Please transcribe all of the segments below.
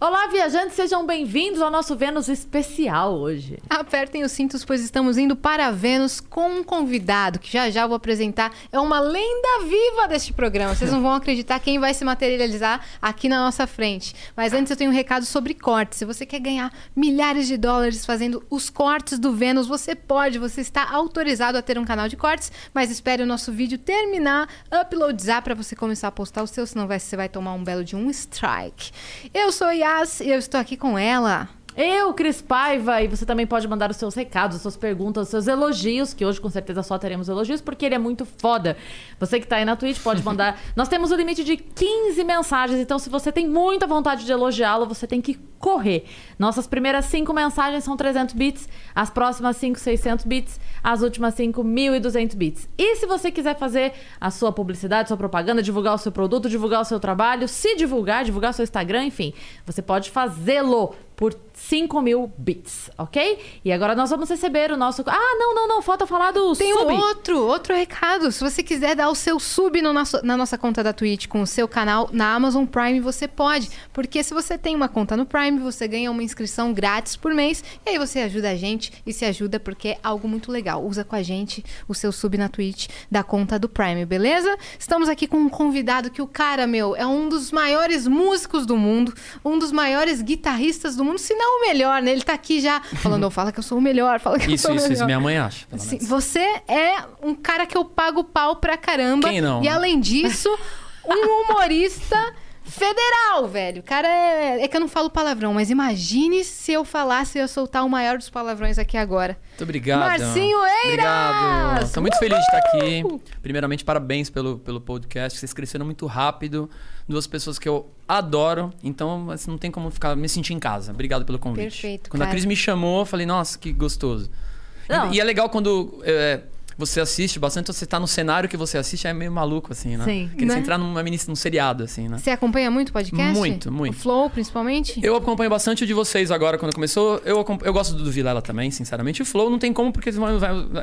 Olá, viajantes, sejam bem-vindos ao nosso Vênus especial hoje. Apertem os cintos, pois estamos indo para Vênus com um convidado que já já vou apresentar. É uma lenda viva deste programa. Vocês não vão acreditar quem vai se materializar aqui na nossa frente. Mas antes eu tenho um recado sobre cortes. Se você quer ganhar milhares de dólares fazendo os cortes do Vênus, você pode. Você está autorizado a ter um canal de cortes, mas espere o nosso vídeo terminar, uploadizar para você começar a postar o seu, senão você vai tomar um belo de um strike. Eu sou Yas e eu estou aqui com ela. Eu, Cris Paiva, e você também pode mandar os seus recados, as suas perguntas, os seus elogios, que hoje com certeza só teremos elogios, porque ele é muito foda. Você que tá aí na Twitch pode mandar. Nós temos o limite de 15 mensagens, então se você tem muita vontade de elogiá-lo, você tem que correr. Nossas primeiras 5 mensagens são 300 bits, as próximas 5, 600 bits, as últimas 5, 1.200 bits. E se você quiser fazer a sua publicidade, sua propaganda, divulgar o seu produto, divulgar o seu trabalho, se divulgar, divulgar o seu Instagram, enfim, você pode fazê-lo por 5 mil bits, ok? E agora nós vamos receber o nosso. Ah, não, não, não, falta falar do Tem sub. um outro, outro recado. Se você quiser dar o seu sub no nosso, na nossa conta da Twitch com o seu canal na Amazon Prime, você pode. Porque se você tem uma conta no Prime, você ganha uma inscrição grátis por mês. E aí você ajuda a gente e se ajuda porque é algo muito legal. Usa com a gente o seu sub na Twitch da conta do Prime, beleza? Estamos aqui com um convidado que o cara, meu, é um dos maiores músicos do mundo, um dos maiores guitarristas do mundo, se não o melhor, né? Ele tá aqui já falando, fala que eu sou o melhor, fala que eu Isso, sou o isso, melhor. isso. Minha mãe acha. você é um cara que eu pago pau pra caramba. Quem não, E né? além disso, um humorista federal, velho. O cara é. É que eu não falo palavrão, mas imagine se eu falasse e eu soltar o maior dos palavrões aqui agora. Muito obrigado. Marcinho Eiras! Obrigado. Tô muito feliz de estar aqui. Primeiramente, parabéns pelo, pelo podcast. Vocês cresceram muito rápido. Duas pessoas que eu adoro. Então, assim, não tem como ficar me sentir em casa. Obrigado pelo convite. Perfeito, Quando cara. a Cris me chamou, eu falei, nossa, que gostoso. E-. E, é legal quando é, você assiste bastante, você tá no cenário que você assiste, é meio maluco, assim, né? Sim. Queria Né? entrar numa mini, num seriado, assim, né? Você acompanha muito o podcast? Muito, muito. O Flow, principalmente? Eu acompanho bastante o de vocês agora, quando começou. Eu, eu gosto do Vilela também, sinceramente. O Flow não tem como, porque vai,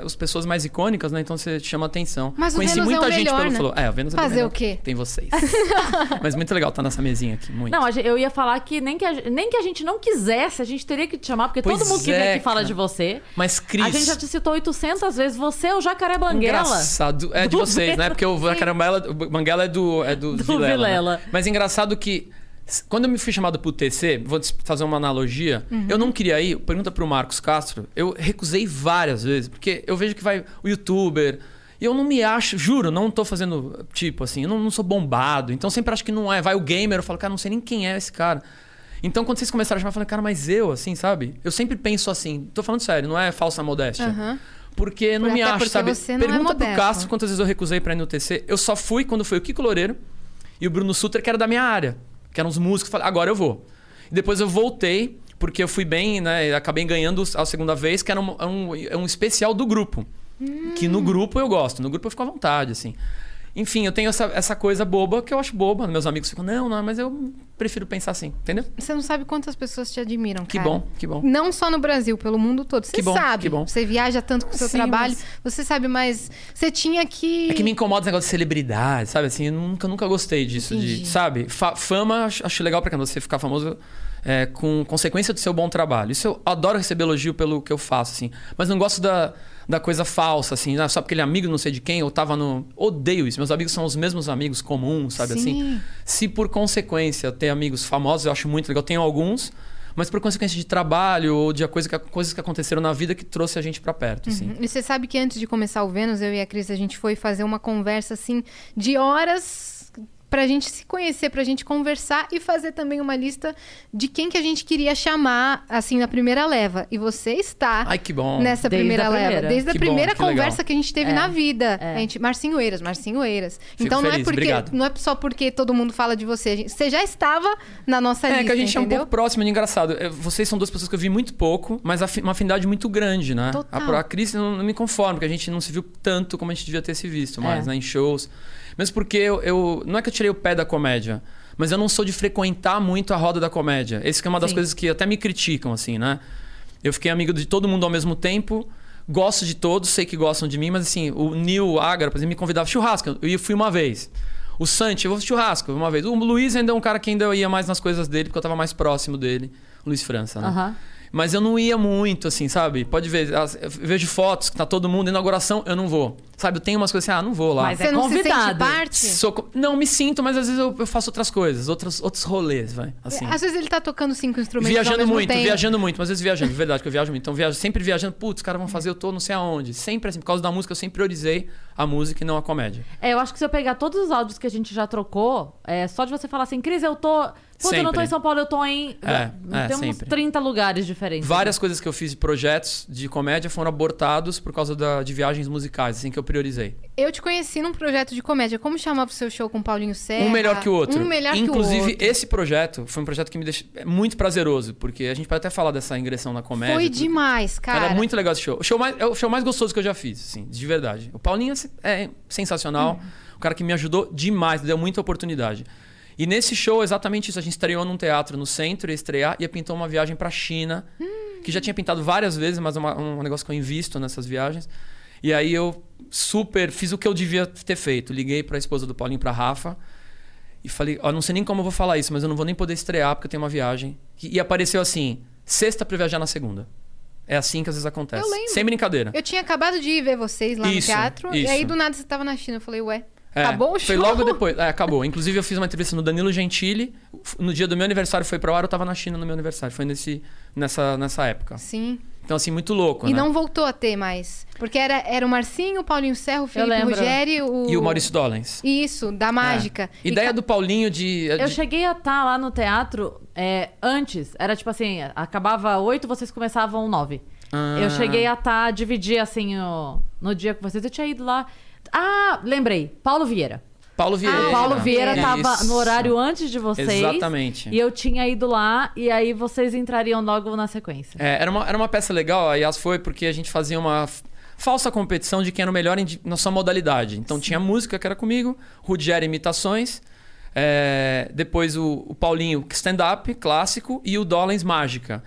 as pessoas mais icônicas, né? Então você chama atenção. Mas o Conheci Vênus é muita o gente melhor, pelo né? Flow. É, o Vênus é Fazer melhor. o quê? Tem vocês. Mas muito legal estar nessa mesinha aqui, muito. Não, eu ia falar que nem que, a, nem que a gente não quisesse, a gente teria que te chamar, porque Pois todo mundo que vem é, aqui fala cara. de você. Mas Cris. A gente já te citou 800 vezes. Você é o Jacaré Banguela. Engraçado. É de vocês, né? Porque o Jacaré Banguela é do, é do, Do Vilela. né? Vilela. Mas engraçado que. Quando eu me fui chamado pro TC, vou fazer uma analogia. Uhum. Eu não queria ir, pergunta pro Marcos Castro. Eu recusei várias vezes, porque eu vejo que vai o youtuber. E eu não me acho, juro, não tô fazendo tipo assim, eu não, não sou bombado. Então sempre acho que não é. Vai o gamer, eu falo, cara, não sei nem quem é esse cara. Então quando vocês começaram a chamar, eu falei, cara, mas eu, assim, sabe? Eu sempre penso assim, tô falando sério, não é falsa modéstia. Aham. Porque não me acho, sabe? é Pergunta pro modesto. Castro quantas vezes eu recusei pra ir no TC. Eu só fui quando foi o Kiko Loureiro e o Bruno Sutter, que era da minha área. Que eram os músicos. Falei, agora eu vou. E depois eu voltei, porque eu fui bem, né? Acabei ganhando a segunda vez, que era um, um, é um especial do grupo. Que no grupo eu gosto. No grupo eu fico à vontade, assim. Enfim, eu tenho essa, essa coisa boba que eu acho boba. Meus amigos ficam, não, não, mas eu prefiro pensar assim, entendeu? Você não sabe quantas pessoas te admiram, Que cara. bom, que bom. Não só no Brasil, pelo mundo todo. Você Que bom, sabe. que bom. Você viaja tanto com o seu Sim, trabalho. mas- Você sabe, mas você tinha que. É que me incomoda esse negócio de celebridade, sabe? Assim, eu nunca, nunca gostei disso. Entendi. De, sabe? Fa- fama, acho, acho legal pra quando você ficar famoso é, com consequência do seu bom trabalho. Isso eu adoro receber elogio pelo que eu faço, assim. Mas não gosto da, da coisa falsa, assim. ah, Só porque ele é amigo não sei de quem, eu tava no. Odeio isso. Meus amigos são os mesmos amigos comuns, sabe Sim. assim? Se por consequência ter amigos famosos, eu acho muito legal. Eu tenho alguns. Mas por consequência de trabalho ou de coisa que, coisas que aconteceram na vida que trouxe a gente pra perto, assim. E você sabe que antes de começar o Vênus, eu e a Cris, a gente foi fazer uma conversa assim de horas pra gente se conhecer, pra gente conversar e fazer também uma lista de quem que a gente queria chamar, assim, na primeira leva. E você está Ai, que bom. nessa Desde primeira a leva. primeira. Desde a Que bom, primeira que legal. conversa que a gente teve É, na vida. é. A gente, Marcinho Eiras, Marcinho Eiras. Fico então não é feliz, porque obrigado. não é só porque todo mundo fala de você. a gente- Você já estava na nossa É lista, que a gente é um entendeu? pouco próximo, é engraçado. É, Vocês são duas pessoas que eu vi muito pouco, mas uma afinidade muito grande, né? Total. A, a Cris não, não me conformo, porque a gente não se viu tanto como a gente devia ter se visto mais, É. né? Em shows. Mesmo porque eu, eu- Não é que eu tirei o pé da comédia, Mas eu não sou de frequentar muito a roda da comédia. Essa que é uma das Sim. coisas que até me criticam, assim, né? Eu fiquei amigo de todo mundo ao mesmo tempo. Gosto de todos, sei que gostam de mim, mas assim, o Neil Agar, por exemplo, me convidava churrasco. Eu fui uma vez. O Santi, eu vou churrasco uma vez. O Luiz ainda é um cara que ainda ia mais nas coisas dele, porque eu tava mais próximo dele. O Luiz França, né? Aham. Mas eu não ia muito, assim, sabe? Pode ver, as- eu vejo fotos que tá todo mundo, inauguração, eu não vou. Sabe, eu tenho umas coisas assim, ah, não vou lá. Mas Você é não se sente convidado. parte? Sou não, me sinto, mas às vezes eu, eu faço outras coisas, outros, outros rolês, vai. Assim. Às vezes ele tá tocando cinco instrumentos ao Viajando mesmo muito, tempo. viajando muito, mas às vezes viajando, de verdade que eu viajo muito. Então, viajo, sempre viajando, putz, os caras vão fazer, eu tô não sei aonde. Sempre assim, por causa da música, eu sempre priorizei a música e não a comédia. É, eu acho que se eu pegar todos os áudios que a gente já trocou, é só de você falar assim, Cris, eu tô. Puta, eu não tô em São Paulo, eu tô em. É, é, Tem uns sempre. 30 lugares diferentes. Várias coisas que eu fiz de projetos de comédia foram abortados por causa da- de viagens musicais, assim, que eu priorizei. Eu te conheci num projeto de comédia. Como chamava o seu show com o Paulinho Serra? Um melhor que o outro. Um melhor Inclusive, que o outro. esse projeto foi um projeto que me deixa é muito prazeroso, porque a gente pode até falar dessa ingressão na comédia. Foi demais, cara. Era muito legal esse show. O show mais, é o show mais gostoso que eu já fiz, assim, de verdade. O Paulinho é sensacional. O cara que me ajudou demais, deu muita oportunidade. E nesse show, exatamente isso. A gente estreou num teatro no centro, ia estrear, e pintou uma viagem pra China, que já tinha pintado várias vezes, mas é um negócio que eu invisto nessas viagens. E aí eu super fiz o que eu devia ter feito. Liguei pra esposa do Paulinho, pra Rafa, e falei: Ó, não sei nem como eu vou falar isso, mas eu não vou nem poder estrear porque eu tenho uma viagem. E e apareceu assim: sexta pra viajar na segunda. É assim que às vezes acontece. Eu lembro. Sem brincadeira. Eu tinha acabado de ir ver vocês lá Isso, no teatro. E isso. aí, do nada, você tava na China. Eu falei, ué, É, acabou o show? Foi logo depois. É, acabou. Inclusive, eu fiz uma entrevista no Danilo Gentili. No dia do meu aniversário foi pro ar, eu tava na China no meu aniversário. Foi nesse, nessa, nessa época. Sim. Então, assim, muito louco, E né? não voltou a ter mais. Porque era, era o Marcinho, o Paulinho Serra, o Felipe. Rogério o... E o Maurício Dollens. Isso, da Mágica. É. Ideia ca- do Paulinho de. Eu de- cheguei a estar lá no teatro é, antes. Era tipo assim, acabava oito, vocês começavam nove. Ah. Eu cheguei a estar, dividir assim, o- no dia com vocês. Eu tinha ido lá. Ah, lembrei. Paulo Vieira. Paulo Vieira. O Paulo Vieira Isso. tava no horário antes de vocês. Exatamente. E eu tinha ido lá, e aí vocês entrariam logo na sequência. É, era, uma, era uma peça legal, a Yas foi porque a gente fazia uma falsa competição de quem era o melhor na sua modalidade. Então tinha música, que era comigo, Rudier imitações, é, depois o, o Paulinho stand-up clássico e o Dollens mágica.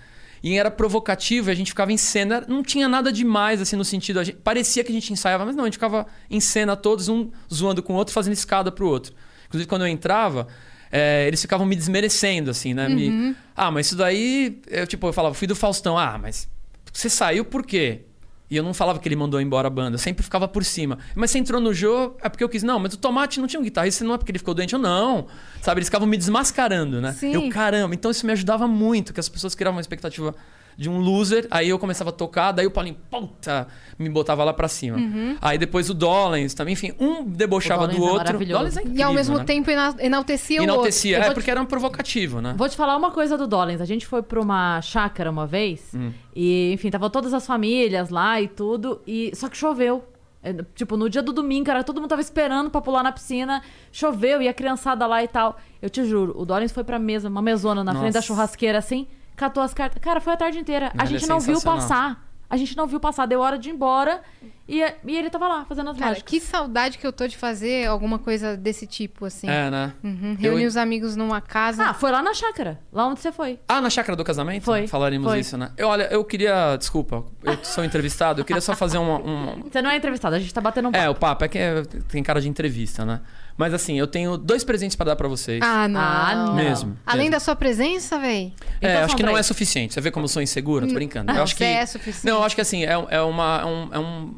E era provocativo, e a gente ficava em cena, não tinha nada demais assim no sentido, gente- parecia que a gente ensaiava, mas não, a gente ficava em cena todos, um zoando com o outro, fazendo escada pro outro. Inclusive quando eu entrava, é, eles ficavam me desmerecendo, assim, né? Me- ah, mas isso daí. Eu, tipo, eu falava, fui do Faustão. Ah, mas você saiu por quê? E eu não falava que ele mandou embora a banda, eu sempre ficava por cima. Mas você entrou no jogo, é porque eu quis. Não, mas o Tomate não tinha um guitarrista, não é porque ele ficou doente. Eu não. Sabe, eles ficavam me desmascarando, né? Sim. Eu, caramba. Então isso me ajudava muito, que as pessoas criavam uma expectativa de um loser. Aí eu começava a tocar, daí o Paulinho, puta, me botava lá pra cima. Aí depois o Dollens também, enfim, um debochava O do é outro. é E ao incrível, mesmo né? tempo ena- enaltecia, Enaltecia. Eu É vou te- porque era um provocativo, né? Vou te falar uma coisa do Dollens. A gente foi pra uma chácara uma vez. Hum. E, enfim, tava todas as famílias lá e tudo. E só que choveu. É, Tipo, no dia do domingo, cara, todo mundo tava esperando pra pular na piscina. Choveu e a criançada lá e tal. Eu te juro, o Dollens foi pra mesa, uma mesona na frente da Nossa. churrasqueira assim, catou as cartas. Cara, foi a tarde inteira. A é gente não viu passar. A gente não viu passar. Deu hora de ir embora. E, e ele tava lá, fazendo as Cara, mágicas. que saudade que eu tô de fazer alguma coisa desse tipo, assim. É, né? Uhum, Eu- Reunir os amigos numa casa. Ah, foi lá na chácara. Lá onde você foi. Ah, na chácara do casamento? Foi, Falaremos foi. isso, né? Eu, olha, eu queria. Desculpa, eu sou entrevistado, eu queria só fazer uma. uma- Você não é entrevistado, a gente tá batendo um papo. É, o papo é que é- tem cara de entrevista, né? Mas assim, eu tenho dois presentes pra dar pra vocês. Ah, não. Ah, não. Mesmo. Além mesmo. da sua presença, véi. É, Então acho são que não é suficiente. Você vê como eu sou inseguro? Tô brincando. Não, eu acho você que... é suficiente. Não, eu acho que assim, é, é, uma, é um, é um-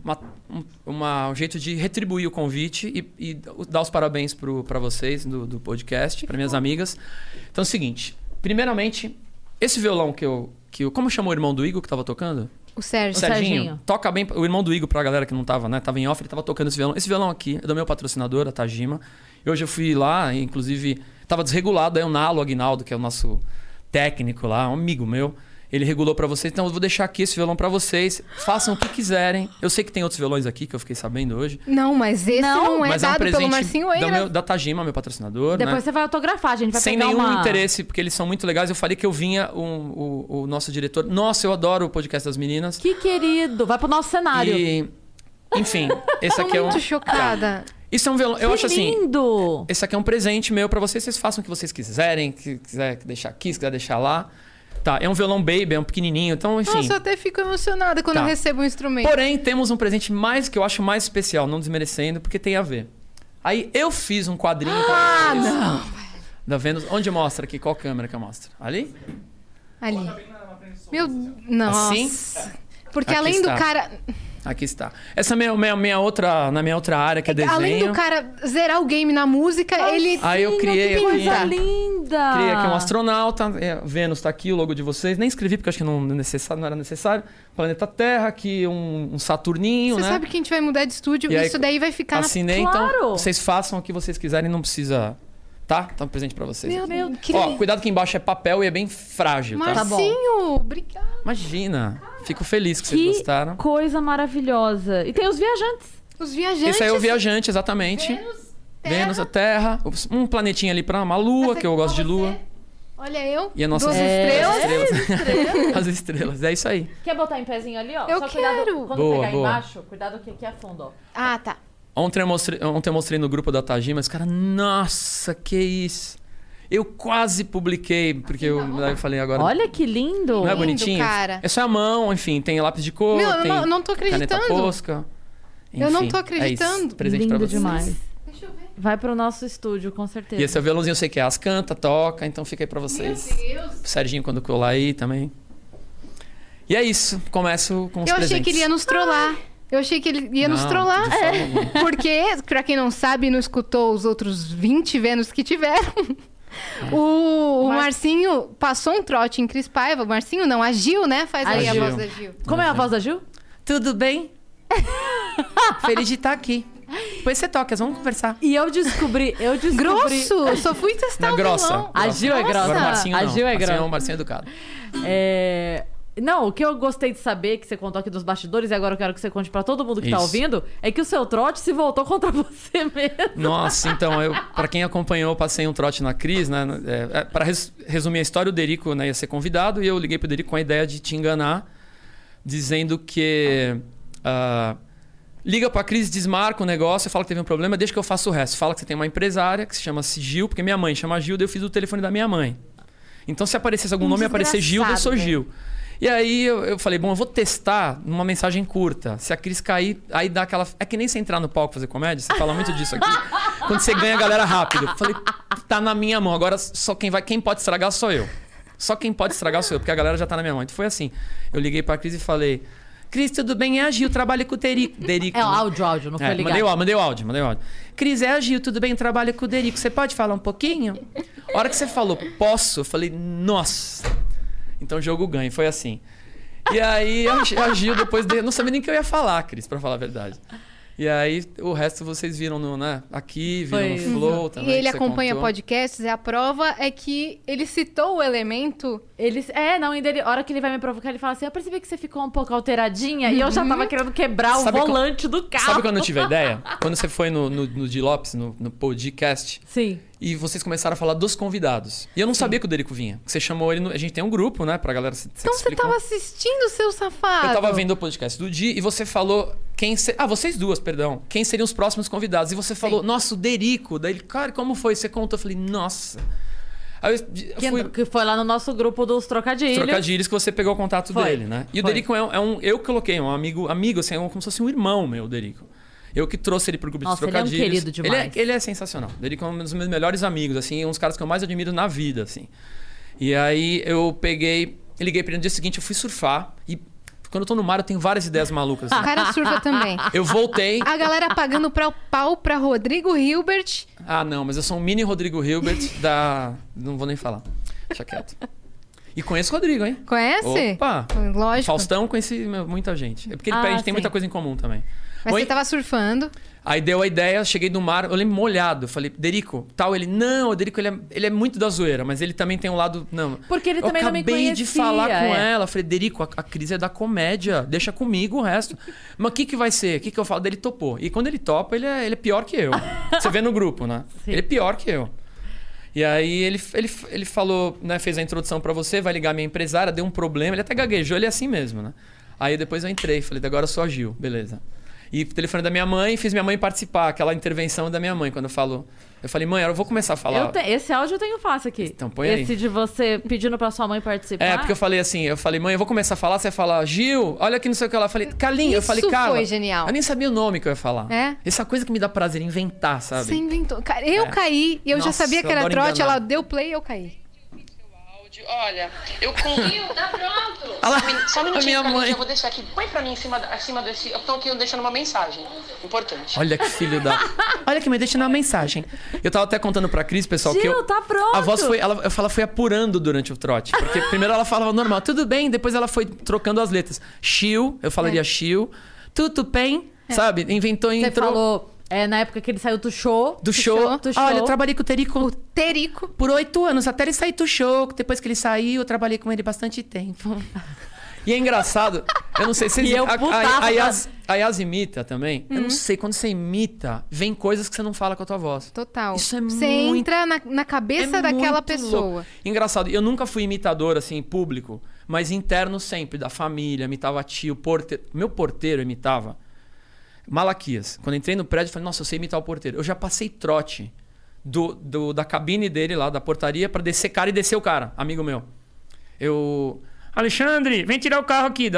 uma, um, uma- um jeito de retribuir o convite e, e dar os parabéns pro, pra vocês do, do podcast, pra minhas amigas. Então é o seguinte: primeiramente, esse violão que eu. Que eu como chamou o irmão do Igor que tava tocando? O Sérgio. O Serginho, Serginho. toca bem. O irmão do Igor, pra galera que não tava, né? Tava em off, ele tava tocando esse violão. Esse violão aqui é do meu patrocinador, a Tajima. E hoje eu fui lá, inclusive, tava desregulado. Aí o Nalo Aguinaldo, que é o nosso técnico lá, um amigo meu. Ele regulou pra vocês. Então eu vou deixar aqui esse violão pra vocês. Façam o que quiserem. Eu sei que tem outros violões aqui que eu fiquei sabendo hoje. Não, mas esse não, é mas é um dado presente pelo Marcinho Eira. meu- da Tajima, meu patrocinador. Depois né? você vai autografar, a gente vai Sem pegar nenhum uma... interesse, porque eles são muito legais. Eu falei que eu vinha, o, o, o nosso diretor. Nossa, eu adoro o podcast das meninas. Que querido. Vai pro nosso cenário. E, enfim, esse Tô aqui é um. muito chocada. Isso é um violão. Eu que acho assim. lindo! Esse aqui é um presente meu pra vocês. Vocês façam o que vocês quiserem. Que quiser deixar aqui, se quiser deixar lá. Tá, é um violão baby, é um pequenininho. Então, enfim. Nossa, eu até fico emocionada quando Tá. eu recebo um instrumento. Porém, temos um presente mais que eu acho mais especial, não desmerecendo, porque tem a ver. Aí eu fiz um quadrinho pra vocês. não. Da Vênus. Onde mostra aqui? Qual câmera que eu mostro? Ali? Ali. Meu. Nossa. Assim? Porque Aqui além está. do cara. Aqui está. Essa é minha, minha, minha outra, na minha outra área, que é desenho. Além do cara zerar o game na música, ele. Aí eu criei que aqui. Coisa linda! Criei aqui um astronauta, é, Vênus tá aqui, o logo de vocês. Nem escrevi porque acho que não, é necessário, não era necessário. Planeta Terra, aqui um, um Saturninho, Você né? sabe que a gente vai mudar de estúdio, E aí, isso daí vai ficar Assinei, Claro! então vocês façam o que vocês quiserem, não precisa. Tá? Tá um presente pra vocês. na. Meu, Meu que Ó, cuidado que embaixo é papel e é bem frágil, tá? Tá. Marcinho, obrigado. Imagina. Fico feliz que vocês Que gostaram. coisa maravilhosa. E tem os viajantes. Os viajantes. Esse aí é o viajante, exatamente. Vênus, Terra. Vênus, a Terra. Um planetinha ali pra uma lua, Essa que eu aqui gosto de lua. você. Olha eu. E a nossa Duas É. estrelas. As estrelas. As estrelas. É isso aí. Quer botar em pezinho ali, ó? Eu Só cuidado, quero. quando Boa, pegar boa. embaixo, cuidado que aqui afunda, ó. Ah, tá. Ontem eu mostrei, ontem eu mostrei no grupo da Tajima, os caras, nossa, que isso. Eu quase publiquei, porque eu, eu falei agora. Olha que lindo! não é lindo, bonitinho? cara. É só a mão, enfim, tem lápis de cor, Meu, eu tem não- não tô caneta acreditando. posca. Eu não Enfim, tô acreditando. É isso, presente pra lindo vocês. demais. Deixa eu ver. Vai pro nosso estúdio, com certeza. E esse é o violãozinho, eu sei que é as canta, toca, então fica aí pra vocês. Meu Deus. O Serginho quando colar aí também. E é isso, começo com os Eu presentes. achei que ele ia nos trollar. Eu achei que ele ia nos Não, trollar. de forma alguma. Porque, pra quem não sabe e não escutou os outros 20 Vênus que tiveram, o, o Mar- Marcinho passou um trote em Cris Paiva. O Marcinho não, a Gil, né? Faz A aí a Gil. voz da Gil. Como é a voz da Gil? Tudo bem? Feliz de estar aqui. Depois você toca, vamos conversar. E eu descobri, eu descobri... Grosso! Eu só fui testar Na o grossa. A Gil é grossa. Agora o Marcinho A não. Gil é Marcinho grossa. é um Marcinho educado. É... Não, o que eu gostei de saber, que você contou aqui dos bastidores, e agora eu quero que você conte pra todo mundo que tá Isso. ouvindo, é que o seu trote se voltou contra você mesmo. Nossa, então, eu, pra quem acompanhou, eu passei um trote na Cris, né? É, é, pra res- resumir a história, o Derico né, ia ser convidado e eu liguei pro Derico com a ideia de te enganar, dizendo que. ah, liga pra Cris, desmarca o negócio, fala que teve um problema, deixa que eu faço o resto. Fala que você tem uma empresária que se chama Gil, porque minha mãe chama Gil, daí eu fiz o telefone da minha mãe. Então, se aparecesse algum Um nome, aparecer Gil, eu sou desgraçado, Gil. E aí eu, eu falei, bom, eu vou testar numa mensagem curta. Se a Cris cair, aí dá aquela. É que nem você entrar no palco fazer comédia, você fala muito disso aqui. quando você ganha a galera rápido. Eu falei, tá na minha mão. Agora só quem vai. Quem pode estragar sou eu. Só quem pode estragar sou eu, porque a galera já tá na minha mão. Então foi assim. Eu liguei pra Cris e falei. Cris, tudo bem? É a Gil, trabalho com o Derico. Derico É o né? áudio, áudio, não foi É, ligado. mandei o áudio, mandei o áudio, mandei o áudio. Cris, é a Gil, tudo bem? Trabalho com o Derico. Você pode falar um pouquinho? A hora que você falou, posso, eu falei, nossa. Então o jogo ganha, foi assim. E aí a a Gil, depois de. Não sabia nem o que eu ia falar, Cris, pra falar a verdade. E aí o resto vocês viram no, né? Aqui, viram Foi. no Flow E também. ele que você acompanha contou. podcasts e a prova é que ele citou o elemento. Eles, é, não, e dele, a hora que ele vai me provocar, ele fala assim: Eu percebi que você ficou um pouco alteradinha e eu já tava querendo quebrar Sabe o quando- volante do carro. Sabe quando eu tive a ideia? Quando você foi no, no, no Di Lopes, no, no podcast, Sim. E vocês começaram a falar dos convidados. E eu não sabia que o Derico vinha. Você chamou ele. no- A gente tem um grupo, né? Pra galera se, Então você tava assistindo, seu safado. Eu tava vendo o podcast do Di e você falou quem se... Ah, vocês duas, perdão. Quem seriam os próximos convidados? E você falou, nossa, o Derico. Daí ele, cara, como foi? Você contou. Eu falei, nossa. Aí eu, eu Que, fui que foi lá no nosso grupo dos trocadilhos. trocadilhos que você pegou o contato Foi, dele, né? E o foi. Derico é um, é um- Eu coloquei, um amigo, amigo, assim, é como se fosse um irmão meu, o Derico. Eu que trouxe ele pro grupo Nossa, de ele é um trocadilhos. querido demais. Ele é, ele é sensacional. O Derico é um dos meus melhores amigos, assim, um dos caras que eu mais admiro na vida, assim. E aí eu peguei, liguei pra ele no dia seguinte, eu fui surfar e quando eu tô no mar eu tenho várias ideias malucas. O assim. cara surfa também. Eu voltei. A galera pagando pra, pau pra Rodrigo Hilbert. Ah, não, mas eu sou um mini Rodrigo Hilbert da. Não vou nem falar. Deixa quieto. E conheço o Rodrigo, hein? Conhece? Opa! Lógico. Faustão, conheci muita gente. É porque ele, Ah, a gente tem sim. muita coisa em comum também. Mas Oi? você tava surfando. Aí deu a ideia, cheguei no mar, eu lembro molhado. Falei, Derico, tal. Ele, não, o Derico ele é, ele é muito da zoeira, mas ele também tem um lado. Não. Porque ele eu também não me acabei de conhecia, falar com é. ela. Falei, Derico, a, a crise é da comédia, deixa comigo o resto. Mas o que, que vai ser? O que, que eu falo? Daí Ele topou. E quando ele topa, ele é, ele é pior que eu. Você vê no grupo, né? Sim. Ele é pior que eu. E aí ele, ele, ele falou, né, fez a introdução pra você, vai ligar minha empresária, deu um problema, ele até gaguejou, ele é assim mesmo, né? Aí depois eu entrei, falei, agora eu sou a Gil, beleza. E telefone da minha mãe, fiz minha mãe participar, aquela intervenção da minha mãe, quando eu falo. Eu falei, mãe, eu vou começar a falar. Te- Esse áudio eu tenho fácil aqui. Então, põe aí. Esse de você pedindo pra sua mãe participar. É, porque eu falei assim, eu falei, mãe, eu vou começar a falar, você vai falar, Gil, olha aqui não sei o que lá. Eu falei, Carlinhos, eu falei, Carla. foi genial. Eu nem sabia o nome que eu ia falar. É? Essa coisa que me dá prazer inventar, sabe? Você inventou. Cara, eu É. caí e eu já Nossa, sabia que era trote, enganar. ela deu play e eu caí. Áudio. Olha, eu com. Tá pronto. Olha lá, Só um min- Só um a minutinho, minha mãe. eu vou deixar aqui. Põe pra mim em cima, da- acima desse. Eu tô aqui deixando uma mensagem importante. Olha que filho da. Olha que me deixa uma mensagem. Eu tava até contando pra Cris, pessoal, que Gil, eu. tá pronto. A voz foi. Ela, eu falo, ela foi apurando durante o trote. Porque primeiro ela falava normal, tudo bem, depois ela foi trocando as letras. Chiu, eu falaria chiu. Tudo bem, sabe? Inventou e Você entrou. falou é, na época que ele saiu do show. Do show. do Olha, show. eu trabalhei com o Terico Terico. por oito anos, até ele sair do show. Depois que ele saiu, eu trabalhei com ele bastante tempo. E é engraçado, eu não sei se E eu a, a, putaça, a, Yas, a Yas imita também. Eu não sei, quando você imita, vem coisas que você não fala com a tua voz. Total. Isso é Você muito- entra na, na cabeça É daquela pessoa. louco. Engraçado, eu nunca fui imitador, assim, público, mas interno sempre, da família, imitava tio, porteiro. Meu porteiro imitava. Malaquias. Quando entrei no prédio, falei, nossa, eu sei imitar o porteiro. Eu já passei trote do, do- da cabine dele lá, da portaria, pra descer cara e descer o cara, amigo meu. Eu. Alexandre, vem tirar o carro aqui.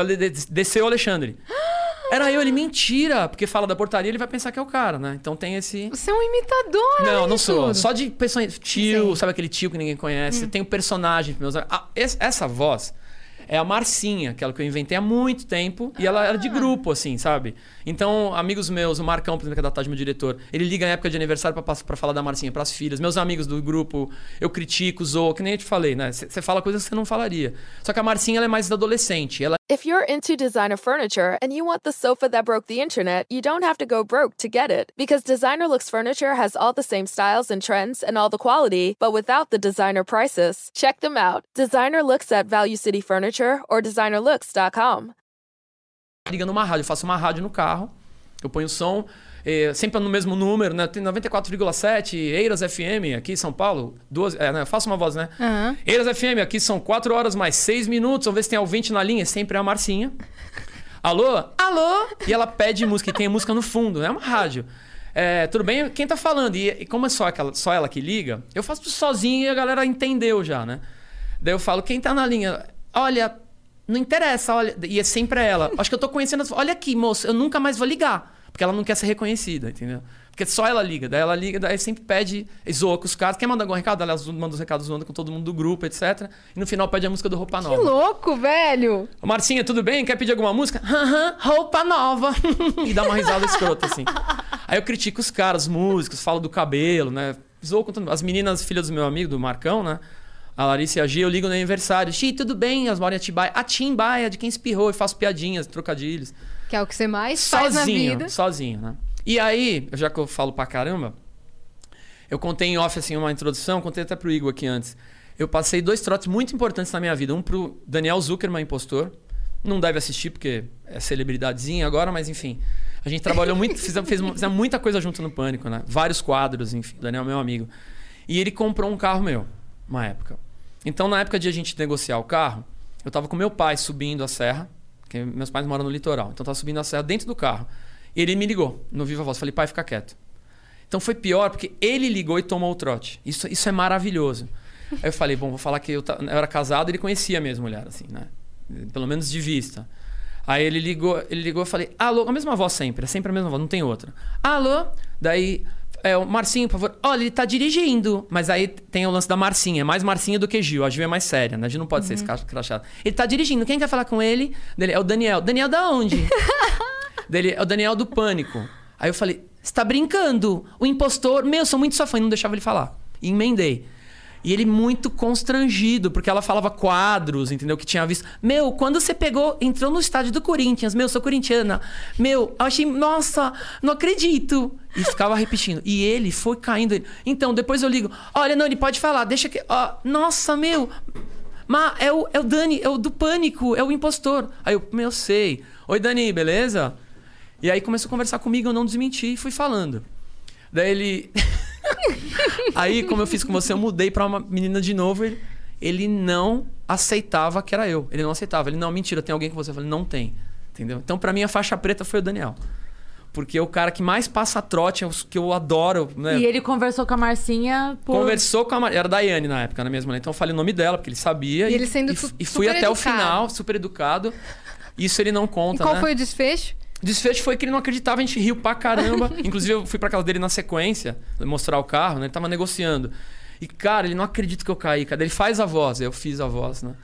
Desceu o Alexandre. Era eu, ele, mentira, porque fala da portaria, ele vai pensar que é o cara, né? Então tem esse. Você é um imitador, Não, não sou. tudo. Só de pessoa. Tio, Sei. Hum. sabe aquele tio que ninguém conhece? Tem um personagem. Meus... Ah, essa voz é a Marcinha, aquela que eu inventei há muito tempo. E ela era Ah. de grupo, assim, sabe? Então, amigos meus, o Marcão, por exemplo, que é da tarde, meu diretor, ele liga em época de aniversário pra falar da Marcinha pras filhas. Meus amigos do grupo, eu critico, zoo, que nem eu te falei, né? Você fala coisas que você não falaria. Só que a Marcinha, ela é mais da adolescente. Ela If you're into designer furniture and you want the sofa that broke the internet, you don't have to go broke to get it. Because Designer Looks Furniture has all the same styles and trends and all the quality, but without the designer prices. Check them out. Designer Looks at Value City Furniture or designerlooks.com. liga numa rádio. Eu faço uma rádio no carro, eu ponho o som, eh, sempre no mesmo número, né? Tem 94,7, Eiras FM, aqui em São Paulo. Duas, é, né? Eu faço uma voz, né? Aham. Eiras FM, aqui são 4 horas mais 6 minutos. Vamos ver se tem ouvinte na linha. Sempre é a Marcinha. Alô? Alô? E ela pede música, e tem música no fundo, é uma rádio. É, tudo bem? Quem tá falando? E, e como é só, aquela, só ela que liga, eu faço sozinho e a galera entendeu já, né? Daí eu falo, quem tá na linha? Olha, não interessa, olha. E é sempre ela. Acho que eu tô conhecendo as... Olha aqui, moço, eu nunca mais vou ligar. Porque ela não quer ser reconhecida, entendeu? Porque só ela liga. Daí ela liga, daí sempre pede, zoa com os caras. Quer mandar algum recado? Ela manda os recados zoando com todo mundo do grupo, etc. E no final pede a música do Roupa Que Nova. louco, velho. Ô, Marcinha, tudo bem? Quer pedir alguma música? Aham, roupa nova. e dá uma risada escrota, assim. Aí eu critico os caras, os músicos, falo do cabelo, né? Zoo com todo- As meninas, filhas do meu amigo, do Marcão, né? A Larissa e a Gia, eu ligo no aniversário. Xi, tudo bem? As moram em Atibaia. A Timbaia, de quem espirrou. E faço piadinhas, trocadilhos. Que é o que você mais faz na Sozinho, vida. sozinho, né? E aí, já que eu falo pra caramba, eu contei em off, assim, uma introdução, contei até pro Igor aqui antes. Eu passei dois trotes muito importantes na minha vida. Um pro Daniel Zuckerman, impostor. Não deve assistir, porque é celebridadezinha agora, mas enfim. A gente trabalhou muito, fizemos, fez, fizemos muita coisa junto no Pânico, né? Vários quadros, enfim. O Daniel é meu amigo. E ele comprou um carro meu, uma época. Então, na época de a gente negociar o carro, eu tava com meu pai subindo a serra, porque meus pais moram no litoral. Então, eu tava subindo a serra dentro do carro. E ele me ligou no Viva Voz. Falei, pai, fica quieto. Então foi pior porque ele ligou e tomou o trote. Isso, isso é maravilhoso. Aí eu falei, bom, vou falar que eu, eu era casado ele conhecia a mesma mulher, assim, né? Pelo menos de vista. Aí ele ligou, ele ligou falei, alô, a mesma voz sempre, é sempre a mesma voz, não tem outra. Alô? Daí, é, o Marcinho, por favor, olha, ele tá dirigindo. Mas aí tem o lance da Marcinha, é mais Marcinha do que Gil. A Gil é mais séria, né? A Gil não pode ser esse cara crachado. Ele tá dirigindo, quem quer falar com ele? Dele, é o Daniel. Daniel da onde? dele, é o Daniel do Pânico. Aí eu falei, você tá brincando? O impostor, meu, eu sou muito sua fã, e não deixava ele falar. E emendei. E ele muito constrangido, porque ela falava quadros, entendeu? Que tinha visto. Meu, quando você pegou, entrou no estádio do Corinthians, meu, sou corintiana. Meu, eu achei, nossa, não acredito. E ficava repetindo. E ele foi caindo. Então, depois eu ligo. Olha, não, ele pode falar, deixa que. ó, nossa, meu. Mas é o, é o Dani, é o do pânico, é o impostor. Aí eu, meu, sei. Oi, Dani, beleza? E aí começou a conversar comigo, eu não desmenti e fui falando. Daí ele. aí, como eu fiz com você, eu mudei pra uma menina de novo. Ele, ele não aceitava que era eu. Ele não aceitava. Ele, não, mentira, tem alguém com você. Eu falei, não tem. Entendeu? Então, pra mim, a faixa preta foi o Daniel. Porque é o cara que mais passa trote, é o que eu adoro, né? E ele conversou com a Marcinha por... Conversou com a Mar... Era a Daiane na época, na mesma. Então eu falei o nome dela, porque ele sabia. E ele sendo e, e fui até o educado. final, super educado. Isso ele não E conta, qual né? foi o desfecho? O desfecho foi que ele não acreditava, a gente riu pra caramba. Inclusive, eu fui pra casa dele na sequência, mostrar o carro, né? Ele tava negociando. E, cara, ele não acredita que eu caí, cara. Ele faz a voz, eu fiz a voz, né?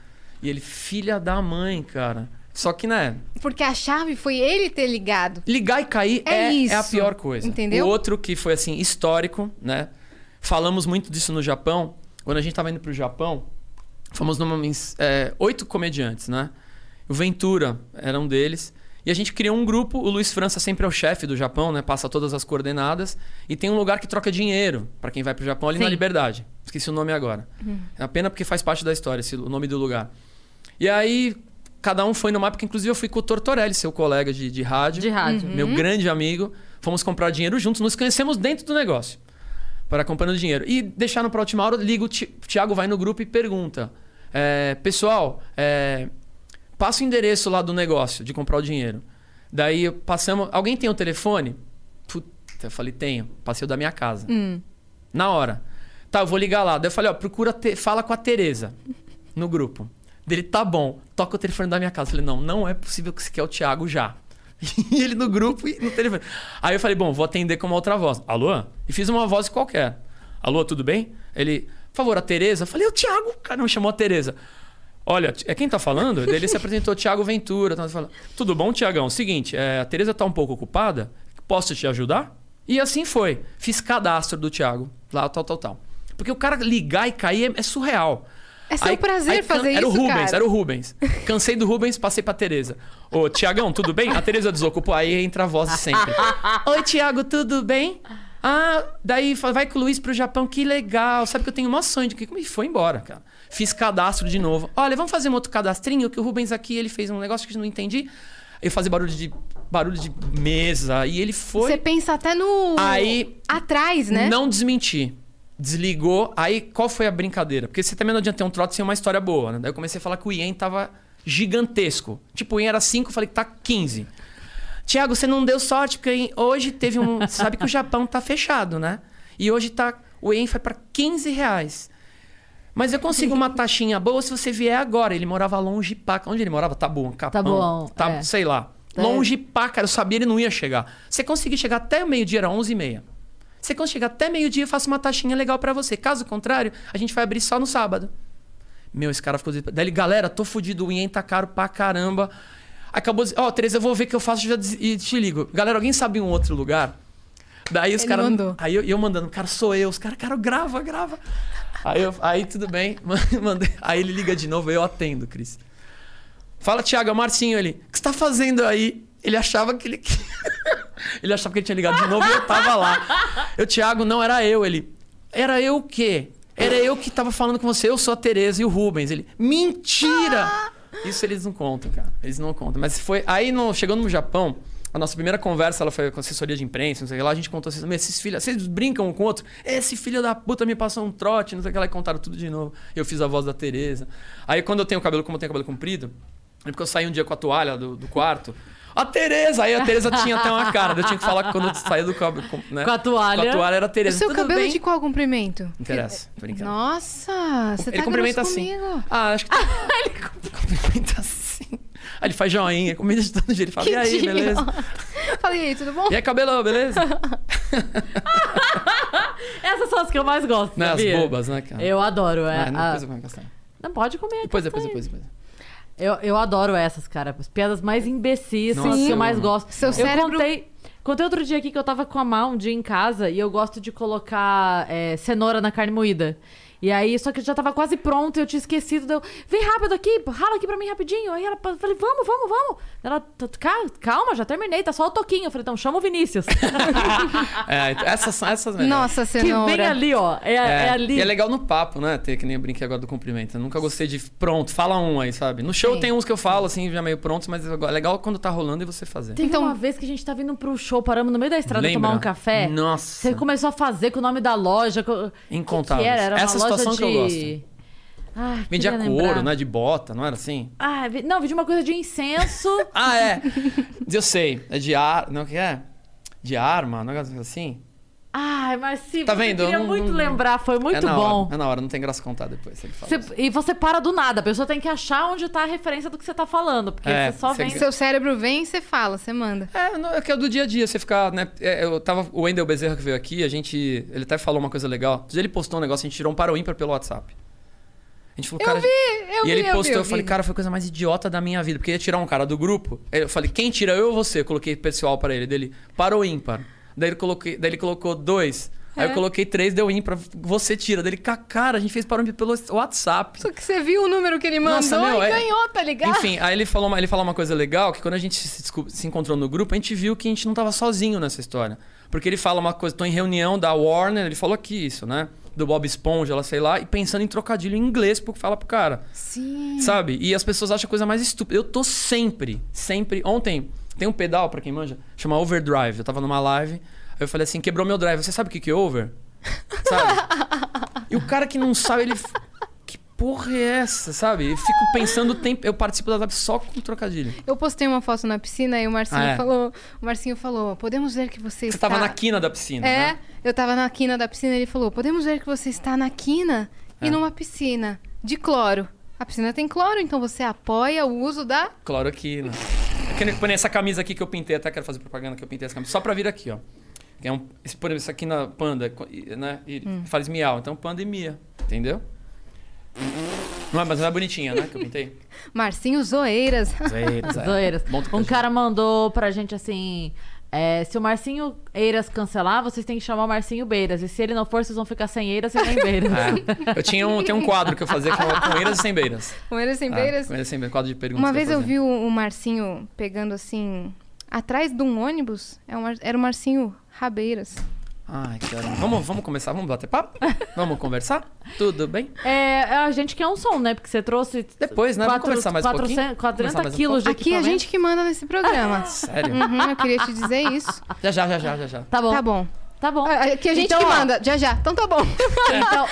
E ele, filha da mãe, cara. Só que, né? Porque a chave foi ele ter ligado. Ligar e cair É é, isso, é a pior coisa. entendeu? O outro que foi, assim, histórico, né? Falamos muito disso no Japão. Quando a gente tava indo pro Japão, fomos numa... é, oito comediantes, né? O Ventura era um deles. E a gente criou um grupo. O Luiz França sempre é o chefe do Japão, né? Passa todas as coordenadas. E tem um lugar que troca dinheiro para quem vai pro Japão ali na Sim. Liberdade. Esqueci o nome agora. É a pena porque faz parte da história, esse, o nome do lugar. E aí, cada um foi numa época, inclusive eu fui com o Tortorelli, seu colega de, de rádio. De rádio. Meu grande amigo. Fomos comprar dinheiro juntos, nos conhecemos dentro do negócio. Para comprando dinheiro. E deixaram para a última hora, liga o Thiago vai no grupo e pergunta: é, Pessoal, é, passa o endereço lá do negócio de comprar o dinheiro. Daí passamos. Alguém tem o telefone? Puta, eu falei: Tenho. Passei o da minha casa. Na hora. Tá, eu vou ligar lá. Daí eu falei: Ó, procura, te- fala com a Tereza no grupo. Dele, tá bom, toca o telefone da minha casa. Eu falei: Não, não é possível que você quer o Thiago já. E ele no grupo e no telefone. Aí eu falei, bom, vou atender com uma outra voz. Alô? E fiz uma voz qualquer. Alô, tudo bem? Ele, por favor, a Tereza. Eu falei, o Thiago. O cara me chamou a Tereza. Olha, é quem tá falando? Ele se apresentou, Thiago Ventura. Tá falando, tudo bom, Tiagão? Seguinte, é, a Tereza tá um pouco ocupada. Posso te ajudar? E assim foi. Fiz cadastro do Thiago. Lá, tal, tal, tal. Porque o cara ligar e cair é, é surreal. É seu prazer can- fazer era isso, o Rubens, cara. era o Rubens. Cansei do Rubens, passei pra Tereza. Ô, Tiagão, tudo bem? A Tereza desocupou, aí entra a voz de sempre. Oi, Tiago, tudo bem? Ah, daí vai com o Luiz pro Japão, que legal. Sabe que eu tenho uma sonho de que e foi embora, cara. Fiz cadastro de novo. Olha, vamos fazer um outro cadastrinho, que o Rubens aqui, ele fez um negócio que eu não entendi. Eu fazia barulho de barulho de mesa e ele foi Você pensa até no. Aí- Atrás, né? não desmenti. Desligou. Aí, qual foi a brincadeira? Porque você também não adianta ter um trote sem uma história boa, né? Daí eu comecei a falar que o Ien tava gigantesco. Tipo, o Ien era 5, eu falei que tá 15. Tiago, você não deu sorte, porque hoje teve um. Você sabe que o Japão tá fechado, né? E hoje tá. O Ien foi pra 15 reais. Mas eu consigo uma taxinha boa se você vier agora. Ele morava longe pra. Onde ele morava? Tá bom, Capão. Taboão, Tá, é. Sei lá. É. Longe cara. Eu sabia ele não ia chegar. Você conseguir chegar até meio-dia, era 11h30. Você conseguir chegar até meio-dia, eu faço uma taxinha legal pra você. Caso contrário, a gente vai abrir só no sábado. Meu, esse cara ficou... Daí ele, galera, tô fudido, o Ien tá caro pra caramba. Acabou... Ó, Tereza, eu vou ver o que eu faço já e te ligo. Galera, alguém sabe um outro lugar? Daí os caras... Aí eu, eu mandando, cara, sou eu. Os caras, cara, grava, grava. Aí, eu, aí tudo bem. Mandei. Aí ele liga de novo, eu atendo, Cris. Fala, Thiago, é o Marcinho. Ele, o que você tá fazendo aí? Ele achava que ele... ele achava que ele tinha ligado de novo e eu tava lá. Eu, Thiago, não era eu. Ele, era eu o quê? Era eu que tava falando com você. Eu sou a Tereza e o Rubens. Ele, mentira! Isso eles não contam, cara. Eles não contam. Mas foi... Aí, no... chegando no Japão... A nossa primeira conversa ela foi com assessoria de imprensa, não sei o que lá. A gente contou assim: "Meu, esses filhos, vocês brincam um com o outro? Esse filho da puta me passou um trote, não sei o que lá. E contaram tudo de novo. Eu fiz a voz da Tereza. Aí quando eu tenho cabelo, como eu tenho cabelo comprido, é porque eu saí um dia com a toalha do, do quarto. A Tereza! Aí a Tereza tinha até uma cara. Eu tinha que falar que quando eu saía do cabelo. com- Né? Com a toalha. Com a toalha era a O Tereza. seu Tudo cabelo bem? de qual comprimento? Não interessa, tô brincando. Nossa, você ele tá cumprimenta assim. comigo. Ah, acho que. Tá... ele cumprimenta assim. Aí ele faz joinha, cumprimenta de todo jeito. Ele fala, e aí, idiota. beleza? Falei, e aí, tudo bom? E aí, cabelão, beleza? Essas são as que eu mais gosto, Né, as sabia? bobas, né, cara? Eu adoro. É, Ah, não, a- depois eu vou castanha. Não pode comer. Depois, depois, castanha. depois, depois. Eu, eu adoro essas, cara. As piadas mais imbecis são as que eu mais gosto. Seu eu cérebro- contei, contei outro dia aqui que eu tava com a Mal um dia em casa e eu gosto de colocar é, cenoura na carne moída. E aí, só que já tava quase pronto e eu tinha esquecido. Deu, vem rápido aqui, rala aqui pra mim rapidinho. Aí ela eu falei, vamos, vamos, vamos. Ela, "Tá- "Ca- calma, já terminei, tá só o toquinho. Eu falei, então chama o Vinícius. É, essas são essas melhores. Nossa, que cenoura. vem ali, ó. É, é ali. E é legal no papo, né? Ter que nem eu brinquei agora do cumprimento. Eu nunca gostei de. Pronto, fala um aí, sabe? No show Sim. tem uns que eu falo, assim, já meio prontos, mas é legal quando tá rolando e você fazer. Teve Então- uma vez que a gente tá vindo pro show, paramos no meio da estrada Lembra? tomar um café. Nossa. Você começou a fazer com o nome da loja. co- Incontáveis. Que que era? Era uma Essa loja situação de... que eu gosto. Ai, Vendia couro, lembrar. né? De bota, não era assim? Ah, vi- não, vendia uma coisa de incenso. Ah, é. Eu sei. É de ar. Não, o que é? de arma, um negócio assim. Ai, mas sim, Tá vendo? queria Não- muito não- lembrar, foi muito é na bom. Hora, é na hora, não tem graça contar depois. Você- e você para do nada, a pessoa tem que achar onde tá a referência do que você tá falando, porque É, você só você- vem. Seu cérebro vem e você fala, você manda. É, não, é que é do dia a dia, você ficar, né? é, eu tava. O Wendel Bezerra que veio aqui, a gente. Ele até falou uma coisa legal. Ele postou um negócio, a gente tirou um para o ímpar pelo WhatsApp. A gente falou, Eu cara. vi, eu e vi, ele eu vi, postou, eu, eu falei, cara, foi a coisa mais idiota da minha vida. Porque ia tirar um cara do grupo. Eu falei, quem tira eu ou você? Eu coloquei pessoal pra ele. Dele, para o ímpar. Daí ele, coloquei, daí ele colocou dois. Aí É. eu coloquei três, deu ímpar. Você tira. Dele, "Ca- cara, a gente fez para o ímpar pelo WhatsApp. Só que você viu o número que ele mandou Nossa, meu, e é- ganhou, tá ligado? Enfim, aí ele falou, uma, ele falou uma coisa legal, que quando a gente se, se encontrou no grupo, a gente viu que a gente não tava sozinho nessa história. Porque ele fala uma coisa, tô em reunião da Warner, ele falou aqui isso, né? Do Bob Esponja, ela sei lá, e pensando em trocadilho em inglês pro fala pro cara. Sim. Sabe? E as pessoas acham a coisa mais estúpida. Eu tô sempre, sempre. Ontem, tem um pedal, pra quem manja, chama Overdrive. Eu tava numa live, aí eu falei assim: quebrou meu drive. Você sabe o que que é over? Sabe? e o cara que não sabe, ele. Que porra é essa, sabe? Eu fico pensando o tempo. Eu participo da live só com trocadilho. Eu postei uma foto na piscina e o Marcinho Ah, é? falou, o Marcinho falou, podemos ver que você, Você está... tava na quina da piscina. É, Né? eu tava na quina da piscina e ele falou, podemos ver que você está na quina e É. numa piscina de cloro. A piscina tem cloro, então você apoia o uso da... Cloroquina. Que nem- essa camisa aqui que eu pintei, até quero fazer propaganda que eu pintei essa camisa. Só pra vir aqui, ó. É um, esse, por exemplo, isso aqui na Panda, né? E Hum. faz miau. Então Panda e Mia. Entendeu? Não é, mas não é bonitinha, né? Que eu pintei. Marcinho Zoeiras. Zoeiras, é. Zoeiras. Um cara mandou pra gente assim. É, se o Marcinho Eiras cancelar, vocês têm que chamar o Marcinho Beiras. E se ele não for, vocês vão ficar sem Eiras e nem Beiras. É. Eu tinha um, tem um quadro que eu fazia com, com eiras e sem beiras. Com eles sem É, beiras. com eiras e sem beiras. Quadro de perguntas. Uma vez eu fazia. vi o, Marcinho pegando assim... Atrás de um ônibus, é era o Marcinho Rabeiras. Ai, cara. Vamos, vamos começar? Vamos bater papo? Vamos conversar? Tudo bem? É, a gente quer um som, né? Porque você trouxe. Depois, né? Vamos conversar mais um pouquinho? 400 Conversar 40 mais um quilos de Aqui a equipamento. gente que manda nesse programa. Sério? Uhum, eu queria te dizer isso. Já, já, já, já, já, já. Tá bom. Tá bom. Tá bom. Ah, Aqui a gente Então, que ó, manda. Já, já. Então tá bom. Então,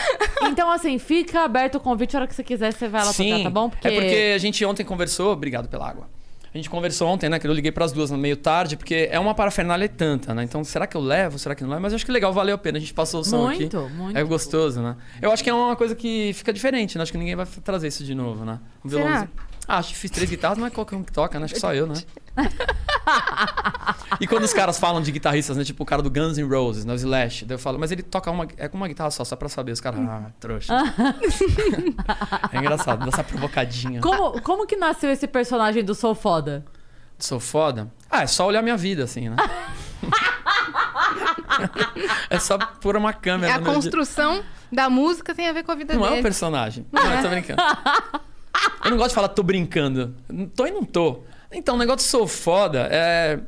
então, assim, fica aberto o convite. A hora que você quiser, você vai lá Sim, tocar, tá bom? Porque... é porque a gente ontem conversou... Obrigado pela água. A gente conversou ontem, né? Que eu liguei pras duas no meio tarde, porque é uma parafernália tanta, né? Então, será que eu levo? Será que não levo? Mas acho que legal, valeu a pena. A gente passou o som aqui. Muito, muito. É gostoso, né? Eu acho que é uma coisa que fica diferente, né? Acho que ninguém vai trazer isso de novo, né? Um Será? Ah, acho que fiz três guitarras, não é qualquer um que toca, né? Acho que só eu, né? e quando os caras falam de guitarristas, né? Tipo o cara do Guns N' Roses, né? O Slash. Daí eu falo, mas ele toca uma, é com uma guitarra só, só pra saber. Os caras, ah, trouxa. é engraçado, dá essa provocadinha. Como, como que nasceu esse personagem do Sou Foda? Sou foda? Ah, é só olhar minha vida, assim, né? é só pôr uma câmera a meu dia. construção da música tem a ver com a vida Não é dele. um personagem. Não, eu tô brincando. Eu não gosto de falar tô brincando. Tô e não tô. Então, o negócio de sou foda é.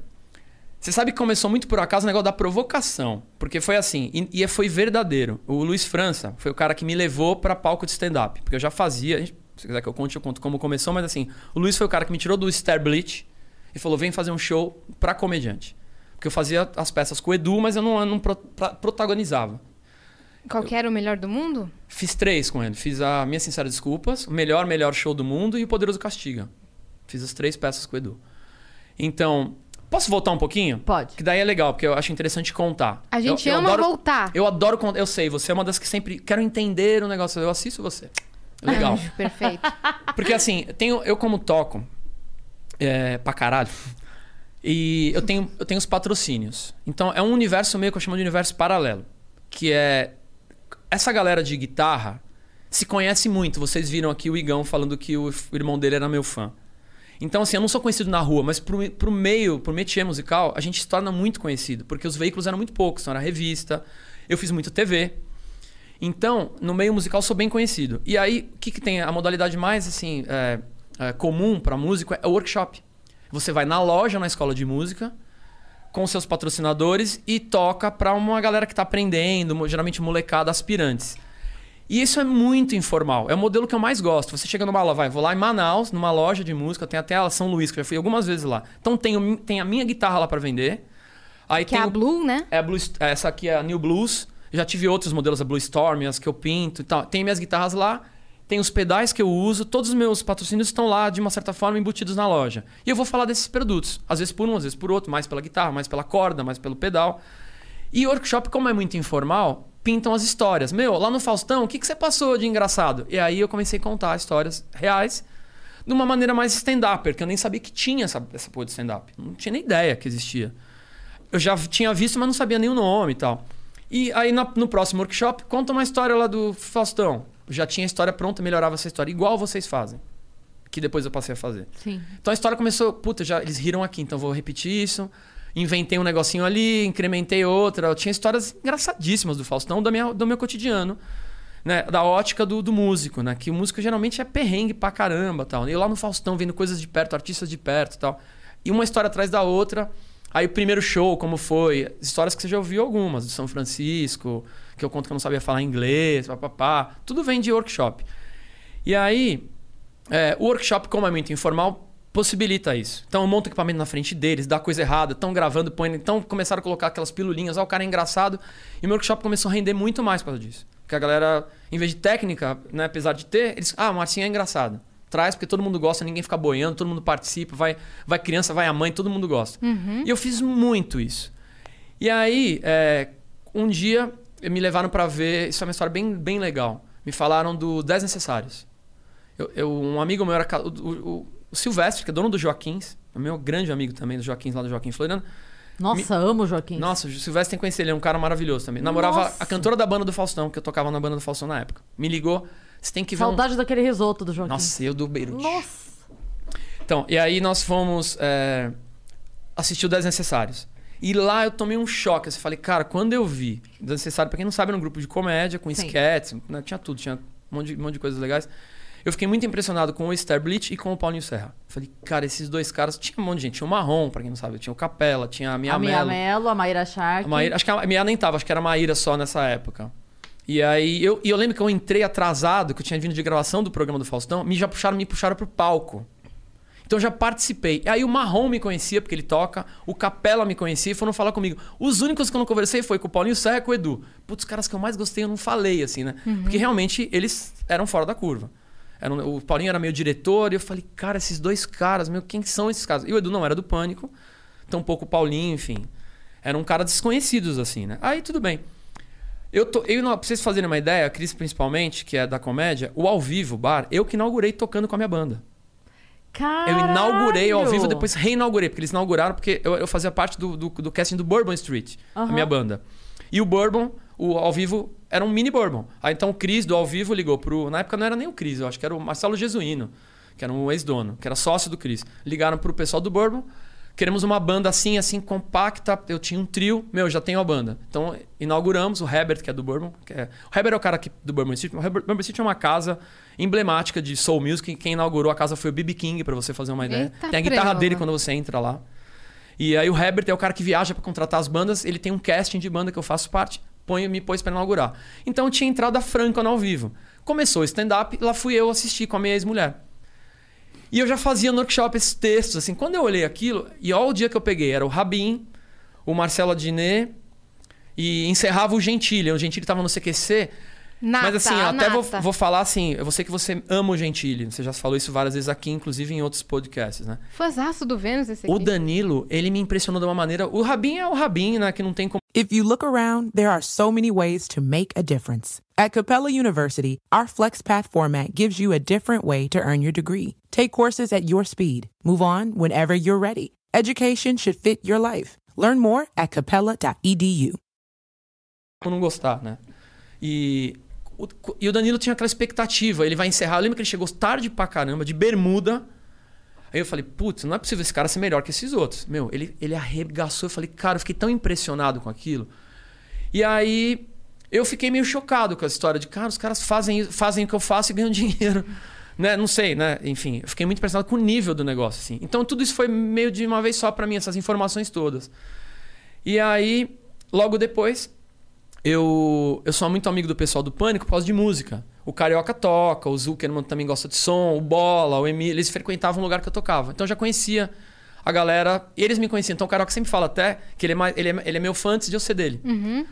Você sabe que começou muito por acaso o negócio da provocação. Porque foi assim, e, e foi verdadeiro. O Luiz França foi o cara que me levou pra palco de stand-up. Porque eu já fazia. Se você quiser que eu conte, eu conto como começou, mas assim, o Luiz foi o cara que me tirou do Star Bleach e falou: vem fazer um show pra comediante. Porque eu fazia as peças com o Edu, mas eu não, não pro- pra- protagonizava. Qual que era o melhor do mundo? Fiz três com ele. Fiz a Minha Sincera Desculpas, o melhor, melhor show do mundo e o Poderoso Castiga. Fiz as três peças com o Edu. Então, posso voltar um pouquinho? Pode. Que daí é legal, porque eu acho interessante contar. A gente Eu- eu ama adoro- voltar. Eu adoro contar. Eu sei, você é uma das que sempre quero entender o negócio. Eu assisto você. Legal. Anjo, perfeito. Porque assim, tenho, eu como toco é, pra caralho. E eu tenho, eu tenho os patrocínios. Então é um universo meio que eu chamo de universo paralelo. Que é. Essa galera de guitarra se conhece muito. Vocês viram aqui o Igão falando que o, irmão dele era meu fã. Então, assim, eu não sou conhecido na rua, mas pro, pro meio, pro métier musical, a gente se torna muito conhecido. Porque os veículos eram muito poucos. Então era revista. Eu fiz muito TV. Então, no meio musical, sou bem conhecido. E aí, o que, que tem? A modalidade mais assim é, é, comum para músico é o workshop. Você vai na loja, na escola de música, com seus patrocinadores e toca para uma galera que está aprendendo, geralmente molecada, aspirantes. E isso é muito informal. É o modelo que eu mais gosto. Você chega numa loja, vai, vou lá em Manaus, numa loja de música, tem até a São Luís, que eu já fui algumas vezes lá. Então tem, tem a minha guitarra lá para vender. Aí Que tem é a o- Blue, né? é a Blue, essa aqui é a New Blues. Já tive outros modelos, a Blue Storm, as que eu pinto e tal. Tem minhas guitarras lá. Tem os pedais que eu uso, todos os meus patrocínios estão lá, de uma certa forma, embutidos na loja. E eu vou falar desses produtos. Às vezes por um, às vezes por outro, mais pela guitarra, mais pela corda, mais pelo pedal. E workshop, como é muito informal, pintam as histórias. Meu, lá no Faustão, o que, que você passou de engraçado? E aí eu comecei a contar histórias reais de uma maneira mais stand-up, porque eu nem sabia que tinha essa, essa porra de stand-up. Não tinha nem ideia que existia. Eu já tinha visto, mas não sabia nem o nome e tal. E aí na- no próximo workshop, conta uma história lá do Faustão. Já tinha a história pronta, melhorava essa história, igual vocês fazem. Que depois eu passei a fazer. Sim. Então a história começou, puta, já, eles riram aqui, então vou repetir isso. Inventei um negocinho ali, incrementei outra. Eu tinha histórias engraçadíssimas do Faustão, do, minha, do meu cotidiano. Né? Da ótica do, do músico, né? Que o músico geralmente é perrengue pra caramba tal. E eu lá no Faustão, vendo coisas de perto, artistas de perto tal. E uma história atrás da outra. Aí o primeiro show, como foi? Histórias que você já ouviu algumas, do São Francisco, que eu conto que eu não sabia falar inglês, papapá. Tudo vem de workshop. E aí, é, o workshop, como é muito informal, possibilita isso. Então eu monto equipamento na frente deles, dá coisa errada, estão gravando, põe. Então começaram a colocar aquelas pilulinhas, o cara é engraçado. E o meu workshop começou a render muito mais por causa disso. Porque a galera, em vez de técnica, né, apesar de ter, eles. Ah, o Marcinho é engraçado. Traz, porque todo mundo gosta, ninguém fica boiando, todo mundo participa, vai, vai criança, vai a mãe, todo mundo gosta. E eu fiz muito isso. E aí, é, um dia, me levaram pra ver. Isso é uma história bem, bem legal. Me falaram do 10 Necessários. Eu, eu- um amigo meu era. O, o- o Silvestre, que é dono do Joaquins, é meu grande amigo também do Joaquins, lá do Joaquim Floriano. Nossa, amo o Joaquim. Nossa, o Silvestre tem que conhecer, ele é um cara maravilhoso também. Namorava Nossa. a cantora da banda do Faustão, que eu tocava na banda do Faustão na época. Me ligou, você tem que ver. um- Saudade daquele risoto do Joaquim. Nossa, eu do Beirute. Nossa. Então, e aí nós fomos é, assistir o 10 Necessários. E lá eu tomei um choque. assim, Eu falei, cara, quando eu vi 10 Necessários, pra quem não sabe, era um grupo de comédia, com sketches, né, tinha tudo, tinha um monte, de, um monte de coisas legais. Eu fiquei muito impressionado com o Star Bleach e com o Paulinho Serra. Falei, cara, esses dois caras. Tinha um monte de gente. Tinha o Marrom, pra quem não sabe. Tinha o Capela, tinha a Mia a Mia. Mello, a Maíra Shark. A Maíra, acho que a Mia nem tava, acho que era a Maíra só nessa época. E aí, eu, e eu lembro que eu entrei atrasado, que eu tinha vindo de gravação do programa do Faustão, me já puxaram, me puxaram pro palco. Então eu já participei. E aí o Marrom me conhecia, porque ele toca, o Capela me conhecia e foram falar comigo. Os únicos que eu não conversei foi com o Paulinho Serra e com o Edu. Putz, os caras que eu mais gostei eu não falei, assim, né? Porque realmente eles eram fora da curva. Eram- o Paulinho era meio diretor e eu falei, cara, esses dois caras, meu, quem são esses caras? E o Edu não era do Pânico, tampouco o Paulinho, enfim. Eram caras desconhecidos, assim, né? Aí tudo bem. Eu, tô, eu não, pra vocês fazerem uma ideia, a Cris principalmente, que é da comédia, o ao vivo, bar, eu que inaugurei tocando com a minha banda. Caralho. Eu inaugurei ao vivo, depois reinaugurei, porque eles inauguraram, porque eu, eu fazia parte do, do, do casting do Bourbon Street, a Aham. minha banda. E o Bourbon, o ao vivo, era um mini Bourbon. Aí então o Cris do ao vivo ligou pro. Na época não era nem o Cris, eu acho que era o Marcelo Jesuíno, que era um ex-dono, que era sócio do Cris. Ligaram pro pessoal do Bourbon. Queremos uma banda assim, assim, compacta. Eu tinha um trio, meu, já tenho a banda. Então, inauguramos o Herbert, que é do Bourbon. É... O Herbert é o cara que, do Bourbon Street. O Bourbon Street é uma casa emblemática de soul music. Quem inaugurou a casa foi o B.B. King, pra você fazer uma ideia. Eita, tem a guitarra dele quando você entra lá. E aí o Herbert é o cara que viaja pra contratar as bandas. Ele tem um casting de banda que eu faço parte. Põe, me pôs pra inaugurar. Então tinha entrada franca no ao vivo. Começou o stand-up, lá fui eu assistir com a minha ex-mulher. E eu já fazia no workshop esses textos, assim. Quando eu olhei aquilo, e olha o dia que eu peguei, era o Rabin, o Marcelo Adnet e encerrava o Gentili. O Gentili tava no CQC. Nata, mas assim, eu até vou, vou falar assim, eu sei que você ama o Gentili. Você já falou isso várias vezes aqui, inclusive em outros podcasts, né? Fãzaço do Vênus esse aqui. O Danilo, ele me impressionou de uma maneira. O Rabin é o Rabin, né? Que não tem como. If you look around, there are so many ways to make a difference. At Capella University, our FlexPath format gives you a different way to earn your degree. Take courses at your speed. Move on whenever you're ready. Education should fit your life. Learn more at capella.edu. não gostar, né? E o, e o Danilo tinha aquela expectativa. Ele vai encerrar. Eu lembro que ele chegou tarde pra caramba, de bermuda. Aí eu falei, putz, não é possível esse cara ser melhor que esses outros. Meu, ele, ele arregaçou. Eu falei, cara, eu fiquei tão impressionado com aquilo. E aí eu fiquei meio chocado com a história de, cara, os caras fazem, fazem o que eu faço e ganham dinheiro. Né? Não sei, né? Enfim, eu fiquei muito impressionado com o nível do negócio, assim. Então tudo isso foi meio de uma vez só pra mim, essas informações todas. E aí, logo depois, eu, eu sou muito amigo do pessoal do Pânico por causa de música. O Carioca toca, o Zuckerman também gosta de som, o Bola, o Emílio, eles frequentavam o lugar que eu tocava. Então eu já conhecia a galera. Eles me conheciam. Então o Carioca sempre fala até que ele é, mais, ele é, ele é meu fã antes de eu ser dele.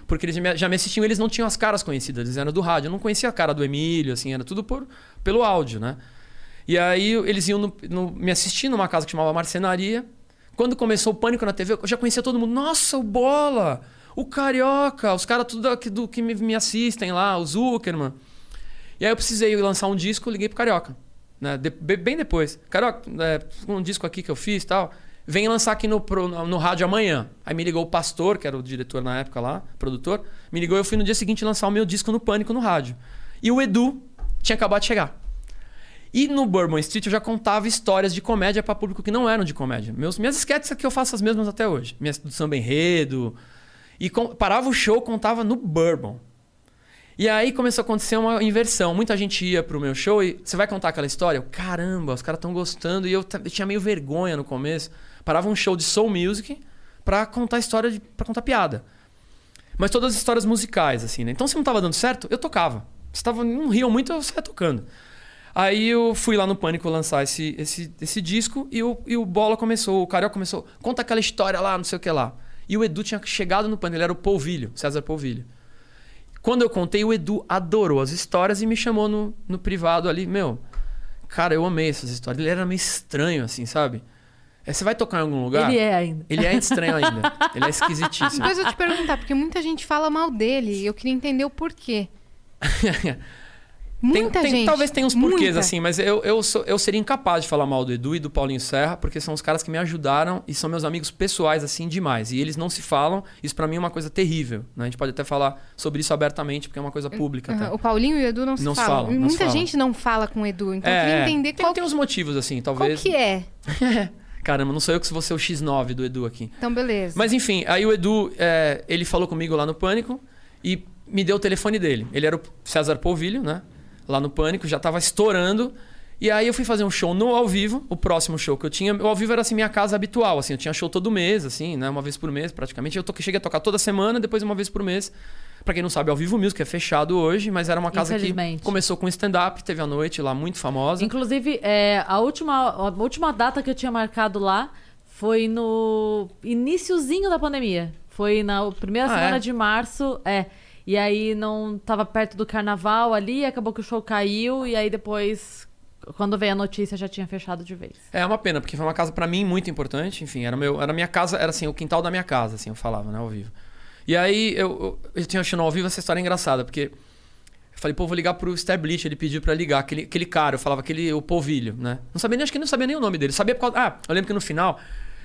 Porque eles já me assistiam eles não tinham as caras conhecidas, eles eram do rádio. Eu não conhecia a cara do Emílio, assim, era tudo por, pelo áudio, né? E aí eles iam no- no- me assistir numa casa que chamava Marcenaria. Quando começou o pânico na TV, eu já conhecia todo mundo. Nossa, o Bola! O Carioca! Os caras tudo aqui do, que me, me assistem lá, o Zuckerman. E aí eu precisei lançar um disco, liguei pro Carioca. Né? De- be- bem depois. Carioca, é, um disco aqui que eu fiz e tal. Vem lançar aqui no, pro- no, no rádio amanhã. Aí me ligou o Pastor, que era o diretor na época lá, produtor. Me ligou e eu fui no dia seguinte lançar o meu disco no Pânico no rádio. E o Edu tinha acabado de chegar. E no Bourbon Street eu já contava histórias de comédia para público que não eram de comédia. Meus, minhas sketches aqui eu faço as mesmas até hoje. Minhas do samba enredo. E com- parava o show, contava no Bourbon. E aí começou a acontecer uma inversão. Muita gente ia pro meu show e você vai contar aquela história? Eu, Caramba, os caras estão gostando. E eu, eu tinha meio vergonha no começo. Parava um show de soul music pra contar história, de, pra contar piada. Mas todas as histórias musicais, assim, né? Então se não tava dando certo, eu tocava. Se tava, não riam muito, eu saia tocando. Aí eu fui lá no Pânico lançar esse, esse, esse disco e o, e o Bola começou, o Carioca começou, conta aquela história lá, não sei o que lá. E o Edu tinha chegado no Pânico, ele era o Polvilho, César Polvilho. Quando eu contei, o Edu adorou as histórias e me chamou no, no privado ali. Meu, cara, eu amei essas histórias. Ele era meio estranho, assim, sabe? É, você vai tocar em algum lugar? Ele é ainda. Ele é estranho ainda. Ele é esquisitíssimo. Depois eu te perguntar, porque muita gente fala mal dele e eu queria entender o porquê. Muita tem- gente. Talvez tenha uns porquês, muita. assim, mas eu, eu, sou- eu seria incapaz de falar mal do Edu e do Paulinho Serra, porque são os caras que me ajudaram e são meus amigos pessoais, assim, demais. E eles não se falam, isso pra mim é uma coisa terrível. Né? A gente pode até falar sobre isso abertamente, porque é uma coisa pública. Aham, até. O Paulinho e o Edu não se Não falam. falam, Muita falam. gente não fala com o Edu, então eu queria É, entender tem, qual, tem uns motivos, assim, qual talvez. que é. Caramba, não sou eu que vou ser o X9 do Edu aqui. Então, beleza. Mas enfim, aí o Edu, é, ele falou comigo lá no Pânico e me deu o telefone dele. Ele era o César Polvilho, né? Lá no Pânico, já tava estourando. E aí eu fui fazer um show no ao vivo, o próximo show que eu tinha. O ao vivo era assim minha casa habitual, assim, eu tinha show todo mês, assim, né? Uma vez por mês, praticamente. Eu cheguei a tocar toda semana, depois uma vez por mês. Pra quem não sabe, ao vivo music é fechado hoje, mas era uma casa que começou com stand-up, teve a noite lá muito famosa. Inclusive, é, a, última, a última data que eu tinha marcado lá foi no iniciozinho da pandemia. Foi na primeira Ah, semana é? de março, é. E aí não tava perto do carnaval ali, acabou que o show caiu, e aí depois, quando veio a notícia, já tinha fechado de vez. É uma pena, porque foi uma casa pra mim muito importante. Enfim, era meu, era minha casa, era assim, o quintal da minha casa, assim, eu falava, né, ao vivo. E aí eu, eu, eu tinha achando ao vivo essa história engraçada, porque eu falei, pô, vou ligar pro Stablish, ele pediu pra ligar, aquele, aquele cara, eu falava aquele, o Polvilho, né? Não sabia nem, acho que não sabia nem o nome dele. Sabia por causa, ah, eu lembro que no final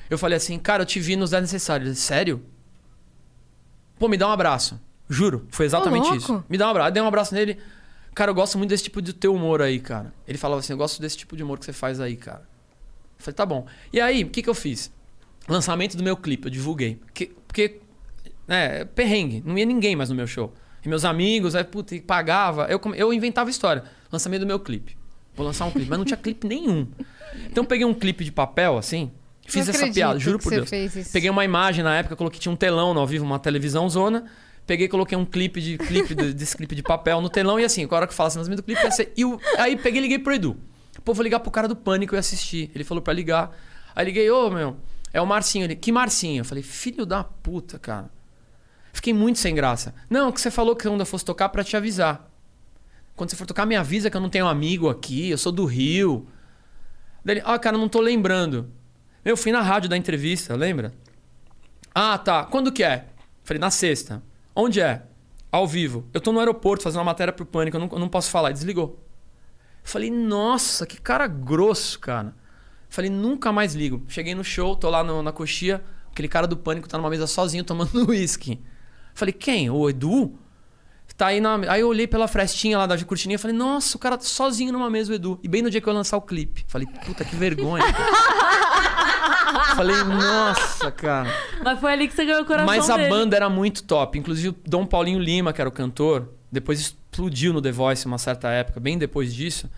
eu falei assim, cara, eu te vi nos 10 necessários. Sério? Pô, me dá um abraço. Juro, foi exatamente isso. Me dá um abraço. Eu dei um abraço nele. Cara, eu gosto muito desse tipo de teu humor aí, cara. Ele falava assim, eu gosto desse tipo de humor que você faz aí, cara. Eu falei, tá bom. E aí, o que, que eu fiz? Lançamento do meu clipe, eu divulguei. Porque, porque né, perrengue, não ia ninguém mais no meu show. E meus amigos, aí, puta, e pagava. Eu, eu inventava história. Lançamento do meu clipe. Vou lançar um clipe, mas não tinha clipe nenhum. Então eu peguei um clipe de papel, assim, fiz essa piada, juro por você Deus. fez isso. Peguei uma imagem na época, coloquei, tinha um telão no ao vivo, uma televisão zona. Peguei e coloquei um clipe de clipe de- desse clipe de papel no telão e assim, a hora que falasse lançamento do clipe, ia ser. E o- aí peguei e liguei pro Edu. Pô, vou ligar pro cara do pânico e assistir. Ele falou pra ligar. Aí liguei, ô meu, é o Marcinho. Ele, que Marcinho? Eu falei, filho da puta, cara. Fiquei muito sem graça. Não, que você falou que quando eu fosse tocar pra te avisar. Quando você for tocar, me avisa que eu não tenho amigo aqui, eu sou do Rio. Daí ele, ah, cara, não tô lembrando. Eu fui na rádio da entrevista, lembra? Ah, tá. Quando que é? Falei, na sexta. Onde é? Ao vivo. Eu tô no aeroporto fazendo uma matéria pro Pânico, eu não, eu não posso falar. Desligou. Falei, nossa, que cara grosso, cara. Falei, nunca mais ligo. Cheguei no show, tô lá no- na coxia, aquele cara do Pânico tá numa mesa sozinho tomando uísque. Falei, quem? O Edu? Tá aí na. Aí eu olhei pela frestinha lá da cortininha e falei, nossa, o cara tá sozinho numa mesa, o Edu. E bem no dia que eu lançar o clipe. Falei, puta, que vergonha. falei, nossa, cara. Mas foi ali que você ganhou o coração Mas a dele. banda era muito top. Inclusive, o Dom Paulinho Lima, que era o cantor, depois explodiu no The Voice uma certa época, bem depois disso.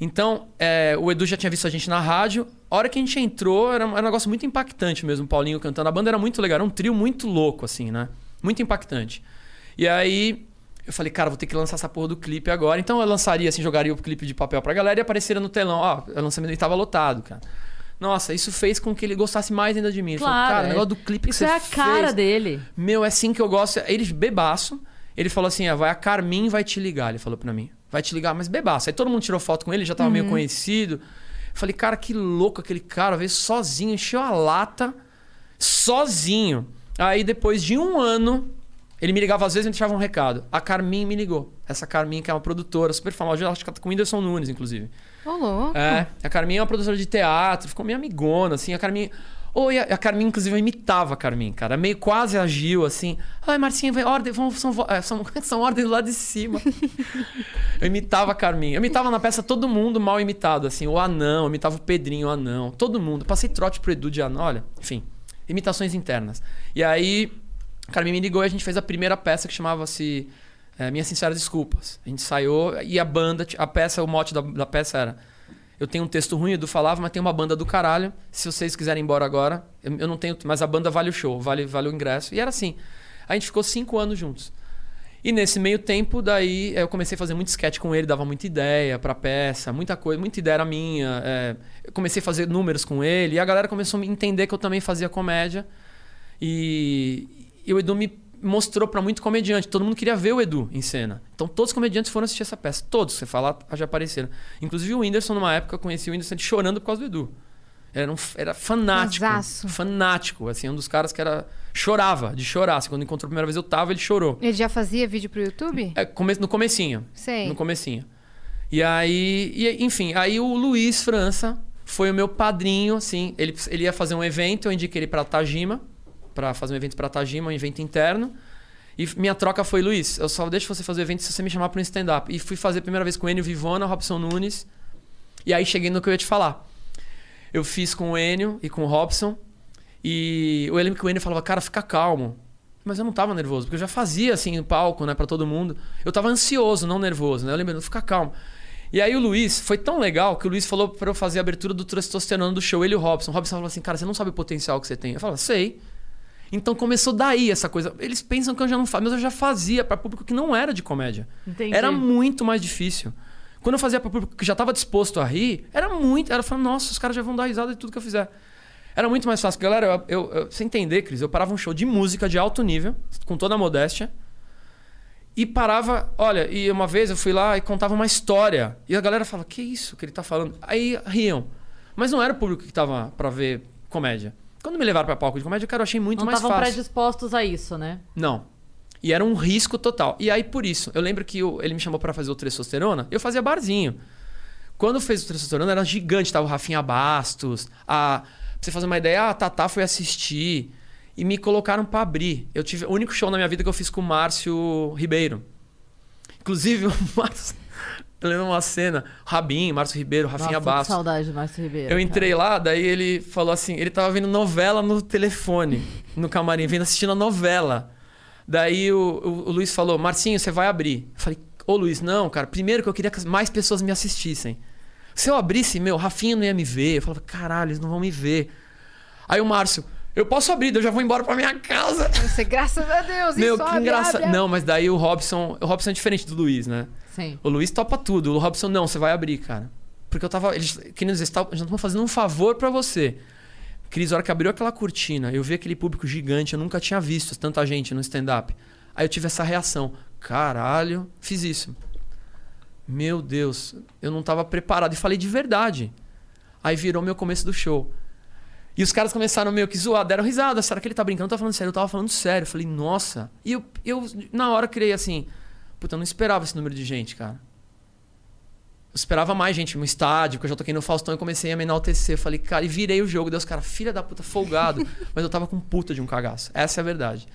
Então, é, o Edu já tinha visto a gente na rádio. A hora que a gente entrou, era, um- era um negócio muito impactante mesmo, o Paulinho cantando. A banda era muito legal, era um trio muito louco, assim, né? Muito impactante. E aí, eu falei, cara, vou ter que lançar essa porra do clipe agora. Então eu lançaria, assim, jogaria o clipe de papel pra galera e apareceria no telão. Ó, o lançamento ele tava lotado, cara. Nossa, isso fez com que ele gostasse mais ainda de mim. Ele falou, Claro, cara, o é- negócio do clipe que Isso você é a cara fez, dele. Meu, é assim que eu gosto. Ele bebaço. Ele falou assim: ah, vai a Carmin vai te ligar. Ele falou pra mim. Vai te ligar, mas bebaço. Aí todo mundo tirou foto com ele, já tava meio conhecido. Falei, cara, que louco aquele cara, veio sozinho, encheu a lata, sozinho. Aí depois de um ano, ele me ligava às vezes e me deixava um recado. A Carmin me ligou. Essa Carmin, que é uma produtora super famosa, acho que tá com o Whindersson Nunes, inclusive. Ô, louco. É, a Carmin é uma produtora de teatro, ficou minha amigona, assim, a Carmin... Oi, a a Carmin, inclusive, eu imitava a Carmin, cara. Meio quase agiu, assim. Ai, Marcinha, vem, ordem, vão, são, é, são, são ordens lá de cima. eu imitava a Carmin. Eu imitava na peça todo mundo mal imitado, assim. O anão, eu imitava o Pedrinho, o anão. Todo mundo. Passei trote pro Edu de anão, olha. Enfim, imitações internas. E aí, a Carmin me ligou e a gente fez a primeira peça que chamava-se é, Minhas Sinceras Desculpas. A gente ensaiou e a banda, a peça, o mote da, da peça era eu tenho um texto ruim, o Edu falava, mas tem uma banda do caralho. Se vocês quiserem ir embora agora, eu, eu não tenho. Mas a banda vale o show, vale, vale o ingresso. E era assim. A gente ficou cinco anos juntos. E nesse meio tempo, daí eu comecei a fazer muito sketch com ele, dava muita ideia pra peça, muita coisa, muita ideia era minha. é, eu comecei a fazer números com ele e a galera começou a entender que eu também fazia comédia. E, e o Edu me mostrou pra muito comediante. Todo mundo queria ver o Edu em cena. Então todos os comediantes foram assistir essa peça. Todos, você falar, já apareceram. Inclusive o Whindersson, numa época, eu conheci o Whindersson chorando por causa do Edu. Era, um, era fanático. Fanático. Assim, um dos caras que era. Chorava de chorar. Assim, quando encontrou a primeira vez eu tava, ele chorou. Ele já fazia vídeo pro YouTube? É, come- no comecinho. Sei. No comecinho. E aí, e, enfim, aí o Luiz França foi o meu padrinho, assim, ele, ele ia fazer um evento, eu indiquei ele pra Tajima, pra fazer um evento pra Tajima, um evento interno. E minha troca foi, Luiz, eu só deixo você fazer o evento se você me chamar para um stand-up. E fui fazer a primeira vez com o Enio Vivona, Robson Nunes. E aí cheguei no que eu ia te falar. Eu fiz com o Enio e com o Robson. E eu lembro que o Enio falava, cara, fica calmo. Mas eu não tava nervoso, porque eu já fazia assim palco, né, pra todo mundo. Eu tava ansioso, não nervoso, né? Eu lembro, fica calmo. E aí o Luiz, foi tão legal que o Luiz falou pra eu fazer a abertura do testosterona do show, ele e o Robson. O Robson falou assim, cara, você não sabe o potencial que você tem. Eu falava, sei. Então começou daí essa coisa. Eles pensam que eu já não faço, mas eu já fazia pra público que não era de comédia. Entendi. Era muito mais difícil. Quando eu fazia pra público que já tava disposto a rir, era muito. Era falando, nossa, os caras já vão dar risada de tudo que eu fizer. Era muito mais fácil. Galera, eu, eu, eu, sem entender, Cris, eu parava um show de música de alto nível, com toda a modéstia. E parava, olha, e uma vez eu fui lá e contava uma história. E a galera falava, que isso que ele tá falando? Aí riam. Mas não era o público que tava pra ver comédia. Quando me levaram pra palco de comédia, cara, eu achei muito Não mais estavam fácil. predispostos a isso, né? Não. E era um risco total. E aí, por isso, eu lembro que o- ele me chamou pra fazer o Testosterona, eu fazia barzinho. Quando fez o Testosterona, era gigante. Tava o Rafinha Bastos. A... Pra você fazer uma ideia, a Tatá foi assistir. E me colocaram pra abrir. Eu tive o único show na minha vida que eu fiz com o Márcio Ribeiro. Inclusive, o Márcio... Eu lembro uma cena. Rabin, Márcio Ribeiro, Rafinha Nossa, Bastos. saudade do Márcio Ribeiro. Eu entrei lá, daí ele falou assim, ele tava vendo novela no telefone, no camarim, vendo assistindo a novela. Daí o, o- o Luiz falou, Marcinho, você vai abrir. Eu falei, ô Luiz, não, cara, primeiro que eu queria que mais pessoas me assistissem. Se eu abrisse, meu, Rafinha não ia me ver. Eu falava, caralho, eles não vão me ver. Aí o Márcio, eu posso abrir, eu já vou embora pra minha casa. Você, graças a Deus, Meu, que abre, engraçado. abre, Não, mas daí o Robson, o Robson é diferente do Luiz, né? Sim. O Luiz topa tudo. O Robson, não, você vai abrir, cara. Porque eu tava. Eles queriam dizer, "Tá- já estão fazendo um favor pra você. Cris, a hora que abriu aquela cortina, eu vi aquele público gigante, eu nunca tinha visto tanta gente no stand-up. Aí eu tive essa reação. Caralho, fiz isso. Meu Deus, eu não tava preparado. E falei de verdade. Aí virou meu começo do show. E os caras começaram meio que zoar, deram risada. Será que ele tá brincando? Eu tava falando sério. Eu tava falando sério. Eu falei, nossa. E eu, eu na hora, criei assim. Puta, eu não esperava esse número de gente, cara. Eu esperava mais gente no estádio, porque eu já toquei no Faustão e comecei a me enaltecer. Falei, cara, e virei o jogo. Deus, cara, filha da puta, folgado. Mas eu tava com puta de um cagaço. Essa é a verdade.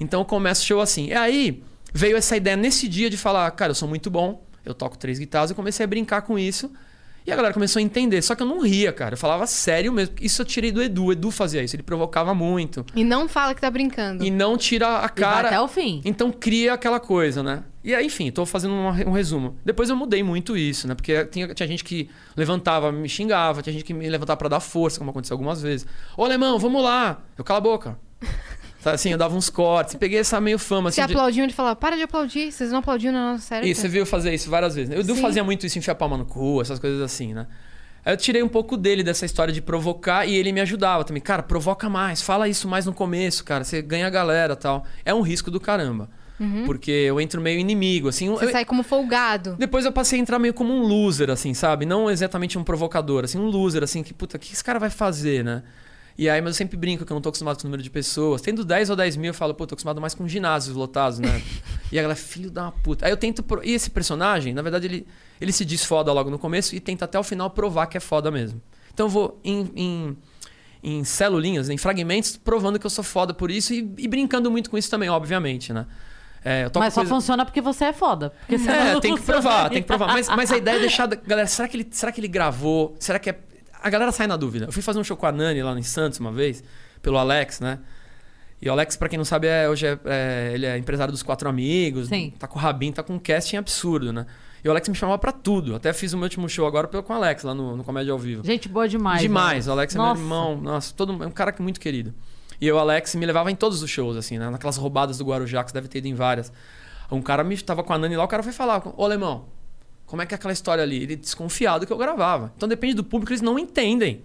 Então eu começo o show assim. E aí veio essa ideia nesse dia de falar, cara, eu sou muito bom, eu toco três guitarras, eu comecei a brincar com isso. E a galera começou a entender. Só que eu não ria, cara. Eu falava sério mesmo. Isso eu tirei do Edu. O Edu fazia isso. Ele provocava muito. E não fala que tá brincando. E não tira a E vai cara. até o fim. Então cria aquela coisa, né? E aí, enfim, tô fazendo um resumo. Depois eu mudei muito isso, né? Porque tinha, tinha gente que levantava, me xingava, tinha gente que me levantava pra dar força, como aconteceu algumas vezes. Ô, alemão, vamos lá! Eu cala a boca. Sabe, assim, eu dava uns cortes. Peguei essa meio fama, Se assim. de- aplaudiam, ele falava, para de aplaudir, vocês não aplaudiam na nossa série. Isso, você viu fazer isso várias vezes. né? Edu Sim. fazia muito isso, enfiar palma no cu, essas coisas assim, né? Aí eu tirei um pouco dele dessa história de provocar e ele me ajudava também. Cara, provoca mais, fala isso mais no começo, cara. Você ganha a galera tal. É um risco do caramba. Porque eu entro meio inimigo, assim. Uhum. Você eu- sai como folgado. Depois eu passei a entrar meio como um loser, assim, sabe? Não exatamente um provocador, assim, um loser, assim, que, puta, o que esse cara vai fazer, né? E aí, mas eu sempre brinco que eu não tô acostumado com o número de pessoas. Tendo 10 ou 10 mil, eu falo, pô, tô acostumado mais com ginásios lotados, né? e a galera, filho da puta. Aí eu tento. pro- E esse personagem, na verdade, ele, ele se diz foda logo no começo e tenta até o final provar que é foda mesmo. Então eu vou em. em em celulinhas, em fragmentos, provando que eu sou foda por isso e, e brincando muito com isso também, obviamente, né? É, Mas só coisa- funciona porque você é foda. Porque é, não tem que provar, tem que provar. Mas, mas a ideia é deixar. Galera, será que, ele, será que ele gravou? Será que é. A galera sai na dúvida. Eu fui fazer um show com a Nani lá em Santos uma vez, pelo Alex, né? E o Alex, pra quem não sabe, é, hoje é, é- ele é empresário dos Quatro Amigos. Sim. Tá com o Rabin, tá com um casting absurdo, né? E o Alex me chamava pra tudo. Até fiz o meu último show agora pelo- com o Alex, lá no, no Comédia ao Vivo. Gente boa demais. Demais. O né? Alex é Nossa. meu irmão. Nossa, todo, é um cara é muito querido. E o Alex me levava em todos os shows, assim, né? Naquelas roubadas do Guarujá, que você deve ter ido em várias. Um cara me tava com a Nani lá, o cara foi falar: Ô, alemão, como é que é aquela história ali? Ele desconfiado que eu gravava. Então depende do público, eles não entendem.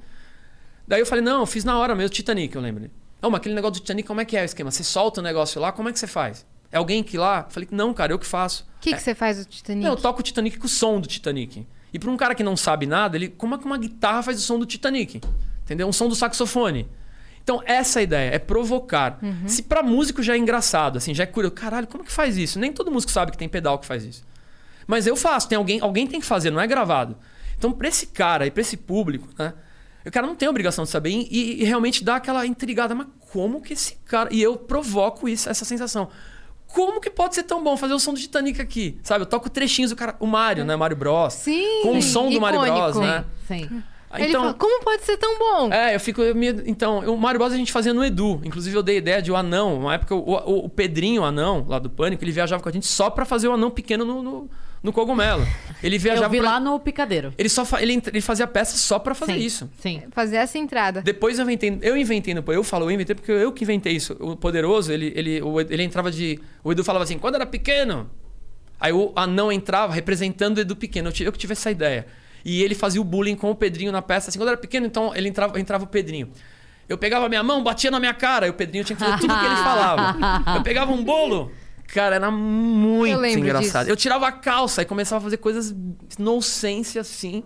Daí eu falei: não, eu fiz na hora mesmo, Titanic, eu lembro. Não, mas aquele negócio do Titanic, como é que é o esquema? Você solta o negócio lá, como é que você faz? É alguém que lá? Eu falei: não, cara, eu que faço. O que, que você faz do Titanic? Não, eu toco o Titanic com o som do Titanic. E pra um cara que não sabe nada, ele como é que uma guitarra faz o som do Titanic? Entendeu? Um som do saxofone. Então, essa é a ideia, é provocar. Se pra músico já é engraçado, assim, já é curioso. Caralho, como que faz isso? Nem todo músico sabe que tem pedal que faz isso. Mas eu faço, tem alguém, alguém tem que fazer, não é gravado. Então, pra esse cara e pra esse público, né? O cara não tem obrigação de saber e, e realmente dá aquela intrigada. Mas como que esse cara. E eu provoco isso, essa sensação. Como que pode ser tão bom fazer o som do Titanic aqui? Sabe, eu toco trechinhos do cara. O Mario, né? Mario Bros. Sim, Com o som do Mario. Bros, né? Sim. Ele fala, como pode ser tão bom? É, eu fico. eu me- então, o Mario Bros a gente fazia no Edu. Inclusive, eu dei ideia de o anão. Uma época, o, o- o Pedrinho, o anão, lá do Pânico, ele viajava com a gente só pra fazer o anão pequeno no, no, no cogumelo. Ele viajava. Eu vi pra- lá no Picadeiro. Ele, só fa- ele, ele fazia peça só pra fazer Sim, isso. Sim. Fazer essa entrada. Depois eu inventei, eu inventei no eu falo, eu inventei porque eu que inventei isso. O poderoso, ele, ele, ele entrava de. O Edu falava assim, quando era pequeno. Aí o anão entrava representando o Edu pequeno. Eu, tive, eu que tive essa ideia. E ele fazia o bullying com o Pedrinho na peça. Assim, quando era pequeno, então ele entrava, entrava o Pedrinho. Eu pegava a minha mão, batia na minha cara, e o Pedrinho tinha que fazer tudo o que ele falava. Eu pegava um bolo. Cara, era Eu muito lembro engraçado. disso. Eu tirava a calça e começava a fazer coisas nonsense assim.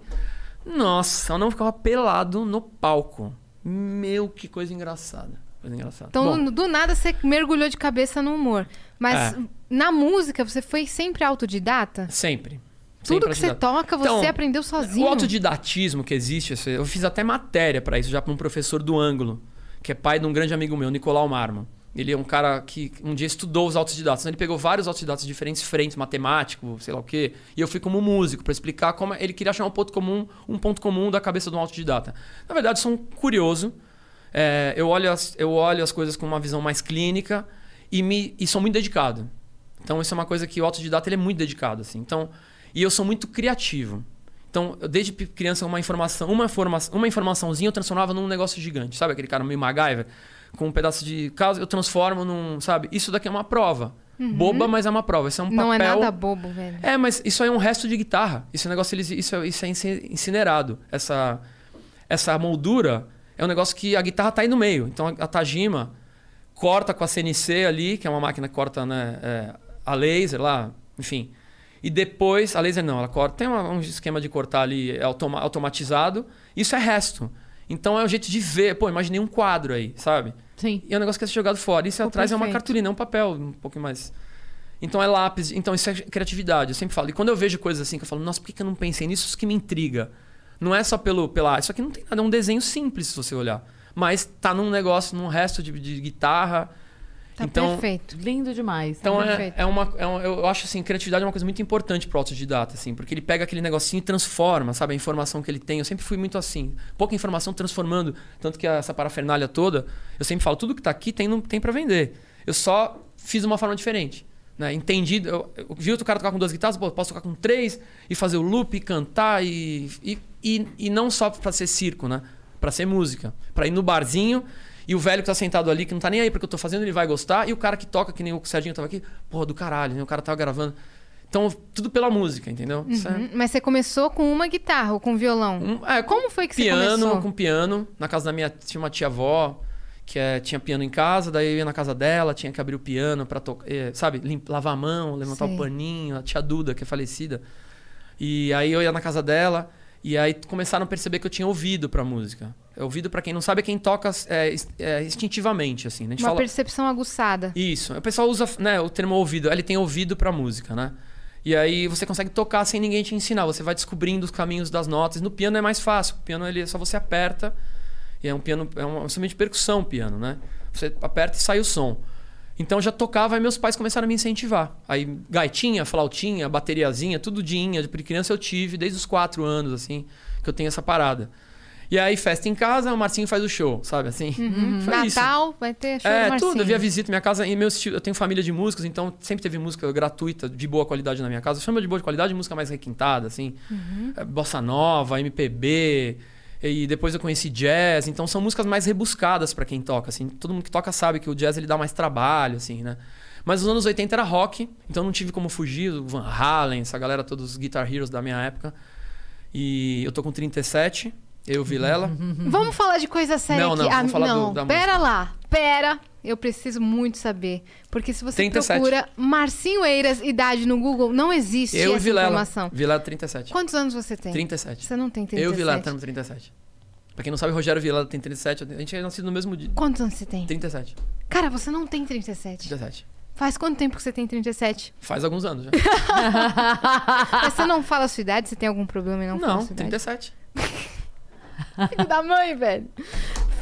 Nossa, eu não ficava pelado no palco. Meu, que coisa engraçada. Coisa engraçada. Então, Bom, do, nada, você mergulhou de cabeça no humor. Mas É. na música, você foi sempre autodidata? sempre. Tudo que você toca, você Então, aprendeu sozinho? O autodidatismo que existe, eu fiz até matéria pra isso já para um professor do ângulo, que é pai de um grande amigo meu, Nicolau Marman. Ele é um cara que um dia estudou os autodidatas. Ele pegou vários autodidatas de diferentes frentes, matemático, sei lá o quê. E eu fui como músico pra explicar como ele queria achar um ponto comum, um ponto comum da cabeça de um autodidata. Na verdade, sou um curioso. É, eu, olho as, eu olho as coisas com uma visão mais clínica e, me, e sou muito dedicado. Então, isso é uma coisa que o autodidata ele é muito dedicado. Assim. Então, e eu sou muito criativo. Então, desde criança, uma informação, uma, forma, uma informaçãozinha eu transformava num negócio gigante. Sabe aquele cara meio MacGyver? Com um pedaço de casa, eu transformo num. Sabe? Isso daqui é uma prova. Boba, mas é uma prova. Isso é um papel. Não é nada bobo, velho. É, mas isso aí é um resto de guitarra. Esse negócio, eles, isso, é, isso é inci- incinerado. Essa, essa moldura é um negócio que a guitarra tá aí no meio. Então a, a Tajima corta com a CNC ali, que é uma máquina que corta né, é, a laser lá, enfim. E depois, a laser não, ela corta. Tem uma- um esquema de cortar ali é automa- automatizado. Isso é resto. Então é um jeito de ver. Pô, imaginei um quadro aí, sabe? Sim. E é um negócio que é jogado fora. Isso atrás é uma perfeito. cartolina, é um papel, um pouquinho mais. Então é lápis. Então isso é criatividade. Eu sempre falo. E quando eu vejo coisas assim que eu falo, nossa, por que que eu não pensei nisso? Isso que me intriga. Não é só pelo, pela. Isso aqui não tem nada, é um desenho simples se você olhar. Mas tá num negócio, num resto de, de guitarra. Tá então, perfeito. Lindo demais. então é, Perfeito. é uma. É um, eu acho assim, criatividade é uma coisa muito importante pro autodidata, assim, porque ele pega aquele negocinho e transforma, sabe? A informação que ele tem. Eu sempre fui muito assim. Pouca informação transformando. Tanto que essa parafernália toda, eu sempre falo, tudo que tá aqui tem, não, tem para vender. Eu só fiz de uma forma diferente. Né? Entendi. Eu, eu vi outro cara tocar com duas guitarras, pô, posso tocar com três e fazer o loop, e cantar e, e, e, e não só pra ser circo, né? Pra ser música. Pra ir no barzinho e o velho que tá sentado ali, que não tá nem aí porque eu tô fazendo, ele vai gostar. E o cara que toca, que nem o Serginho tava aqui, porra, do caralho, né? O cara tava gravando. Então, tudo pela música, entendeu? Isso é- Mas você começou com uma guitarra ou com violão? Um- é, Como foi que você piano, começou? com piano. Na casa da minha tinha uma tia-avó que é, tinha piano em casa, daí eu ia na casa dela, tinha que abrir o piano pra tocar, sabe, lim- lavar a mão, levantar Sei. o paninho, a tia Duda, que é falecida. E aí eu ia na casa dela e aí começaram a perceber que eu tinha ouvido pra música. Ouvido, pra quem não sabe, é quem toca é, é, instintivamente, assim. né? A gente Uma fala... percepção aguçada. Isso. O pessoal usa né, o termo ouvido. Ele tem ouvido pra música, né? E aí você consegue tocar sem ninguém te ensinar. Você vai descobrindo os caminhos das notas. No piano é mais fácil. O piano ele só você aperta. E é um piano, é um instrumento de percussão o piano, né? Você aperta e sai o som. Então eu já tocava e meus pais começaram a me incentivar. Aí gaitinha, flautinha, bateriazinha, tudo dinha. De criança eu tive desde os quatro anos, assim, que eu tenho essa parada. E aí, festa em casa, o Marcinho faz o show, sabe assim? Isso. Natal vai ter show É, tudo. Eu via visita minha casa e meus tios, eu tenho família de músicos, então sempre teve música gratuita, de boa qualidade na minha casa. Chama de boa qualidade, música mais requintada, assim. Uhum. É, Bossa nova, MPB. E depois eu conheci jazz, então são músicas mais rebuscadas pra quem toca, assim. Todo mundo que toca sabe que o jazz ele dá mais trabalho, assim, né? Mas nos anos 80 era rock, então não tive como fugir. O Van Halen, essa galera, todos os Guitar Heroes da minha época. E eu tô com 37, eu e Vilela. Vamos falar de coisa séria Não, aqui. não, vamos ah, falar do- não. da pera lá. Pera. Eu preciso muito saber. Porque se você 37. procura Marcinho Eiras, idade no Google, não existe Eu e essa Vilela. informação. Vilela 37. Quantos anos você tem? 37. Você não tem 37. Eu e Vilela estamos 37. Pra quem não sabe, Rogério Vilela tem 37. A gente é nascido no mesmo dia. Quantos anos você tem? 37. Cara, você não tem 37. 37. Faz quanto tempo que você tem 37? Faz alguns anos já. Mas você não fala a sua idade? Você tem algum problema em não, falar a Não, sua idade? 37. Filho da mãe, velho.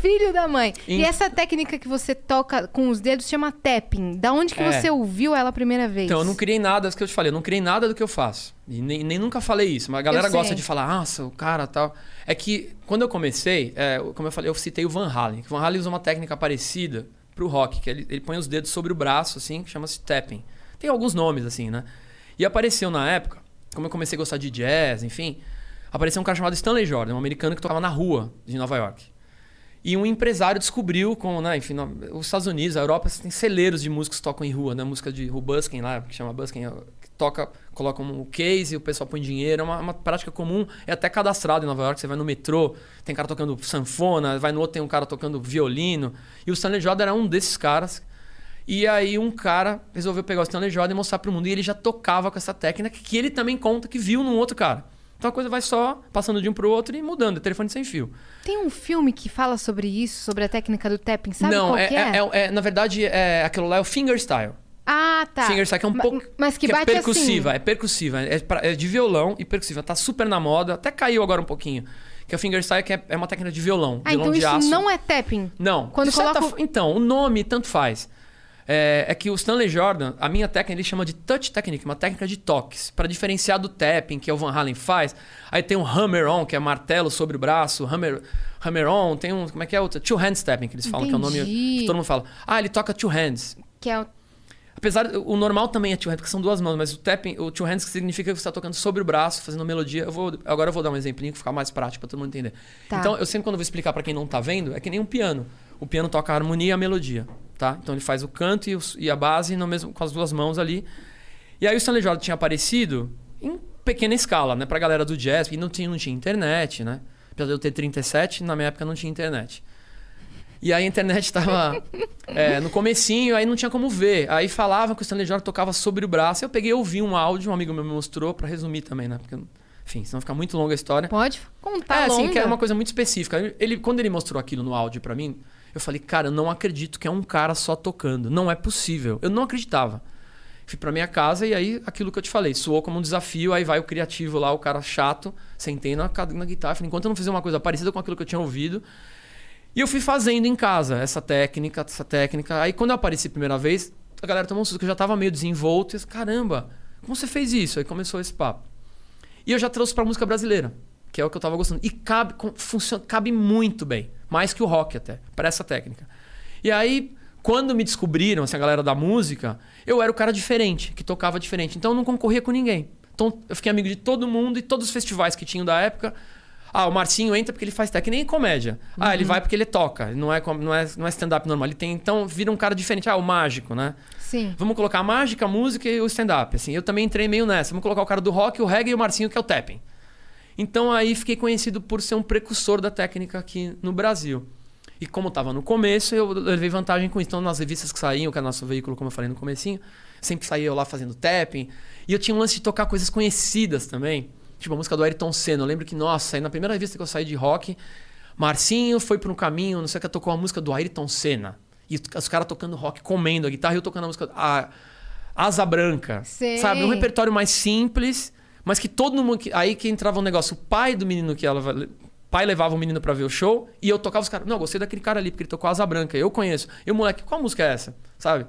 Filho da mãe. E essa técnica que você toca com os dedos chama tapping. Da onde que É. você ouviu ela a primeira vez? Então, eu não criei nada, isso que eu te falei, eu não criei nada do que eu faço. E nem, nem nunca falei isso, mas a galera gosta de falar, nossa, o cara tal. É que quando eu comecei, é, como eu falei, eu citei o Van Halen. O Van Halen usa uma técnica parecida pro rock, que ele, ele põe os dedos sobre o braço, assim, que chama-se tapping. Tem alguns nomes, assim, né? E apareceu na época, como eu comecei a gostar de jazz, enfim, apareceu um cara chamado Stanley Jordan, um americano que tocava na rua de Nova York. E um empresário descobriu, com, né, enfim, os Estados Unidos, a Europa, tem celeiros de músicos que tocam em rua, né? Música de rua busking lá, que chama busking, é, que toca, coloca um case e o pessoal põe dinheiro. É uma, uma prática comum, é até cadastrado em Nova York. Você vai no metrô, tem cara tocando sanfona, vai no outro, tem um cara tocando violino. E o Stanley Jordan era um desses caras. E aí um cara resolveu pegar o Stanley Jordan e mostrar pro mundo. E ele já tocava com essa técnica que ele também conta que viu num outro cara. Então a coisa vai só passando de um pro outro e mudando, é telefone sem fio. Tem um filme que fala sobre isso, sobre a técnica do tapping. Sabe Não, qual é, que é? é- é- é- na verdade, é, aquilo lá é o fingerstyle. Ah, tá. Fingerstyle que é um pouco. Mas que, é bate percussiva, assim. é percussiva. É, pra- é de violão e percussiva. Tá super na moda, até caiu agora um pouquinho. Que é o fingerstyle, que é, é uma técnica de violão. Ah, violão então de isso aço. não é tapping. Não. Quando coloca o- fo- Então, o nome tanto faz. É, é que o Stanley Jordan, a minha técnica, ele chama de touch technique, uma técnica de toques, para diferenciar do tapping que o Van Halen faz. Aí tem o hammer-on, que é martelo sobre o braço, hammer, hammer-on, tem um, como é que é outro? Two hands tapping, que eles falam, que é o nome Entendi. que todo mundo fala. Ah, ele toca two hands. Que é o... Apesar, o normal também é two hands, porque são duas mãos, mas o tapping, o two hands que significa que você está tocando sobre o braço, fazendo melodia. Eu vou, agora eu vou dar um exemplinho que ficar mais prático para todo mundo entender. Tá. Então, eu sempre quando vou explicar para quem não tá vendo, é que nem um piano. O piano toca a harmonia e a melodia, tá? Então ele faz o canto e, os- e a base no mesmo, com as duas mãos ali. E aí o Stanley Jordan tinha aparecido em pequena escala, né? Pra galera do jazz, e não tinha, não tinha internet, né? Apesar de eu ter 37, na minha época não tinha internet. E aí a internet estava é, no comecinho, aí não tinha como ver. Aí falavam que o Stanley Jordan tocava sobre o braço. Eu peguei e ouvi um áudio, um amigo meu me mostrou, pra resumir também, né? Porque, enfim, senão fica muito longa a história. Pode contar é, assim, longa. que era uma coisa muito específica. Ele, quando ele mostrou aquilo no áudio pra mim, eu falei, cara, eu não acredito que é um cara só tocando. Não é possível. Eu não acreditava. Fui pra minha casa e aí, aquilo que eu te falei, soou como um desafio. Aí vai o criativo lá, o cara chato, sentei na, na guitarra. Falei, enquanto eu não fizer uma coisa parecida com aquilo que eu tinha ouvido. E eu fui fazendo em casa essa técnica, essa técnica. Aí quando eu apareci a primeira vez, a galera tomou um susto, que eu já tava meio desenvolto. E caramba, como você fez isso? Aí começou esse papo. E eu já trouxe pra música brasileira, que é o que eu tava gostando. E cabe, funciona, cabe muito bem. Mais que o rock até, para essa técnica. E aí, quando me descobriram, essa galera da música, eu era o cara diferente, que tocava diferente. Então eu não concorria com ninguém. Então eu fiquei amigo de todo mundo e todos os festivais que tinham da época. Ah, o Marcinho entra porque ele faz técnica, nem comédia. Ah, ele vai porque ele toca. Não é, não é, não é stand-up normal. Ele tem, então, vira um cara diferente. Ah, o mágico, né? Sim. Vamos colocar a mágica, a música e o stand-up. Assim, eu também entrei meio nessa. Vamos colocar o cara do rock, o reggae e o Marcinho, que é o tapping. Então aí fiquei conhecido por ser um precursor da técnica aqui no Brasil. E como estava no começo, eu levei vantagem com isso. Então, nas revistas que saíam, que é nosso veículo, como eu falei no comecinho, sempre saía eu lá fazendo tapping. E eu tinha um lance de tocar coisas conhecidas também. Tipo a música do Ayrton Senna. Eu lembro que, nossa, aí na primeira revista que eu saí de rock, Marcinho foi por um caminho, não sei o que, tocou a música do Ayrton Senna. E os caras tocando rock, comendo a guitarra, e eu tocando a música... A Asa Branca. Sei. Sabe? Um repertório mais simples, mas que todo mundo... Aí que entrava um negócio. O pai do menino que ela... o pai levava o menino pra ver o show e eu tocava os caras. Não, eu gostei daquele cara ali, porque ele tocou Asa Branca. Eu conheço. Eu, moleque, qual música é essa? Sabe?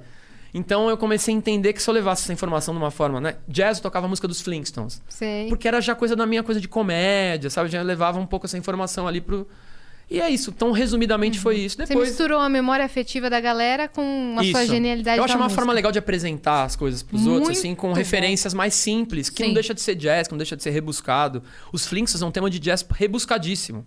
Então eu comecei a entender que se eu levasse essa informação de uma forma, né? Jazz eu tocava a música dos Flintstones. Sei. Porque era já coisa da minha coisa de comédia, sabe? Já levava um pouco essa informação ali pro. E é isso. Então, resumidamente, foi isso. Você Depois. misturou a memória afetiva da galera com a sua Isso. genialidade Eu acho uma música. forma legal de apresentar as coisas pros Muito outros, assim, com bom. referências mais simples, que Sim. não deixa de ser jazz, que não deixa de ser rebuscado. Os Flintstones é um tema de jazz rebuscadíssimo.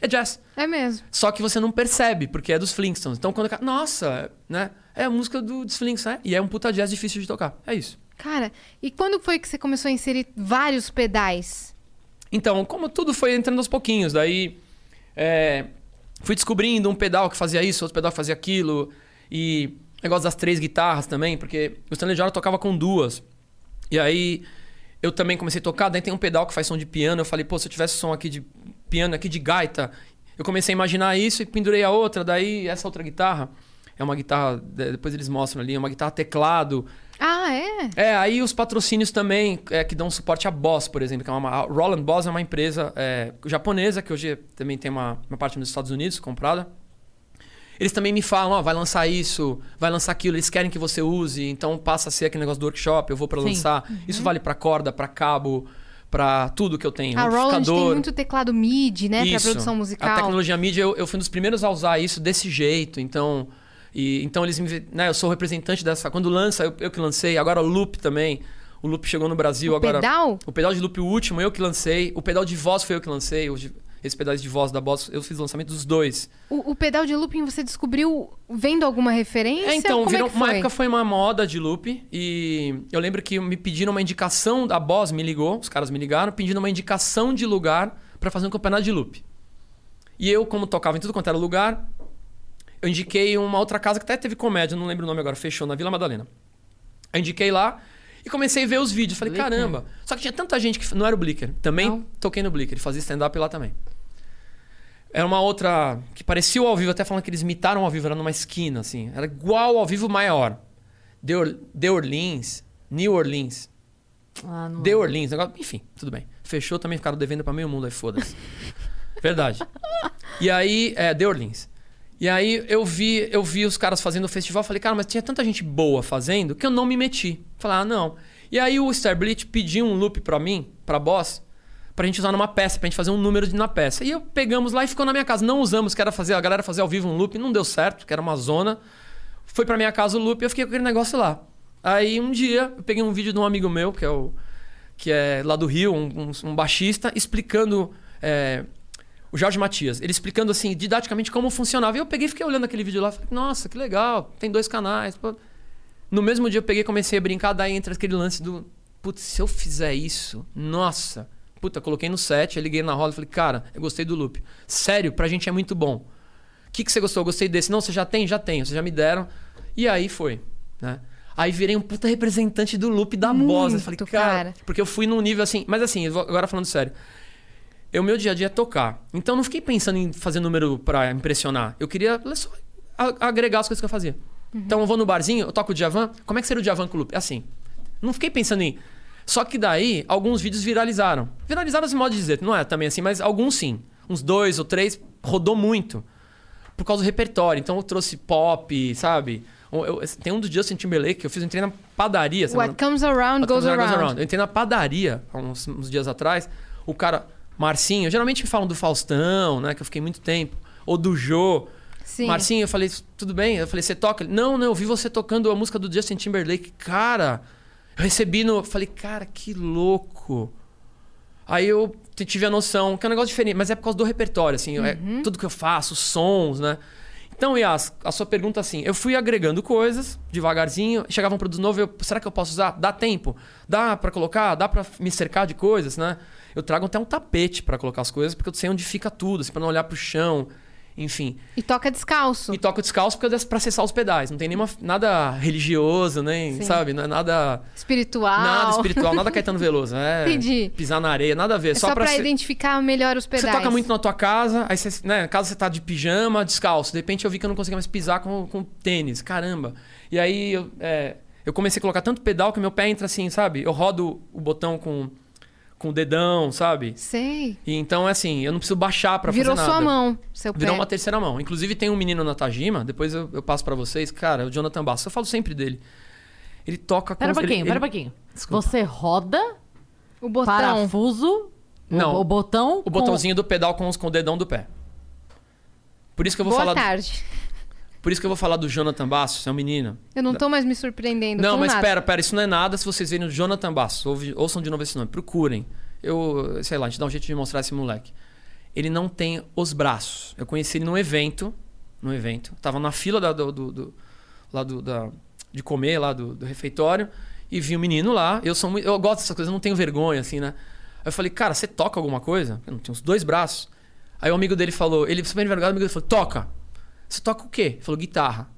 É jazz. É mesmo. Só que você não percebe, porque é dos Flintstones. Então, quando. Nossa, né? É a música do, dos Flintstones, né? E é um puta jazz difícil de tocar. É isso. Cara, e quando foi que você começou a inserir vários pedais? Então, como tudo foi entrando aos pouquinhos, daí é, fui descobrindo um pedal que fazia isso, outro pedal que fazia aquilo, e negócio das três guitarras também, porque o Stanley Jordan tocava com duas. E aí eu também comecei a tocar, daí tem um pedal que faz som de piano, eu falei, pô, se eu tivesse som aqui de piano, aqui de gaita, eu comecei a imaginar isso e pendurei a outra, daí essa outra guitarra é uma guitarra, de- depois eles mostram ali, é uma guitarra teclado, Ah, é? é, aí os patrocínios também é, que dão suporte à Boss, por exemplo. Que é uma, Roland Boss é uma empresa é, japonesa que hoje também tem uma, uma parte nos Estados Unidos comprada. Eles também me falam, ó, vai lançar isso, vai lançar aquilo, eles querem que você use, então passa a ser aquele negócio do workshop, eu vou Sim. lançar. Isso vale pra corda, pra cabo, pra tudo que eu tenho. A Roland tem muito teclado MIDI, né? Isso. produção musical. A tecnologia mídia, eu, eu fui um dos primeiros a usar isso desse jeito. Então, e, então eles me. Né, eu sou o representante dessa. Quando lança, eu, eu que lancei. Agora o Loop também. O Loop chegou no Brasil O agora. pedal? O pedal de loop, o último, eu que lancei. O pedal de voz foi eu que lancei. Os de- Esses pedais de voz da Boss, eu fiz o lançamento dos dois. O, o pedal de looping você descobriu vendo alguma referência? É, então, Como virou, é uma foi? época foi uma moda de loop e eu lembro que me pediram uma indicação, a Boss me ligou, os caras me ligaram, pedindo uma indicação de lugar pra fazer um campeonato de loop. E eu, como tocava em tudo quanto era lugar, eu indiquei uma outra casa que até teve comédia, não lembro o nome agora, fechou, na Vila Madalena. Eu indiquei lá e comecei a ver os vídeos. Falei, Blicker? caramba. Só que tinha tanta gente que. Não era o Blicker. Também Não? toquei no Blicker, fazia stand-up lá também. Era uma outra que parecia o ao vivo, até falando que eles imitaram ao vivo, era numa esquina, assim. Era igual ao vivo maior. De, Or- de Orleans, New Orleans. Ah, De Orleans, negócio, enfim, tudo bem. Fechou também, ficaram devendo pra meio mundo aí, foda-se. Verdade. E aí, é, De Orleans. E aí eu vi, eu vi os caras fazendo o festival, falei, cara, mas tinha tanta gente boa fazendo que eu não me meti. Falei, ah, não. E aí o Starblitz pediu um loop pra mim, pra boss, pra gente usar numa peça, pra gente fazer um número na peça. E eu pegamos lá e ficou na minha casa. Não usamos, que era fazer, a galera fazer ao vivo um loop, não deu certo, que era uma zona. Foi pra minha casa o loop e eu fiquei com aquele negócio lá. Aí um dia eu peguei um vídeo de um amigo meu, que é o que é lá do Rio, um, um- um baixista, explicando. é, o Jorge Matias, ele explicando assim, didaticamente como funcionava. E eu peguei e fiquei olhando aquele vídeo lá, falei, nossa, que legal, tem dois canais. pô. No mesmo dia eu peguei e comecei a brincar, daí entra aquele lance do. Putz, se eu fizer isso, nossa. Puta, coloquei no set, eu liguei na roda e falei, cara, eu gostei do loop. Sério, pra gente é muito bom. O que, que você gostou? Eu gostei desse. Não, você já tem? Já tenho. Vocês já me deram. E aí foi, né? Aí virei um puta representante do loop da Boss. Eu falei, Muito, cara, cara. Porque eu fui num nível assim... Mas assim, agora falando sério. O meu dia a dia é tocar. Então eu não fiquei pensando em fazer número pra impressionar. Eu queria só agregar as coisas que eu fazia. Então eu vou no barzinho, eu toco o Djavan. Como é que seria o Djavan com o loop? É assim. Não fiquei pensando em... Só que daí, alguns vídeos viralizaram. Viralizaram esse modo de dizer, não é também assim, mas alguns sim. Uns dois ou três, rodou muito. Por causa do repertório. Então eu trouxe pop, sabe? Eu- eu- tem um do Justin Timberlake que eu fiz, eu entrei na padaria. semana- What comes around goes comes around around. Eu entrei na padaria há uns, uns dias atrás. O cara, Marcinho, geralmente me falam do Faustão, né? Que eu fiquei muito tempo. Ou do Jô. Sim. Marcinho, eu falei, tudo bem? Eu falei, você toca? Ele, não, não, eu vi você tocando a música do Justin Timberlake. Cara, eu recebi no. Eu falei, cara, que louco. Aí eu tive a noção, que é um negócio diferente, mas é por causa do repertório, assim, é tudo que eu faço, os sons, né? Então, Yas, a sua pergunta assim, eu fui agregando coisas devagarzinho, chegava um produto novo, eu, será que eu posso usar? Dá tempo? Dá pra colocar? Dá pra me cercar de coisas, né? Eu trago até um tapete pra colocar as coisas, porque eu sei onde fica tudo, assim, pra não olhar pro chão, enfim. E toca descalço. E toco descalço porque é pra acessar os pedais, não tem nenhuma, nada religioso, nem, Sim. sabe? Não é nada... Espiritual. Nada espiritual, nada Caetano Veloso. É Entendi. pisar na areia, nada a ver. É só, pra, ser- identificar melhor os Você pedais. toca muito na tua casa, aí você, né, casa você tá de pijama, descalço. De repente eu vi que eu não conseguia mais pisar com, com tênis. Caramba. E aí eu, é, eu comecei a colocar tanto pedal que meu pé entra assim, sabe? Eu rodo o botão com, com o dedão, sabe? Sei. E então é assim, eu não preciso baixar pra Virou fazer nada. sua mão, seu pé. Virou uma terceira mão. Inclusive tem um menino na Tajima, depois eu, eu passo pra vocês, cara, o Jonathan Bastos. Eu falo sempre dele. Ele toca com Pera um ele- pouquinho, ele- pera um pouquinho. Desculpa. Você roda, O botão. parafuso, Não. o, o botão... O botãozinho do pedal com, os- com o dedão do pé. Por isso que eu vou Boa falar. do- tarde. Por isso que eu vou falar do Jonathan Bastos, é um menino. Eu não tô mais me surpreendendo Não, mas nada. pera, pera, isso não é nada se vocês verem o Jonathan Bastos. Ouve- ouçam de novo esse nome, procurem. Eu, sei lá, a gente dá um jeito de mostrar esse moleque. Ele não tem os braços. Eu conheci ele num evento. Num evento. Tava na fila da, do, do- do- lá do, da, de comer, lá do, do refeitório. E vi um menino lá. Eu sou eu gosto dessas coisas, eu não tenho vergonha, assim, né? Aí eu falei, cara, você toca alguma coisa? Eu não tenho os dois braços. Aí o amigo dele falou, ele super envergonhado, o amigo dele falou, toca. Você toca o quê? Ele falou, guitarra.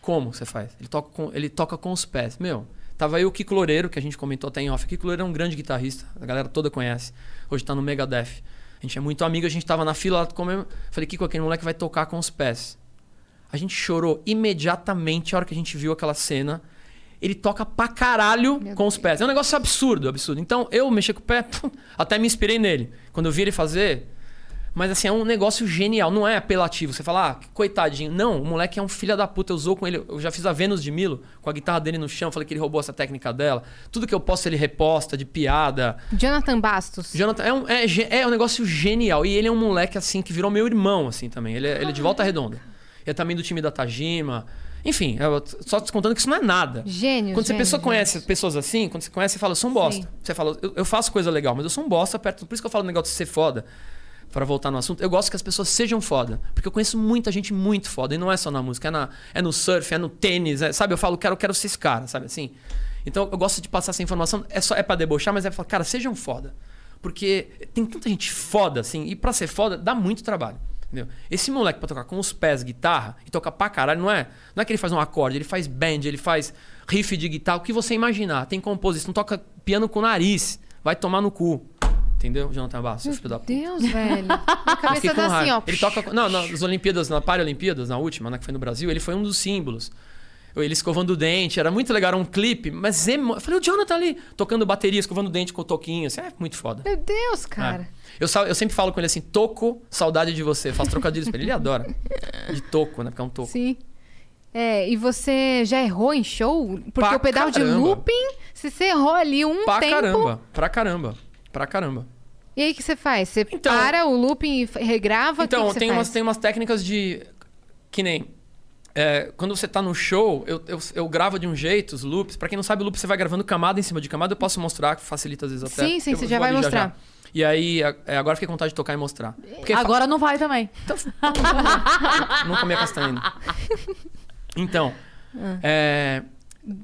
Como você faz? Ele toca com, ele toca com os pés. Meu, tava aí o Kiko Loureiro, que a gente comentou até em off. O Kiko Loureiro é um grande guitarrista, a galera toda conhece. Hoje tá no Megadeth. A gente é muito amigo, a gente tava na fila lá comendo. Falei, Kiko, aquele moleque vai tocar com os pés. A gente chorou imediatamente a hora que a gente viu aquela cena. Ele toca pra caralho Meu com os pés. É um negócio absurdo, absurdo. Então, eu mexer com o pé, até me inspirei nele. Quando eu vi ele fazer. Mas assim, é um negócio genial, não é apelativo. Você fala, ah, coitadinho. Não, o moleque é um filho da puta. Eu usou com ele. Eu já fiz a Vênus de Milo com a guitarra dele no chão. Falei que ele roubou essa técnica dela. Tudo que eu posso, ele reposta de piada. Jonathan Bastos. Jonathan é um, é, é um negócio genial. E ele é um moleque, assim, que virou meu irmão, assim, também. Ele é, ele é de volta redonda. Ele é também do time da Tajima. Enfim, só te contando que isso não é nada. Gênio, Quando você gênio, pessoa gênio. conhece pessoas assim, quando você conhece, você fala, eu sou um bosta. Sim. Você fala, eu, eu faço coisa legal, mas eu sou um bosta perto. Por isso que eu falo do negócio de ser foda. Pra voltar no assunto, eu gosto que as pessoas sejam foda. Porque eu conheço muita gente muito foda. E não é só na música, é, na, é no surf, é no tênis. é- sabe? Eu falo, quero, quero ser esse cara, sabe assim? Então eu gosto de passar essa informação. É só é pra debochar, mas é pra falar, cara, sejam foda. Porque tem tanta gente foda, assim, e pra ser foda dá muito trabalho. Entendeu? Esse moleque pra tocar com os pés guitarra e tocar pra caralho, não é, não é que ele faz um acorde, ele faz band, ele faz riff de guitarra, o que você imaginar. Tem composição, toca piano com o nariz, vai tomar no cu. Entendeu, Jonathan Bastos, seu filho da puta? Deus, velho. Eu cabeça tá assim, ó. Ele toca. Não, nas Olimpíadas, na Paralimpíadas, na última, né, que foi no Brasil, ele foi um dos símbolos. Ele escovando o dente, era muito legal, era um clipe, mas emo... eu falei, o Jonathan ali, tocando bateria, escovando o dente com o toquinho, assim, é muito foda. Meu Deus, cara. É. Eu, eu sempre falo com ele assim, toco, saudade de você. Faço trocadilhos pra ele, ele adora. De toco, né? Porque é um toco. Sim. É, e você já errou em show? Porque Pra o pedal de caramba. looping, se você errou ali um Pra tempo. caramba, pra caramba, pra caramba. E aí o que você faz? Você Então- para o looping e regrava? que Então, que você tem, faz? umas, tem umas técnicas de. Que nem. é, quando você tá no show, eu, eu, eu gravo de um jeito os loops. Pra quem não sabe, o loop você vai gravando camada em cima de camada. Eu posso mostrar, que facilita às vezes até. Sim, sim, Eu você já vai mostrar. E aí, é, agora fiquei com vontade de tocar e mostrar. Porque Agora não vai também. não comi a castanha ainda. Então, Ah. é,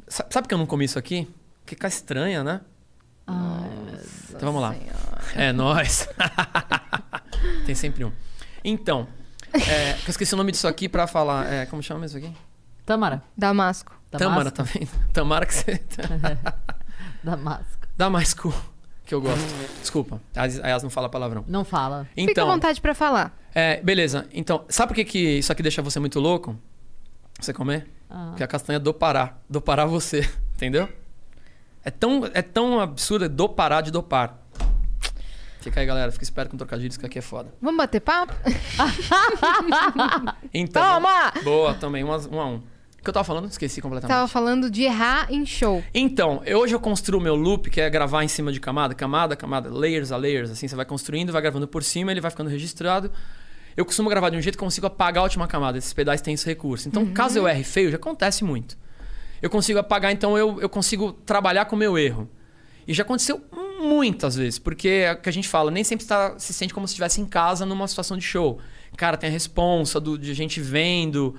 sa- sabe que eu não comi isso aqui? Fica estranha, né? Então vamos lá. É, nós. Tem sempre um. Então, é, eu esqueci o nome disso aqui pra falar. É, como chama isso aqui? Tâmara. Damasco. Damasco. tá vendo? Tâmara que você. Damasco. Damasco, que eu gosto. Desculpa, a Yas- não fala palavrão. Não fala. Fica à Então, vontade pra falar. é, beleza. Então, sabe por que, que isso aqui deixa você muito louco? Você comer? Ah. Porque a castanha é do Pará. Do Pará você. Entendeu? É tão, é tão absurdo, é do Pará de dopar. Fica aí, galera. Fica esperto com trocadilhos, que aqui é foda. Vamos bater papo? Então, Toma! Boa, também. Um a um. O que eu tava falando? Esqueci completamente. Tava falando de errar em show. Então, hoje eu construo meu loop, que é gravar em cima de camada, camada, camada, layers a layers, assim, você vai construindo, vai gravando por cima, ele vai ficando registrado. Eu costumo gravar de um jeito que eu consigo apagar a última camada, esses pedais têm esse recurso. Então, caso eu erre feio, já acontece muito. Eu consigo apagar, então eu, eu consigo trabalhar com o meu erro. E já aconteceu Muitas vezes, porque é o que a gente fala, nem sempre tá, se sente como se estivesse em casa numa situação de show. Cara, tem a responsa do, de gente vendo.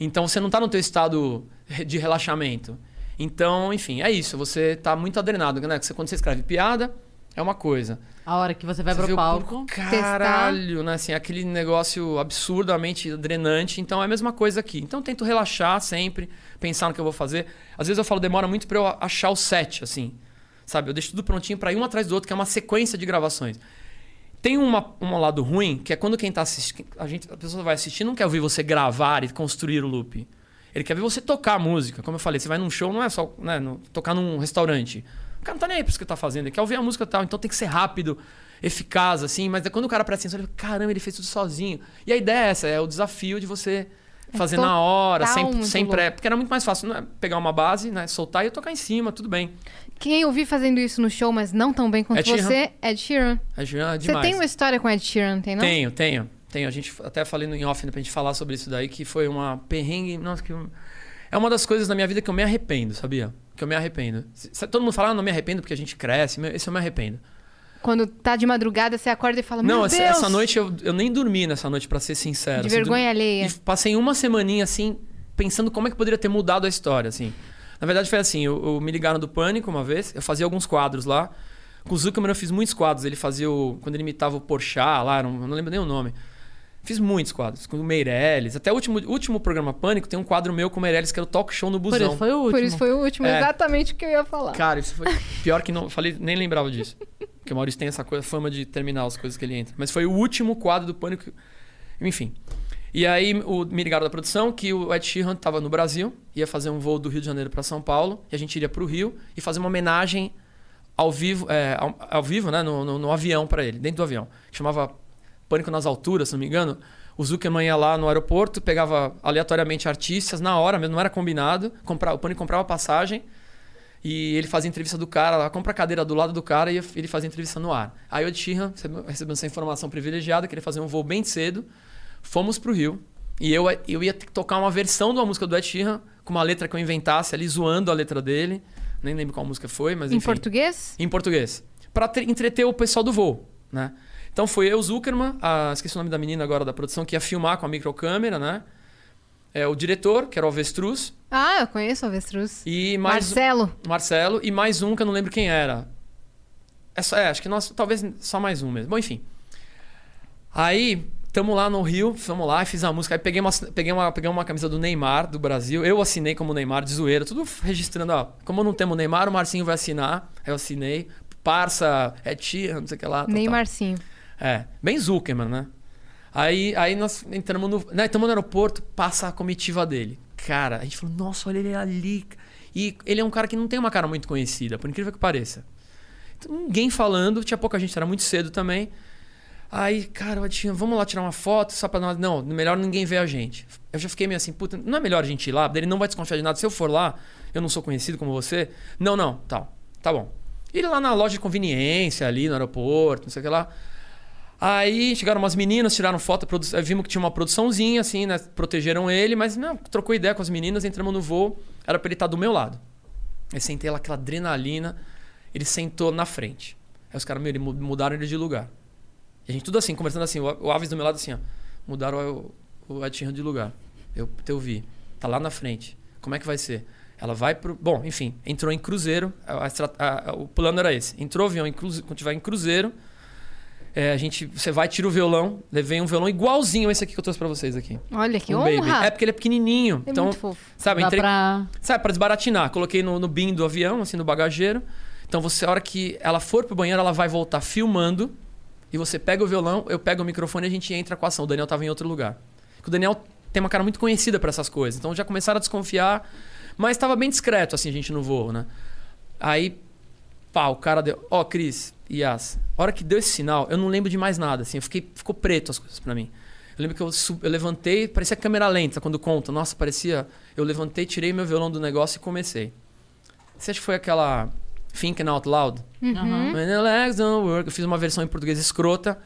Então você não tá no teu estado de relaxamento. Então, enfim, é isso. Você tá muito adrenado, né? Quando você escreve piada, é uma coisa. A hora que você vai Você pro palco. caralho, né? Assim, aquele negócio absurdamente drenante. Então é a mesma coisa aqui. Então eu tento relaxar sempre, pensar no que eu vou fazer. Às vezes eu falo, demora muito pra eu achar o set, assim. Sabe? Eu deixo tudo prontinho pra ir um atrás do outro, que é uma sequência de gravações. Tem uma, um lado ruim, que é quando quem tá assistindo. A, gente, a pessoa vai assistir não quer ouvir você gravar e construir o loop. Ele quer ver você tocar a música. Como eu falei, você vai num show, não é só né, no- tocar num restaurante. O cara não tá nem aí pra isso que tá fazendo, ele quer ouvir a música e tal. Então tem que ser rápido, eficaz, assim. Mas é quando o cara presta atenção, ele fala, caramba, ele fez tudo sozinho. E a ideia é essa, é o desafio de você fazer na hora, sem, sem pré. Porque era muito mais fácil né? pegar uma base, né? soltar e tocar em cima, tudo bem. Quem eu vi fazendo isso no show, mas não tão bem quanto Ed Sheeran. você, Ed Sheeran. É já- Você demais. tem uma história com Ed Sheeran, tem não? Tenho, tenho. Tenho. A gente até falei no em off né, pra gente falar sobre isso daí, que foi uma perrengue. Nossa, que. É uma das coisas da minha vida que eu me arrependo, sabia? Que eu me arrependo. Todo mundo fala, ah, não me arrependo porque a gente cresce. Esse eu me arrependo. Quando tá de madrugada, você acorda e fala, não, essa, Deus! essa noite eu, eu nem dormi nessa noite, pra ser sincero. De assim, vergonha dur- alheia. E passei uma semaninha assim, pensando como é que poderia ter mudado a história, assim. Na verdade foi assim, eu, eu me ligaram do Pânico uma vez, eu fazia alguns quadros lá. Com o Zuckerman eu fiz muitos quadros, ele fazia o... Quando ele imitava o Porchat lá, eu não lembro nem o nome. Fiz muitos quadros, com o Meirelles. Até o último, último programa Pânico tem um quadro meu com o Meirelles, que era o talk show no Por busão. isso foi o último. Por isso foi o último, É. exatamente o que eu ia falar. Cara, isso foi pior que não. Falei, nem lembrava disso. Porque o Maurício tem essa coisa, fama de terminar as coisas que ele entra. Mas foi o último quadro do Pânico. Enfim. E aí o, me ligaram da produção que o Ed Sheeran estava no Brasil, ia fazer um voo do Rio de Janeiro para São Paulo, e a gente iria para o Rio e fazer uma homenagem ao vivo, é, ao, ao vivo né, no, no, no avião para ele, dentro do avião. Chamava Pânico nas Alturas, se não me engano. O Zuckerman ia lá no aeroporto, pegava aleatoriamente artistas, na hora mesmo, não era combinado. Comprava, o Pânico comprava passagem e ele fazia entrevista do cara lá, compra a cadeira do lado do cara e ele fazia entrevista no ar. Aí o Ed recebeu- recebendo essa informação privilegiada, que ele fazia um voo bem cedo, fomos pro Rio. E eu, eu ia ter que tocar uma versão de uma música do Ed Sheeran, com uma letra que eu inventasse ali, zoando a letra dele. Nem lembro qual música foi, mas Em enfim. português? Em português. Pra tre- entreter o pessoal do voo, né? Então foi eu, Zuckerman, a, esqueci o nome da menina agora da produção, que ia filmar com a microcâmera, né? É, o diretor, que era o Avestruz, Ah, eu conheço o avestruz. e mais Marcelo. Marcelo e mais um que eu não lembro quem era. É, só- é, acho que nós, talvez só mais um mesmo. Bom, enfim. Aí, tamo lá no Rio, fomos lá e fiz a música. Aí peguei uma, peguei, uma, peguei uma camisa do Neymar, do Brasil. Eu assinei como Neymar, de zoeira, tudo registrando, ó. Como não temos Neymar, o Marcinho vai assinar. Aí eu assinei. Parça, é tia, não sei o que lá. tal, Nem tal. Marcinho. É, bem Zuckerman, né? Aí, aí nós entramos no, né, entramos no aeroporto, passa a comitiva dele. Cara, a gente falou, nossa, olha ele ali. E ele é um cara que não tem uma cara muito conhecida, por incrível que pareça. Então, ninguém falando, tinha pouca gente, era muito cedo também. Aí, cara, eu tinha, vamos lá tirar uma foto só pra nós. Não, melhor ninguém ver a gente. Eu já fiquei meio assim, puta, não é melhor a gente ir lá? Ele não vai desconfiar de nada. Se eu for lá, eu não sou conhecido como você. Não, não, tal, tá bom. Ir lá na loja de conveniência, ali no aeroporto, não sei o que lá. Aí chegaram umas meninas, tiraram foto, eh, vimos que tinha uma produçãozinha, assim, né? Protegeram ele, mas não, trocou ideia com as meninas, entramos no voo, era pra ele estar do meu lado. Eu sentei lá, aquela adrenalina, ele sentou na frente. Aí os caras, meu, mudaram ele de lugar. E a gente tudo assim, conversando assim, o o Aves do meu lado assim, ó. Mudaram o, o de lugar. Eu, eu vi. Tá lá na frente. Como é que vai ser? Ela vai pro. Bom, enfim, entrou em cruzeiro. A- a a- o plano era esse. Entrou avião em cruzeiro, quando tiver em cruzeiro. É, a gente, você vai, tira o violão. Levei um violão igualzinho esse aqui que eu trouxe pra vocês aqui. Olha que um honra. baby. É porque ele é pequenininho. É então, muito fofo. sabe, Dá entrei, pra... Sabe, pra desbaratinar. Coloquei no, no bin do avião, assim, no bagageiro. Então você, a hora que ela for pro banheiro, ela vai voltar filmando. E você pega o violão, eu pego o microfone e a gente entra com a ação. O Daniel tava em outro lugar. Porque o Daniel tem uma cara muito conhecida pra essas coisas. Então já começaram a desconfiar. Mas tava bem discreto, assim, a gente no voo, né? Aí, pá, o cara deu. Ó, Cris, Yas, a hora que deu esse sinal, eu não lembro de mais nada, assim. Eu fiquei, ficou preto as coisas pra mim. Eu lembro que eu, eu levantei, parecia câmera lenta quando conta. Nossa, parecia. Eu levantei, tirei meu violão do negócio e comecei. Você acha que foi aquela Thinking Out Loud? Aham. When the legs don't work. Eu fiz uma versão em português escrota.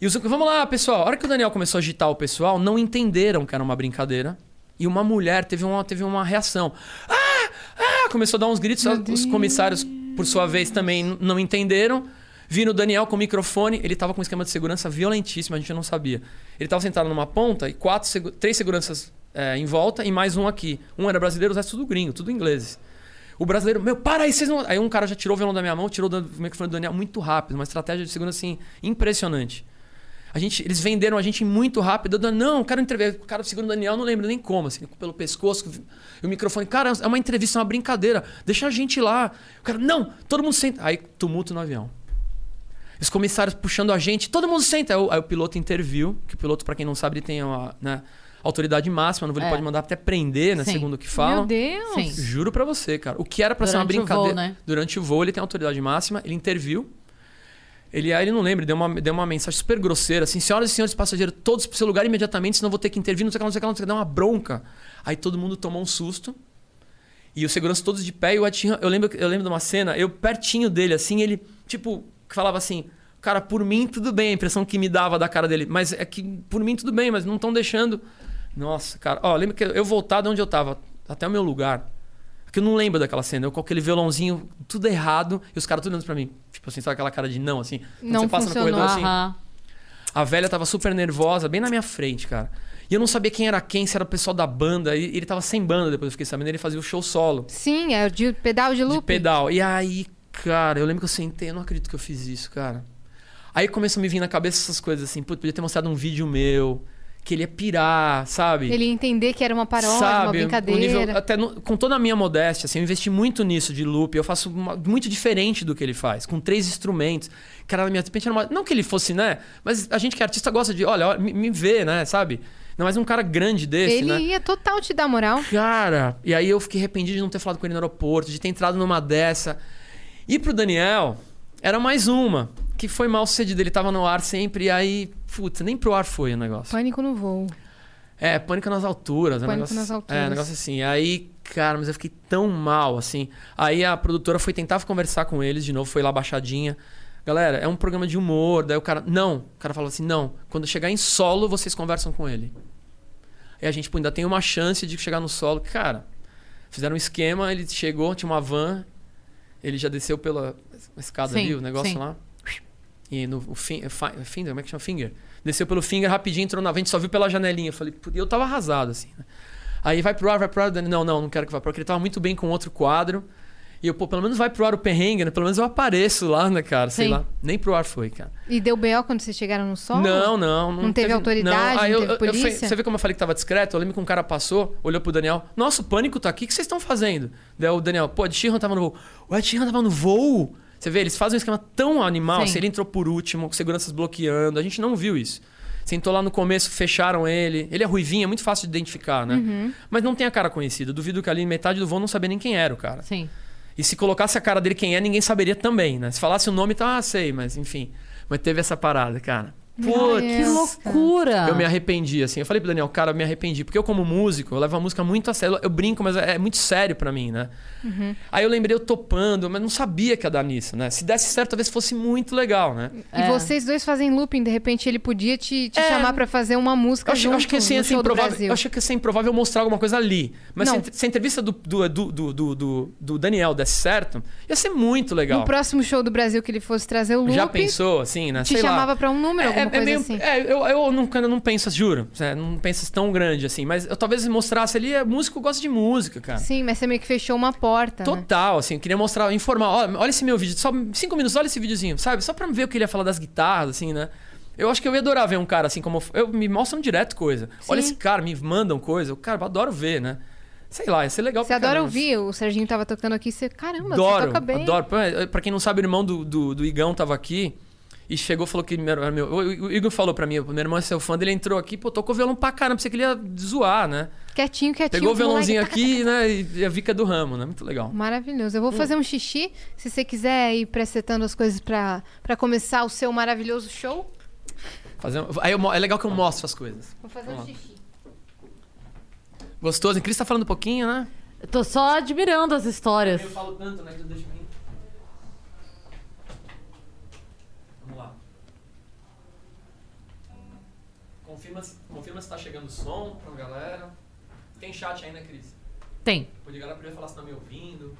E os vamos lá, pessoal. A hora que o Daniel começou a agitar o pessoal, não entenderam que era uma brincadeira. E uma mulher teve uma, teve uma reação. Ah! Ah! Começou a dar uns gritos. Os comissários por sua vez, também não entenderam. Viram o Daniel com o microfone, ele tava com um esquema de segurança violentíssimo, a gente não sabia. Ele tava sentado numa ponta e quatro, três seguranças é, em volta e mais um aqui. Um era brasileiro, os restos tudo gringo, tudo ingleses. O brasileiro, meu, para aí, vocês não. Aí um cara já tirou o violão da minha mão, tirou do microfone do Daniel muito rápido, uma estratégia de segurança assim, impressionante. A gente, eles venderam a gente muito rápido. Eu, não, quero entrevista. O cara segura o Daniel, não lembro nem como, assim, pelo pescoço. E o microfone, cara, é uma entrevista, é uma brincadeira. Deixa a gente lá. O cara, não, todo mundo senta. Aí, tumulto no avião. Os comissários puxando a gente, todo mundo senta. Aí o, aí o piloto interviu, que o piloto, pra quem não sabe, ele tem uma né, autoridade máxima, ele É. pode mandar até prender, né, Sim. segundo o que falam. Meu Deus. Sim. Juro pra você, cara. O que era pra ser uma Durante o brincadeira. voo, né? Durante o voo, ele tem autoridade máxima, ele interviu. Ele, aí ele não lembra, deu uma, deu uma mensagem super grosseira, assim, senhoras e senhores passageiros, todos pro seu lugar imediatamente, senão vou ter que intervir, não sei o que, não sei o que, não sei o que, dá uma bronca. Aí todo mundo tomou um susto. E os seguranças todos de pé, e o Ed eu lembro, eu lembro de uma cena, eu pertinho dele, assim, ele, tipo, falava assim, cara, por mim tudo bem, a impressão que me dava da cara dele, mas é que por mim tudo bem, mas não estão deixando. Nossa, cara, ó, lembra que eu voltar de onde eu tava, até o meu lugar, que eu não lembro daquela cena, eu com aquele violãozinho, tudo errado, e os caras tudo olhando pra mim, tipo assim, sabe aquela cara de não, assim, quando Não você passa funcionou. no corredor assim. A velha tava super nervosa, bem na minha frente, cara. E eu não sabia quem era quem, se era o pessoal da banda. E ele tava sem banda, depois eu fiquei sabendo. Ele fazia o show solo, Sim, é de pedal de de loop. pedal. E aí, cara, eu lembro que eu sentei, eu não acredito que eu fiz isso, cara. Aí começou a me vir na cabeça essas coisas assim, putz, podia ter mostrado um vídeo meu, que ele ia pirar, sabe? Ele ia entender que era uma paródia, uma Sabe, o brincadeira. nível- até no- com toda a minha modéstia, assim, eu investi muito nisso de loop. Eu faço uma- muito diferente do que ele faz, com três instrumentos. Cara, na minha repente era uma, não que ele fosse, né? Mas a gente que é artista gosta de, olha, me, me vê, né? Sabe? Não mais um cara grande desse, Ele né? ia total te dar moral. Cara, e aí eu fiquei arrependido de não ter falado com ele no aeroporto, de ter entrado numa dessa. E pro Daniel, era mais uma, que foi mal sucedida. Ele tava no ar sempre, e aí, putz, nem pro ar foi o negócio. Pânico no voo. É, pânico nas alturas. é um Pânico negócio, nas alturas. É, um negócio assim. Aí, cara, mas eu fiquei tão mal, assim. Aí a produtora foi tentar conversar com eles de novo, foi lá baixadinha. Galera, é um programa de humor. Daí o cara, não. O cara falou assim, não. Quando chegar em solo, vocês conversam com ele. E a gente, pô, ainda tem uma chance de chegar no solo. Cara, fizeram um esquema, ele chegou, tinha uma van. Ele já desceu pela escada Sim, ali, o negócio sim. lá. E no o fin, fi- finger, como é que chama? Finger. Desceu pelo finger rapidinho, entrou na vente, só viu pela janelinha. Eu falei, eu tava arrasado, assim, né? Aí vai pro ar, vai pro ar. Dani, Não, não, não quero que vá pro ar, porque ele tava muito bem com outro quadro. E eu, pô, pelo menos vai pro ar o perrengue, né? Pelo menos eu apareço lá, né, cara? Sei Sim. lá. Nem pro ar foi, cara. E deu B.O. quando vocês chegaram no sol? Não, não. Não, Não teve autoridade, Aí não eu- teve eu- eu polícia? você vê como eu falei que tava discreto? Eu lembro que um cara passou, olhou pro Daniel. Nossa, o pânico tá aqui, o que vocês estão fazendo? Daí o Daniel, pô, Ed Sheeran tava no voo. O Ed Sheeran tava no voo? Você vê, eles fazem um esquema tão animal. Se ele entrou por último, com seguranças bloqueando. A gente não viu isso. Sentou lá no começo, fecharam ele. Ele é ruivinho, é muito fácil de identificar, né? Uhum. Mas não tem a cara conhecida. Duvido que ali metade do voo não sabia nem quem era o cara. Sim. E se colocasse a cara dele quem é, ninguém saberia também, né? Se falasse o nome, tá, ah, sei, mas enfim. Mas teve essa parada, cara. Putz, Que loucura! eu me arrependi, assim. Eu falei pro Daniel, cara, eu me arrependi. Porque eu, como músico, eu levo a música muito a sério. Eu brinco, mas é é muito sério pra mim, né? Aí eu lembrei eu topando, mas não sabia que ia dar nisso, né? Se desse certo, talvez fosse muito legal, né? E É. vocês dois fazem looping, de repente ele podia te, te É. chamar pra fazer uma música Eu acho, junto acho que assim, no assim improvável, Brasil. eu acho que assim, improvável mostrar alguma coisa ali. Mas se, Não. se a entrevista do, do, do, do, do, do- Daniel desse certo, ia ser muito legal. No próximo show do Brasil que ele fosse trazer o loop, Já pensou, assim, né? te Sei lá. chamava pra um número, alguma coisa meio- assim. é, eu, eu nunca não penso, juro, é, não penso tão grande assim, mas eu talvez mostrasse ali, é, músico gosta de música, cara. Sim, mas você meio que fechou uma porta, né? Total, assim, eu queria mostrar, informar, olha, olha esse meu vídeo, só cinco minutos, olha esse videozinho, sabe? Só pra ver o que ele ia falar das guitarras, assim, né? Eu acho que eu ia adorar ver um cara assim, como. Eu, me mostram direto coisa. Olha Sim. esse cara, me mandam coisa. Eu, cara, eu adoro ver, né? Sei lá, ia ser legal Você adora caramba. ouvir, o Serginho tava tocando aqui, você, caramba, Adoro, você toca bem. adoro. Pra- Pra quem não sabe, o irmão do, do, do Igão tava aqui e chegou e falou que. Meu, meu, o Igor falou pra mim, meu irmão é seu fã, ele entrou aqui, pô, tocou violão pra caramba, pensei que ele ia zoar, né? Quietinho, quietinho. Pegou o violãozinho taca, aqui, né? E a Vica do ramo, né? Muito legal. Maravilhoso. Eu Hum. vou fazer um xixi. Se você quiser ir presetando as coisas pra, pra começar o seu maravilhoso show, Fazer, um- aí eu é legal que eu mostro as coisas. vou fazer um Vamos lá. xixi. Gostoso. E Cris tá falando um pouquinho, né? Eu tô só admirando as histórias. Eu falo tanto, né? Que eu deixo mim. Vamos lá. Confirma, se- confirma se tá chegando o som pra galera. Tem chat ainda, Cris? Tem. Pode galera primeiro falar se tá me ouvindo.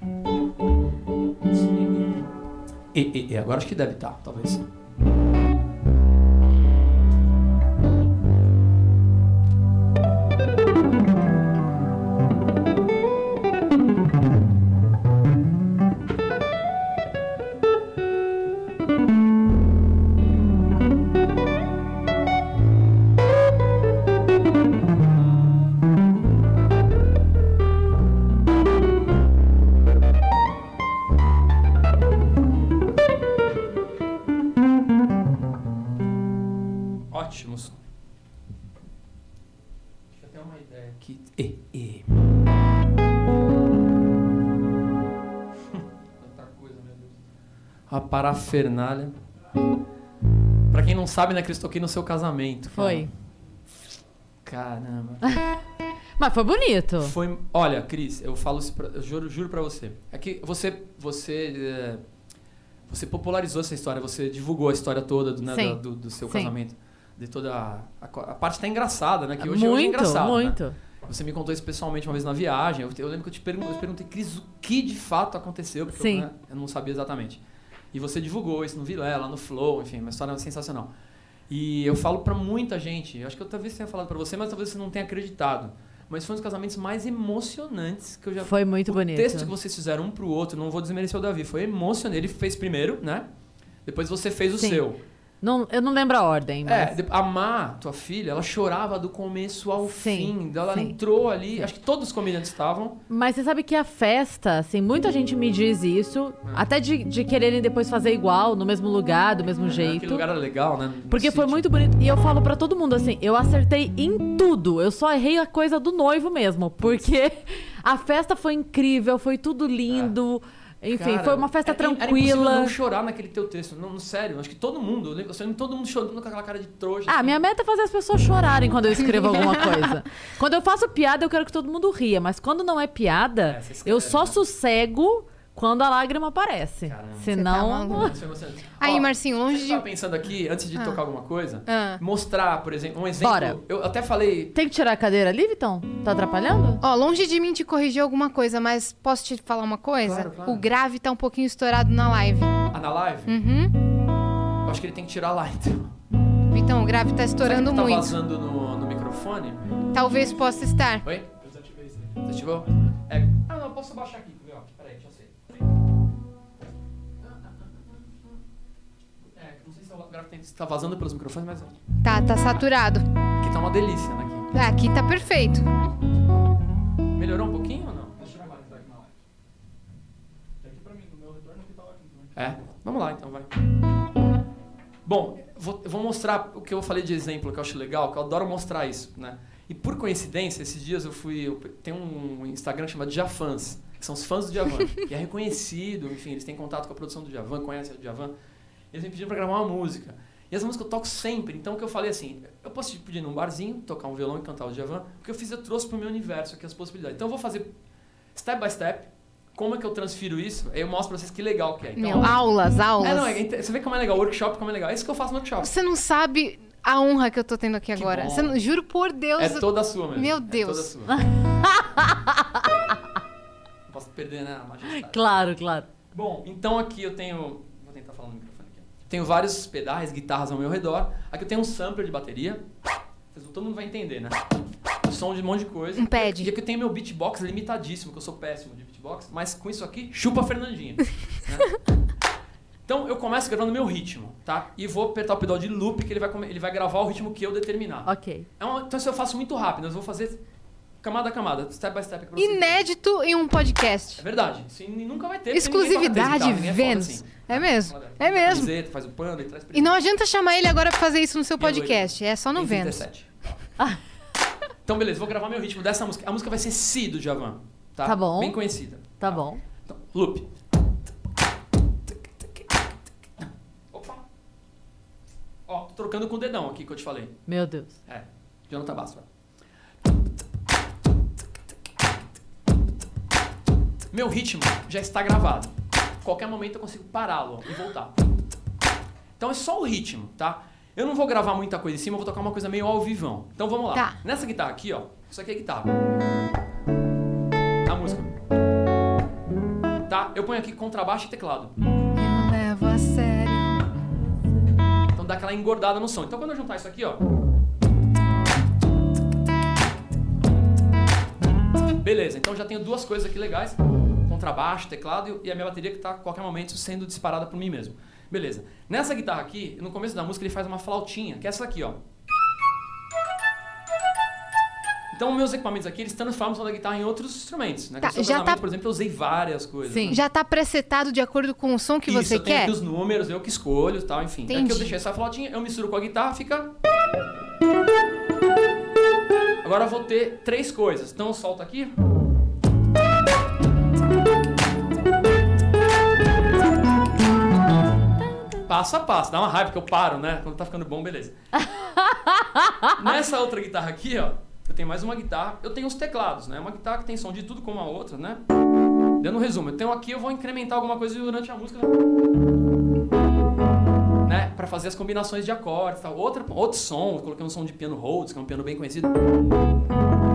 E, e, e. Agora acho que deve estar, talvez. A parafernália. Pra quem não sabe, né, Cris, toquei no seu casamento. cara. Foi. Caramba. Mas foi bonito. Foi. Olha, Cris, eu falo isso, pra, eu juro, juro pra você. É que você, você, é, você popularizou essa história, você divulgou a história toda do, né, do, do seu Sim. casamento, de toda a, a, parte tá engraçada, né? Que hoje, hoje é muito, engraçado. né? muito. Você me contou isso pessoalmente uma vez na viagem. Eu, eu lembro que eu te pergun- eu te perguntei, Cris, o que de fato aconteceu? Porque Sim. Eu, né, eu não sabia exatamente. E você divulgou isso no Vilela, no Flow, enfim, uma história sensacional. E eu falo pra muita gente, acho que eu talvez tenha falado pra você, mas talvez você não tenha acreditado. Mas foi um dos casamentos mais emocionantes que eu já Foi muito o bonito. texto que vocês fizeram um pro outro, não vou desmerecer o Davi, foi emocionante. Ele fez primeiro, né? Depois você fez o Sim. seu. Não, eu não lembro a ordem, É, mas... de- a Má, tua filha, ela chorava do começo ao Sim, fim. Ela sim. entrou ali, acho que todos os comediantes estavam. Mas você sabe que a festa, assim, muita gente me diz isso, até de, de quererem depois fazer igual, no mesmo lugar, do mesmo jeito. Aquele lugar era legal, né? No Porque foi sítio. muito bonito. E eu falo pra todo mundo assim, eu acertei em tudo. Eu só errei a coisa do noivo mesmo. Porque a festa foi incrível, foi tudo lindo. Enfim, Cara, foi uma festa era- Era impossível tranquila. não chorar naquele teu texto. Não, sério, acho que todo mundo, eu lembro, todo mundo chorando com aquela cara de trouxa. Ah, assim. minha meta é fazer as pessoas chorarem quando eu escrevo alguma coisa. Quando eu faço piada, eu quero que todo mundo ria. Mas quando não é piada, É, escreve, eu só né? sossego quando a lágrima aparece. Caramba. Senão. foi emocionante. Aí, Marcinho, longe Você de. tava pensando aqui, antes de tocar alguma coisa, Ah. mostrar, por exemplo, um exemplo. Bora. Eu até falei. Tem que tirar a cadeira ali, Vitão? Tá atrapalhando? Ó, longe de mim te corrigir alguma coisa, mas posso te falar uma coisa? Claro, claro. O grave tá um pouquinho estourado na live. Ah, na live? Uhum. Eu acho que ele tem que tirar lá, então. Então, o grave tá estourando Será que tá muito. vazando no, no microfone? Talvez possa estar. Oi? Eu desativei isso. Desativou? É. Ah, não, eu posso baixar aqui. Gráfico tem- se tá vazando pelos microfones, mas Tá, tá saturado. aqui tá uma delícia, né? Aqui. Ah, Aqui tá perfeito. Melhorou um pouquinho ou não? Deixa eu ver agora que tá aqui na live. É? Vamos lá então, vai. Bom, vou, vou mostrar o que eu falei de exemplo, que eu acho legal, que eu adoro mostrar isso, né? E por coincidência, esses dias eu fui. Eu, tem um Instagram chamado Djafans, que são os fãs do Djavan, que é reconhecido, enfim, eles têm contato com a produção do Djavan, conhecem o Djavan. Eles me pediram pra gravar uma música. E essa música eu toco sempre, então o que eu falei assim, eu posso te pedir num barzinho, tocar um violão e cantar o Djavan, o que eu fiz eu trouxe pro meu universo aqui as possibilidades. Então eu vou fazer step by step, como é que eu transfiro isso, aí eu mostro pra vocês que legal que é. Então, Meu, aulas, aulas. é, não, é, você vê como é legal, workshop como é legal. É isso que eu faço no workshop. Você não sabe a honra que eu tô tendo aqui Que agora. não- juro por Deus. É toda sua mesmo. Meu É Deus. toda sua. Não posso perder, né, a majestade. Claro, claro. Bom, então aqui eu tenho. Vou tentar falar no microfone aqui. Tenho vários pedais, guitarras ao meu redor. Aqui eu tenho um sampler de bateria. Todo mundo vai entender, né? Som de um monte de coisa. Um pad. E aqui eu tenho meu beatbox limitadíssimo, que eu sou péssimo de beatbox, mas com isso aqui, chupa a Fernandinha. né? Então eu começo gravando meu ritmo, tá? E vou apertar o pedal de loop que ele vai, ele vai gravar o ritmo que eu determinar. Ok. É uma- então isso eu faço muito rápido, eu vou fazer camada a camada, step by step. pra vocês. Inédito em um podcast. É verdade, isso nunca vai ter. Exclusividade, é Vênus. assim. É mesmo. Olha, É mesmo. camiseta, faz o panda e traz E não adianta chamar ele agora pra fazer isso no seu podcast. É só no Vênus. 37. Então, beleza, vou gravar meu ritmo dessa música. A música vai ser Si do Javan. Tá? Tá bom. Bem conhecida. Tá bom. Então, loop. Opa. Ó, tô trocando com o dedão aqui que eu te falei. Meu Deus. É, Jonathan Basso. Meu ritmo já está gravado. Qualquer momento eu consigo pará-lo e voltar. Então é só o ritmo, tá? Eu não vou gravar muita coisa em cima, eu vou tocar uma coisa meio ao vivão. Então vamos lá. Tá. Nessa guitarra aqui, ó. Isso aqui é guitarra. A música. Tá? Eu ponho aqui contrabaixo e teclado. Eu levo Então dá aquela engordada no som. Então quando eu juntar isso aqui, ó. Beleza, então já tenho duas coisas aqui legais: contrabaixo, teclado e a minha bateria que está a qualquer momento sendo disparada por mim mesmo. Beleza. Nessa guitarra aqui, no começo da música, ele faz uma flautinha, que é essa aqui, ó. Então, meus equipamentos aqui, eles transformam da guitarra em outros instrumentos. Né? Tá, já tá- por exemplo, eu usei várias coisas. Sim. né? Já tá presetado de acordo com o som que Isso, você eu tenho quer? aqui os números, eu que escolho e tal, enfim. Aqui Entendi. eu deixei essa flautinha, eu misturo com a guitarra, fica... Agora eu vou ter três coisas. Então eu solto aqui. Passo a passo, dá uma raiva que eu paro, né? Quando tá ficando bom, beleza. Nessa outra guitarra aqui, ó, eu tenho mais uma guitarra. Eu tenho os teclados, né? Uma guitarra que tem som de tudo como a outra, né? Dando um resumo, eu tenho aqui, eu vou incrementar alguma coisa durante a música, né? Pra fazer as combinações de acordes, tal. Outra, outro som, eu coloquei um som de piano Rhodes, que é um piano bem conhecido.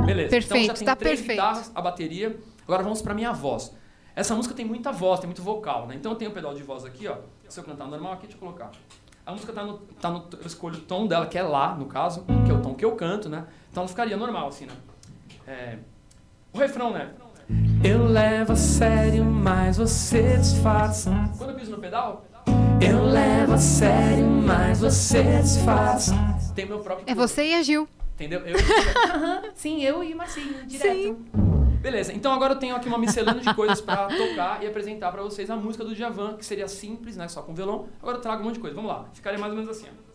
Beleza. Perfeito, então já tem tá três perfeito. guitarras, a bateria. Agora vamos pra minha voz. Essa música tem muita voz, tem muito vocal, né? Então eu tenho o pedal de voz aqui, ó. Se eu cantar normal aqui, deixa eu colocar. A música tá no, tá no. Eu escolho o tom dela, que é Lá, no caso, que é o tom que eu canto, né? Então ela ficaria normal, assim, né? É, o refrão, né? Eu levo a sério, mas você disfarça. Quando eu piso no pedal, eu levo a sério, mas você disfarça. Tem meu próprio. É você e a Gil. Entendeu? Eu... Sim, eu e o Marcinho, direto. Beleza, então agora eu tenho aqui uma miscelânea de coisas pra tocar e apresentar pra vocês a música do Djavan, que seria simples, né? Só com violão. Agora eu trago um monte de coisa. Vamos lá. Ficaria mais ou menos assim, ó.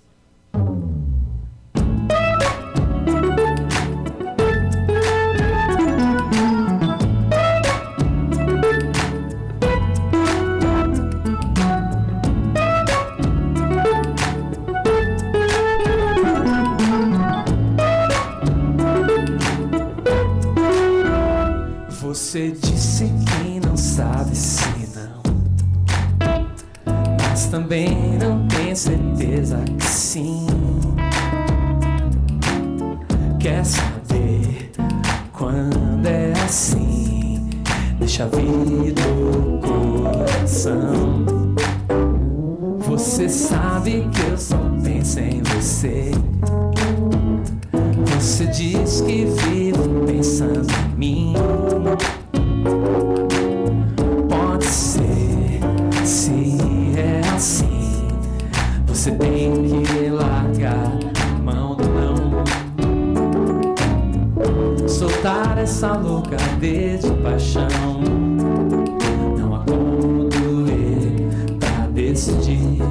Você disse que não sabe se não, mas também não tem certeza que sim. Quer saber quando é assim? Deixa vir do coração. Você sabe que eu só penso em você. Você diz que vive pensando em mim. Pode ser, se é assim. Você tem que largar mão do não. Soltar essa louca de paixão. Não há como doer pra decidir.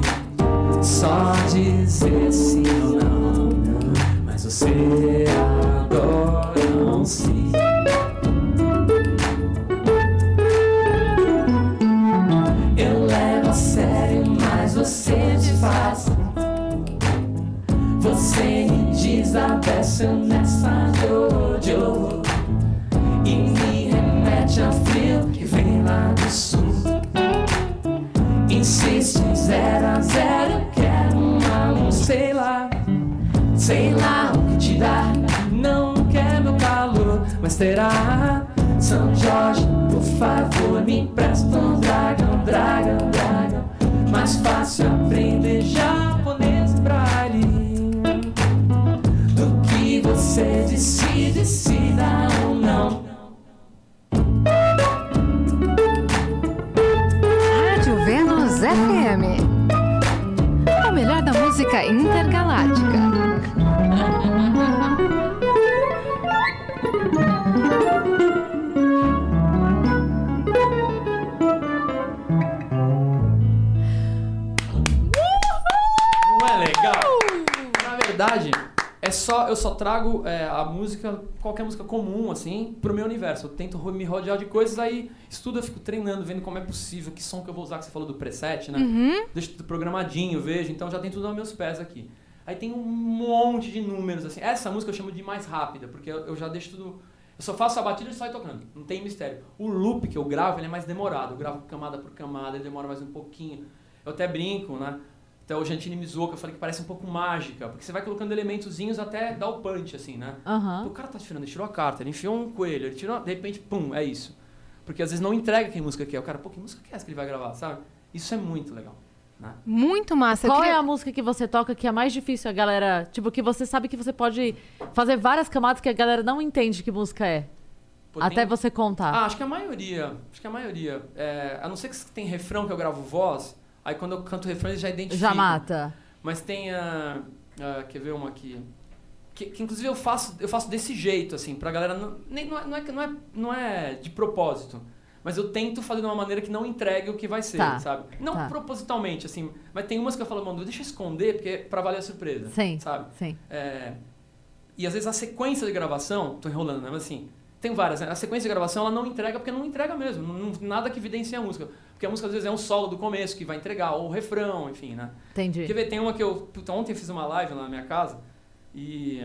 Só dizer sim ou não. Mas você agora não se. Desabessa nessa jojo E me remete ao frio que vem lá do sul. Insiste zero a zero, quero uma luz, sei lá. Sei lá o que te dá, não quer meu calor. Mas terá São Jorge, por favor, me empresta um dragão, dragão, dragão. Mais fácil aprender japonês Rádio Vênus FM. O melhor da música intergaláctica. Só eu só trago é, a música, qualquer música comum, assim, pro meu universo. Eu tento me rodear de coisas, aí estudo, eu fico treinando, vendo como é possível, que som que eu vou usar, que você falou do preset, né? Deixo tudo programadinho, vejo, então já tem tudo aos meus pés aqui. Aí tem um monte de números, assim. Essa música eu chamo de mais rápida, porque eu, eu já deixo tudo. Eu só faço a batida e saio tocando. Não tem mistério. O loop que eu gravo, ele é mais demorado. Eu gravo camada por camada, ele demora mais um pouquinho. Eu até brinco, né? Até o Gentini me zoou, que eu falei que parece um pouco mágica. Porque você vai colocando elementozinhos até dar o punch, assim, né? Aham. O cara tá tirando, ele tirou a carta, ele enfiou um coelho, ele tirou, de repente, pum, é isso. Porque às vezes não entrega que música que é. O cara, pô, que música que é essa que ele vai gravar, sabe? Isso é muito legal. né? Muito massa. Qual queria- é a música que você toca que é mais difícil a galera. Tipo, que você sabe que você pode fazer várias camadas que a galera não entende que música é. Pô, até tem- você contar. Ah, acho que a maioria. Acho que a maioria. É, a não ser que tem refrão que eu gravo voz, aí quando eu canto refrão eles já identificam. Já mata. Mas tem a. a- quer ver uma aqui? Que, que inclusive eu faço, eu faço desse jeito, assim, pra galera. Não, nem, não, é, não, é, não, é, não é de propósito. Mas eu tento fazer de uma maneira que não entregue o que vai ser, Tá, sabe? Não tá. propositalmente, assim. Mas tem umas que eu falo, mano, deixa eu esconder, porque é pra valer a surpresa. Sim. Sabe? Sim. É, e às vezes a sequência de gravação, tô enrolando, né? Mas assim, tem várias, né? A sequência de gravação ela não entrega porque não entrega mesmo. Não, nada que evidencia a música. Porque a música às vezes é um solo do começo que vai entregar, ou o refrão, enfim, né? Entendi. Quer ver, tem uma que eu. Puta, ontem eu fiz uma live lá na minha casa e.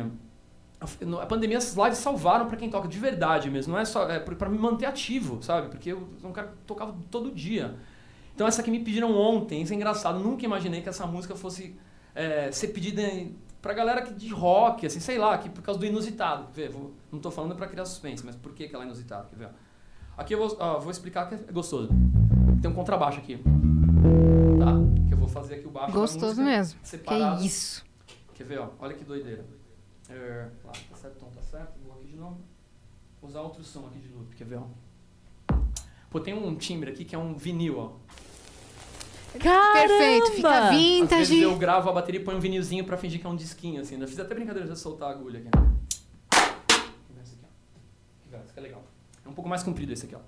a- pandemia, essas lives salvaram pra quem toca de verdade mesmo. Não é só. É pra me manter ativo, sabe? Porque eu sou um cara que tocava todo dia. Então essa que me pediram ontem, isso é engraçado. Nunca imaginei que essa música fosse é, ser pedida em- pra galera que, de rock, assim, sei lá, que por causa do inusitado. Ver, vou- não tô falando pra criar suspense, mas por que, que ela é inusitada? Quer ver? Aqui eu vou, ó, vou explicar que é gostoso. Tem um contrabaixo aqui. Tá? Que eu vou fazer aqui o baixo. Gostoso mesmo. Separado. Que isso. Quer ver, ó? Olha que doideira. É, lá, tá certo, então tá certo. Vou aqui de novo. Vou usar outro som aqui de loop, quer ver, ó? Pô, tem um timbre aqui que é um vinil, ó. Caramba! Perfeito. Fica Às vezes vintage. eu gravo a bateria e ponho um vinilzinho pra fingir que é um disquinho, assim. Eu fiz até brincadeira de soltar a agulha aqui. Esse aqui, ó? Esse aqui é legal. É um pouco mais comprido esse aqui, ó.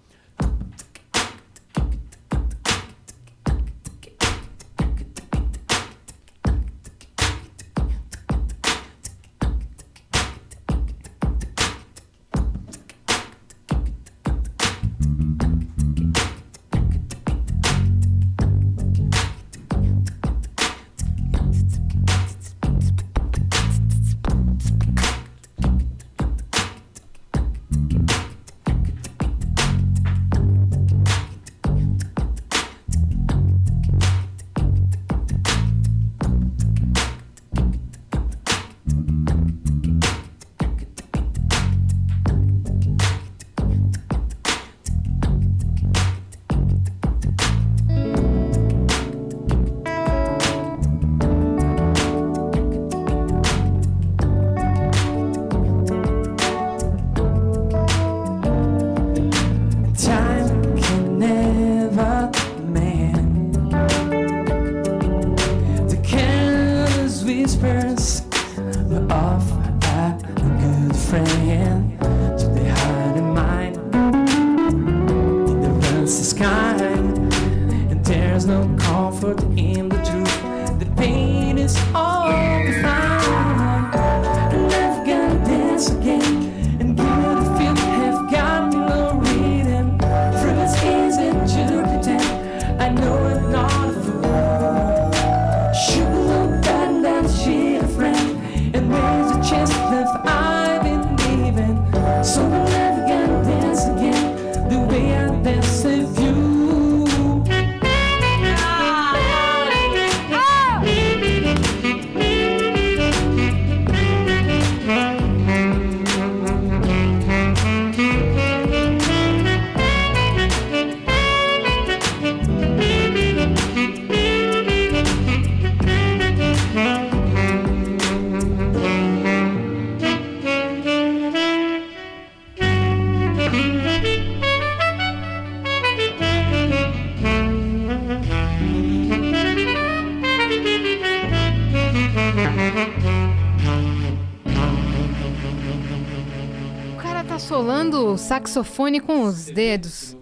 Saxofone com os dedos.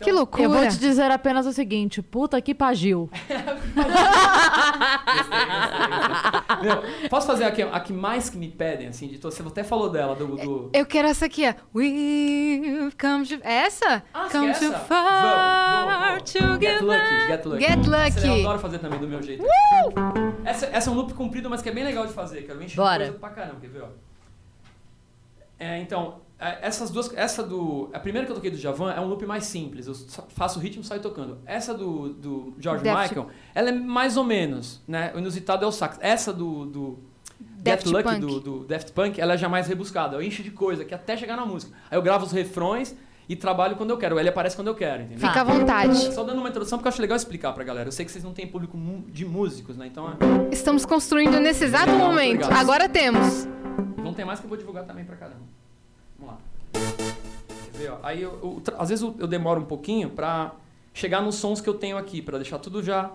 Que loucura. Eu vou te dizer apenas o seguinte: puta que pagil. Meu, posso fazer aqui a que mais que me pedem, assim, de? Você até falou dela, do. do... Eu quero essa aqui, ó. We've come to... Essa? Ah, come essa? Vamos, far vamos, to vamos. Get lucky, get lucky. Get Essa eu lucky. adoro fazer também do meu jeito. Essa, essa é um loop comprido, mas que é bem legal de fazer. Quero encher Bora. coisa pra caramba, quer ver, ó? É, então, é, é, essas duas, essa do, a primeira que eu toquei do Javan é um loop mais simples, eu faço o ritmo e saio tocando. Essa do, do George Michael, ela é mais ou menos, né? O inusitado é o sax. Essa do, do Luck, Punk. Do, do Daft Punk, ela é já mais rebuscada, eu encho de coisa, que até chegar na música. Aí eu gravo os refrões e trabalho quando eu quero, ele aparece quando eu quero, entendeu? Fica à tá. vontade. Só dando uma introdução, porque eu acho legal explicar pra galera. Eu sei que vocês não têm público de músicos, né? Então é... Estamos construindo nesse exato momento. Agora temos. não tem mais que eu vou divulgar também pra caramba. Ó? Aí eu, eu, às vezes eu, eu demoro um pouquinho para chegar nos sons que eu tenho aqui, para deixar tudo já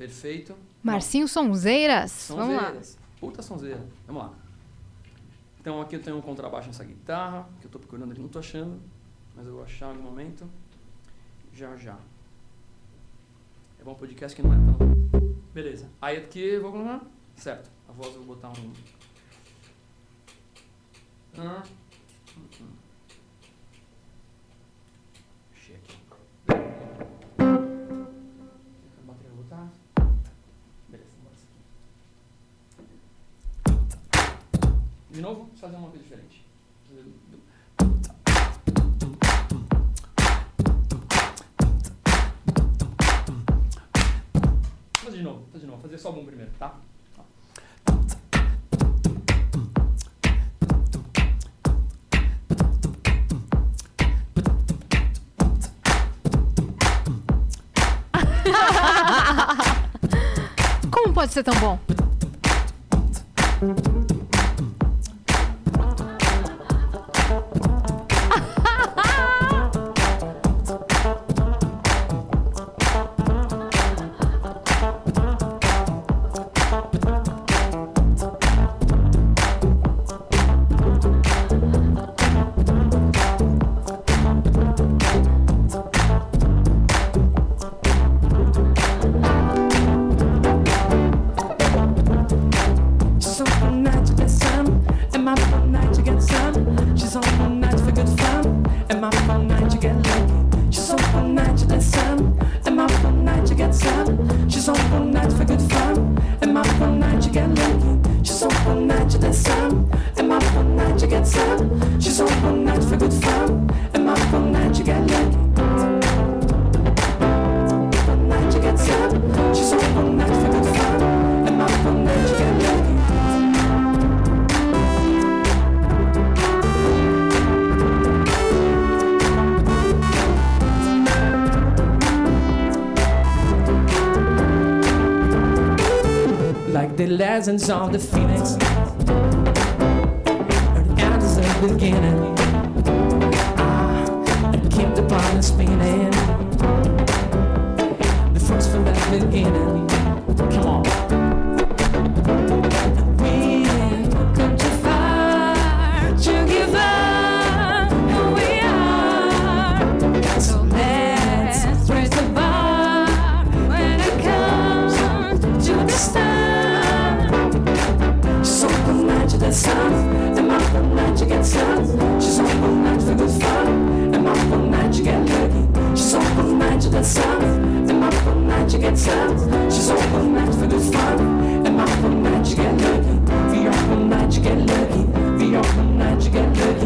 perfeito. Marcinho Sonzeiras. Sonzeiras. Puta sonzeira. Vamos lá. Então aqui eu tenho um contrabaixo nessa guitarra, que eu estou procurando ele não tô achando, mas eu vou achar no momento. Já, já. É bom podcast que não é tão... Beleza. Aí aqui eu vou colocar... Certo. A voz eu vou botar um... Ah. De novo, vamos fazer uma coisa diferente. Fazer de novo, fazer de novo, fazer só bom primeiro, tá? Como pode ser tão bom? the lessons of the phoenix. And at the beginning, ah, I keep the bottom spinning. The force from the beginning. She's all the match for this time. And my magic and lucky. The open you get lucky. The open you get lucky.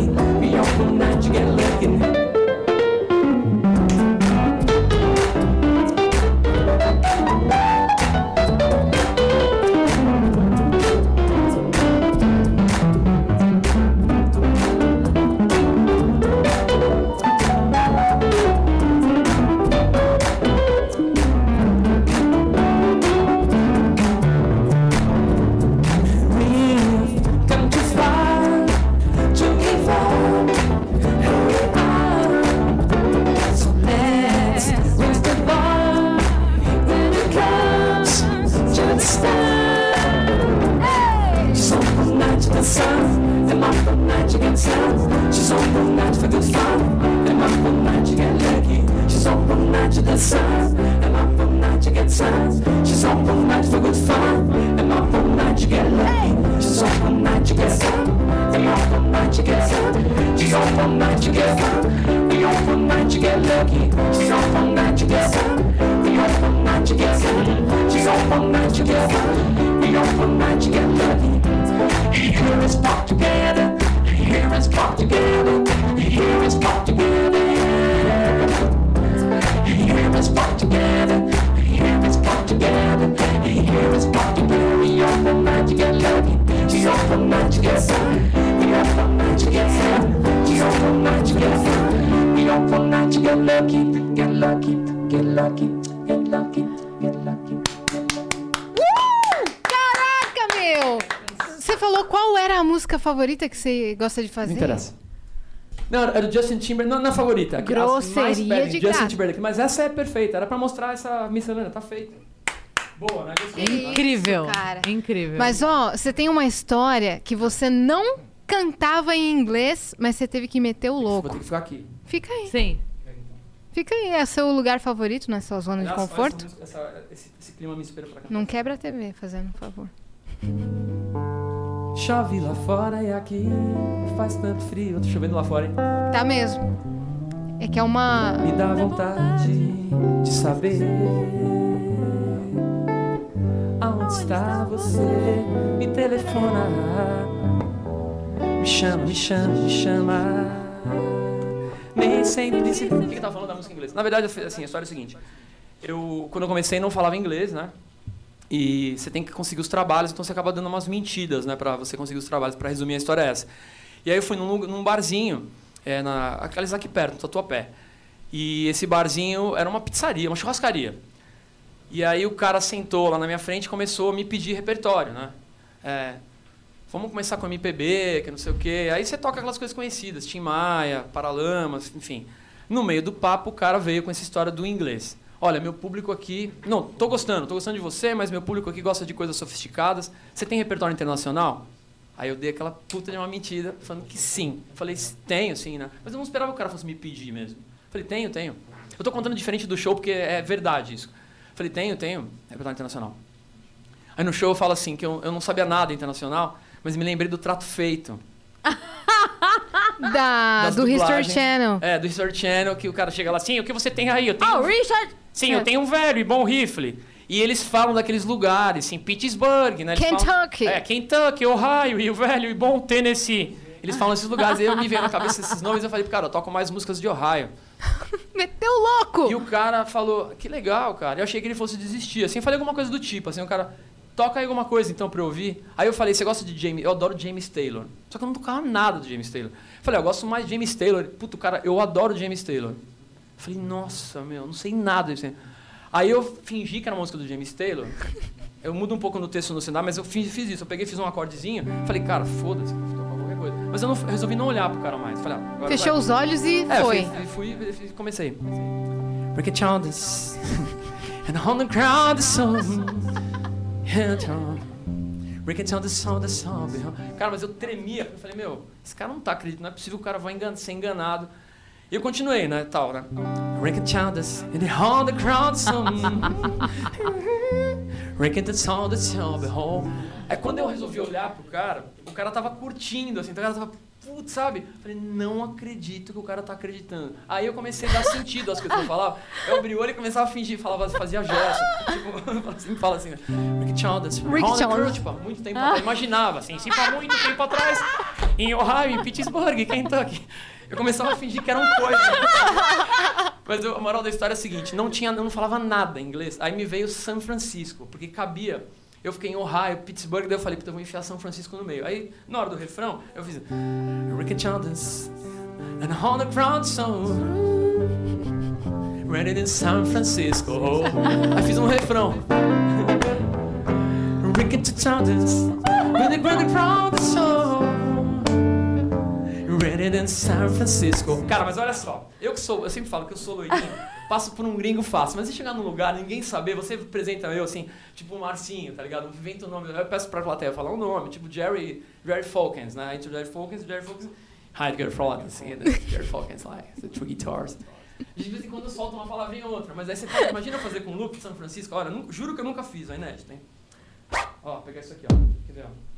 Favorita que você gosta de fazer? Não interessa. Não, é do Justin Timberlake, não, não é a favorita. mais Grosseria pedem, de Justin gato. Timberlake. Mas essa é perfeita, era pra mostrar essa miscelânea, tá feita. Boa, né? Gostei, né? Incrível. cara. Incrível. Mas ó, você tem uma história que você não cantava em inglês, mas você teve que meter o Vou louco. ter que ficar aqui. Fica aí. Sim. Fica aí. É seu lugar favorito na sua zona de conforto? essa música- essa- esse, esse clima me inspira pra cá. Não quebra a TV, fazendo um favor. Chove lá fora e aqui faz tanto frio. Tô chovendo lá fora, hein? Tá mesmo. É que é uma. Me dá vontade de saber aonde está você. Me telefona, me chama, me chama, me chama. Nem sempre se. O que que tá falando da música em inglês? Na verdade, assim, a história é a seguinte: eu, quando eu comecei, não falava inglês, né? E você tem que conseguir os trabalhos, então você acaba dando umas mentiras, né, para você conseguir os trabalhos. Para resumir, a história é essa. E aí eu fui num, num barzinho, é, na, aqueles aqui perto, no Tatuapé. E esse barzinho era uma pizzaria, uma churrascaria. E aí o cara sentou lá na minha frente e começou a me pedir repertório, né? É, vamos começar com MPB, que não sei o quê. Aí você toca aquelas coisas conhecidas, Tim Maia, Paralamas, enfim. No meio do papo, o cara veio com essa história do inglês. Olha, meu público aqui... Não, tô gostando, tô gostando de você, mas meu público aqui gosta de coisas sofisticadas. Você tem repertório internacional? Aí eu dei aquela puta de uma mentira, falando que sim. Eu falei, tenho sim, né? Mas eu não esperava que o cara fosse me pedir mesmo. Eu falei, tenho, tenho. Eu tô contando diferente do show porque é verdade isso. Eu falei, tenho, tenho, repertório internacional. Aí no show eu falo assim, que eu, eu não sabia nada internacional, mas me lembrei do Trato Feito. Da, do History dublagens. Channel. É, do History Channel, que o cara chega lá, sim, o que você tem aí? Eu tenho, Oh, Richard! Sim, eu tenho um velho e bom rifle. E eles falam daqueles lugares, assim, Pittsburgh, né? Eles Kentucky. Falam, é, Kentucky, Ohio e o velho e bom Tennessee. Eles falam esses lugares, e eu me veio na cabeça esses nomes e eu falei, cara, eu toco mais músicas de Ohio. Meteu louco! E o cara falou, que legal, cara. Eu achei que ele fosse desistir. Assim, eu falei alguma coisa do tipo, assim, o cara, toca aí alguma coisa então pra eu ouvir. Aí eu falei, você gosta de James? Eu adoro James Taylor. Só que eu não tocava nada do James Taylor. Eu falei, eu gosto mais de James Taylor. Puto, cara, eu adoro James Taylor. Eu falei, nossa, meu, não sei nada disso. aí. Eu fingi que era uma música do James Taylor. Eu mudo um pouco no texto no cenário, mas eu fiz, fiz isso. Eu peguei, fiz um acordezinho. Falei, cara, foda-se, vou tocar qualquer coisa. Mas eu não, resolvi não olhar pro cara mais. Falei, ah, Fechou vai. os olhos e É, foi. fui, fui, fui, comecei. Down this and on the ground the song. And it down the song, the song. Cara, mas eu tremia. Eu falei, meu, esse cara não tá acreditando, não é possível que o cara vai engan ser enganado. E eu continuei, né, tal, né? Down this and on the ground the song. Break it down the song, behold. Aí quando eu resolvi olhar pro cara, o cara tava curtindo, assim, então o cara tava putz, sabe? Eu Falei, não acredito que o cara tá acreditando. Aí eu comecei a dar sentido às coisas que eu falava. Eu abri o olho e começava a fingir, falava, fazia gesto. Tipo, sempre fala assim, né? Rick Childers, Rick Childers. Tipo, há muito tempo atrás. Imaginava, assim, sempre há muito tempo atrás, em Ohio, em Pittsburgh, Kentucky. Eu começava a fingir que eram coisas. Mas eu- a moral da história é a seguinte, não tinha, não falava nada em inglês. Aí me veio São Francisco, porque cabia. Eu fiquei em Ohio, Pittsburgh, daí eu falei, puta, eu vou enfiar São Francisco no meio. Aí, na hora do refrão, eu fiz Ricky Chanders and on the ground song Rented in San Francisco. Aí fiz um refrão. Ricky Chanders with the grand ground song Rented in San Francisco. Cara, mas olha só, eu que sou, eu sempre falo que eu sou loirinho, passo por um gringo fácil, mas se chegar num lugar, ninguém saber, você apresenta eu assim, tipo o Marcinho, tá ligado? Inventa o nome, eu peço pra plateia falar um nome, tipo Jerry, Jerry Falkins, né? Entre Jerry Falkins, Jerry Falkins, Heidegger Falkins, assim? Jerry Falkins, like, the two guitars. De vez em quando eu solto uma palavrinha ou outra, mas aí você tá, imagina fazer com o Luke de São Francisco, olha, juro que eu nunca fiz, é inédito, hein? Ó, pegar isso aqui, ó, quer ver, ó?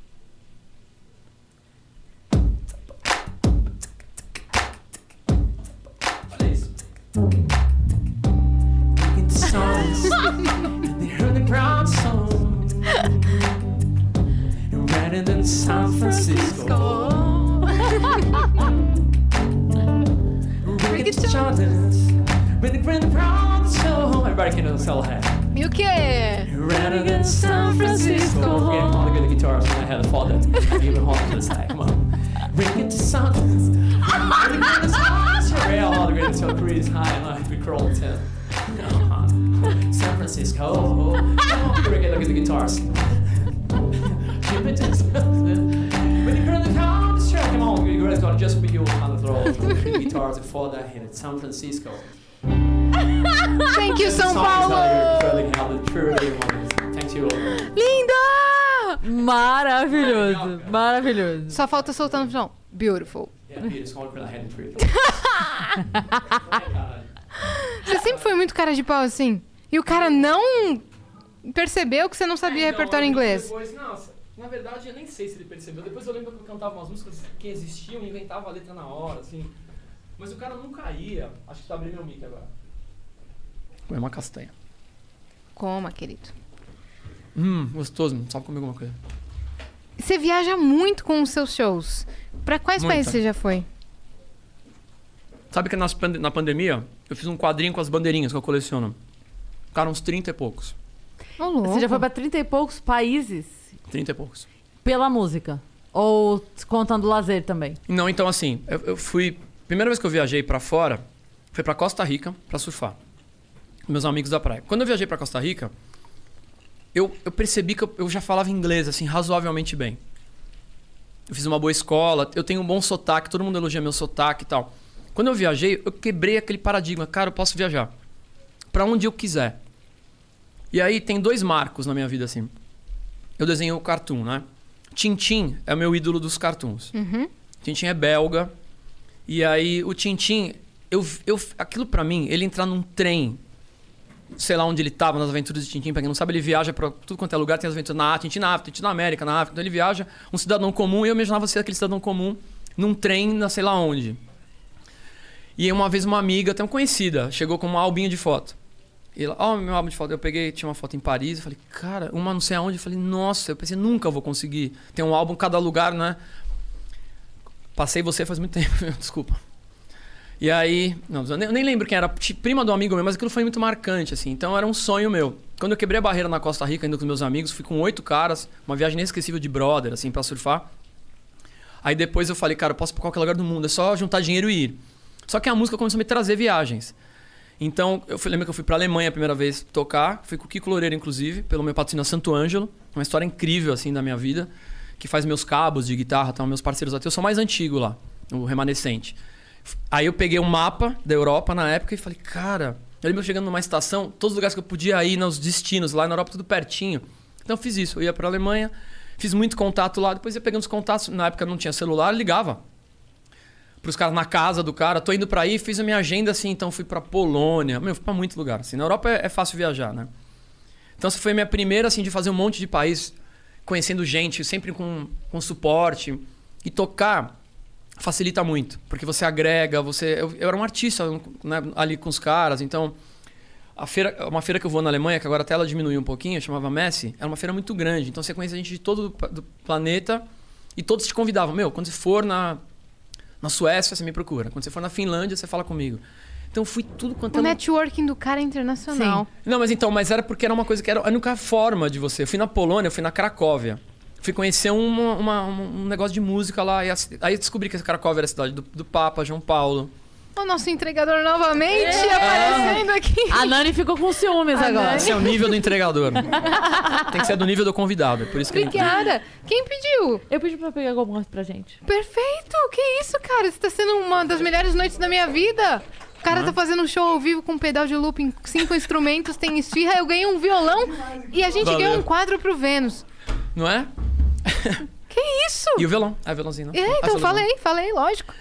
Making songs, they heard the ground song. Rather than San Francisco. Ricky Chanders, with the grand ground song. Everybody can know sell hat. E o quê? Rather than San Francisco. Forgetting all the good guitars when I had a father. Even hold to the side. Come on. Bring it to songs. Surreal, all the way until Korea's high, like we crawl to uh-huh. San Francisco. Oh, oh. break it, look at the guitars. when you currently come, sure, come on, you guys got just for you on the throat. guitars before that hit San Francisco. Thank you, São Paulo. Thank you. Linda! Maravilhoso, maravilhoso. Só falta soltar no final. Beautiful. Yeah, true. Você sempre foi muito cara de pau assim? E o cara não percebeu que você não sabia repertório em inglês. Depois, nossa, na verdade, eu nem sei se ele percebeu. Depois eu lembro que eu cantava umas músicas que existiam e inventava a letra na hora, assim. Mas o cara nunca ia. Acho que tá abrindo meu mic agora. Comer uma castanha. Coma, querido. Hum, gostoso. Sabe comer alguma coisa? Você viaja muito com os seus shows. Pra quais Muita. países você já foi? Sabe que nas na pandemia, eu fiz um quadrinho com as bandeirinhas que eu coleciono. Ficaram uns 30 e poucos. Louco. Você já foi pra 30 e poucos países 30 e poucos. pela música? Ou contando lazer também? Não, então assim, eu, eu fui. Primeira vez que eu viajei pra fora foi pra Costa Rica pra surfar. Meus amigos da praia. Quando eu viajei pra Costa Rica, eu, eu percebi que eu, eu já falava inglês, assim, razoavelmente bem. Eu fiz uma boa escola, eu tenho um bom sotaque, todo mundo elogia meu sotaque e tal. Quando eu viajei, eu quebrei aquele paradigma. Cara, eu posso viajar pra onde eu quiser. E aí tem dois marcos na minha vida, assim. Eu desenho o cartoon, né? Tintim é o meu ídolo dos cartoons. Tintin é belga. E aí o Tintin, eu, eu, aquilo pra mim, ele entrar num trem, sei lá onde ele tava nas aventuras de Tintin, pra quem não sabe, ele viaja pra tudo quanto é lugar, tem as aventuras na Tintin na África, Tintin na América, na África. Então ele viaja, um cidadão comum, e eu imaginava ser aquele cidadão comum num trem, na sei lá onde. E uma vez uma amiga, até uma conhecida, chegou com um albinho de foto. E ela, ó, meu álbum de foto. Eu peguei, tinha uma foto em Paris, eu falei, cara, uma não sei aonde. Eu falei, nossa, eu pensei, nunca vou conseguir ter um álbum em cada lugar, né? Passei você faz muito tempo, desculpa. E aí, não, eu nem, lembro quem era, prima do amigo meu, mas aquilo foi muito marcante, assim. Então era um sonho meu. Quando eu quebrei a barreira na Costa Rica, indo com meus amigos, fui com oito caras, uma viagem inesquecível de brother, assim, pra surfar. Aí depois eu falei, cara, eu posso ir pra qualquer lugar do mundo, é só juntar dinheiro e ir. Só que a música começou a me trazer viagens. Então, eu fui, lembro que eu fui pra Alemanha a primeira vez tocar, fui com o Kiko Loureiro, inclusive, pelo meu patrocínio Santo Ângelo, uma história incrível, assim, da minha vida, que faz meus cabos de guitarra, tá, meus parceiros até, eu sou mais antigo lá, o remanescente. Aí eu peguei um mapa da Europa na época e falei, cara, eu lembro chegando numa estação, todos os lugares que eu podia ir, nos destinos, lá na Europa, tudo pertinho. Então eu fiz isso, eu ia pra Alemanha, fiz muito contato lá, depois ia pegando os contatos, na época não tinha celular, ligava pros caras na casa do cara, tô indo pra aí, fiz a minha agenda assim, então fui pra Polônia, meu, fui pra muito lugar, assim, na Europa é, é fácil viajar, né? Então essa foi a minha primeira, assim, de fazer um monte de país, conhecendo gente, sempre com, com suporte, e tocar facilita muito, porque você agrega, você... Eu, eu era um artista né, ali com os caras, então... A feira, uma feira que eu vou na Alemanha, que agora até ela diminuiu um pouquinho, chamava Messi, era uma feira muito grande. Então você conhece gente de todo o planeta e todos te convidavam. Meu, quando você for na, na Suécia, você me procura. Quando você for na Finlândia, você fala comigo. Então fui tudo quanto O é lu- networking do cara é internacional. Não, mas então, mas era porque era uma coisa que era a única forma de você. Eu fui na Polônia, eu fui na Cracóvia. Fui conhecer uma- uma- um negócio de música lá. E aí descobri que Cracóvia era a cidade do, do Papa, João Paulo. O nosso entregador novamente É. aparecendo aqui. A Nani ficou com ciúmes A agora. Nani. Esse é o nível do entregador. Tem que ser do nível do convidado. é Por isso que ele... Obrigada. Quem pediu? Eu pedi pra pegar alguma coisa pra gente. Perfeito! Que isso, cara? Você tá sendo uma das melhores noites da minha vida. O cara tá fazendo um show ao vivo com um pedal de looping, cinco instrumentos, tem esfirra, eu ganhei um violão e a gente Valeu. ganhou um quadro pro Vênus. Não é? Que isso? E o violão. É, violãozinho, não? É, Ah, então violão. falei, falei, lógico.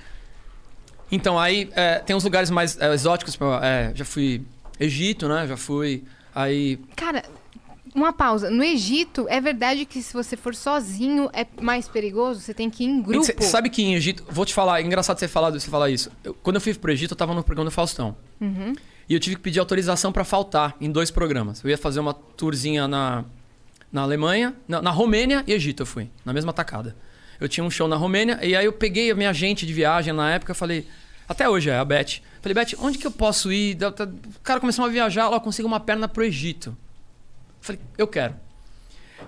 Então, aí é, tem uns lugares mais é, exóticos. tipo, é, já fui Egito, né? Já fui... Aí... Cara, uma pausa. No Egito, é verdade que se você for sozinho é mais perigoso? Você tem que ir em grupo? Cê- sabe que em Egito... Vou te falar, é engraçado você falar, você falar isso. Eu- quando eu fui pro Egito, eu tava no programa do Faustão. Uhum. E eu tive que pedir autorização pra faltar em dois programas. Eu ia fazer uma tourzinha na, na Alemanha, na, na Romênia e Egito eu fui, na mesma tacada. Eu tinha um show na Romênia e aí eu peguei a minha agente de viagem na época e falei, até hoje é, a Beth. Falei, Beth, onde que eu posso ir? Da- O cara começou a viajar, eu consigo uma perna pro Egito. Falei, eu quero.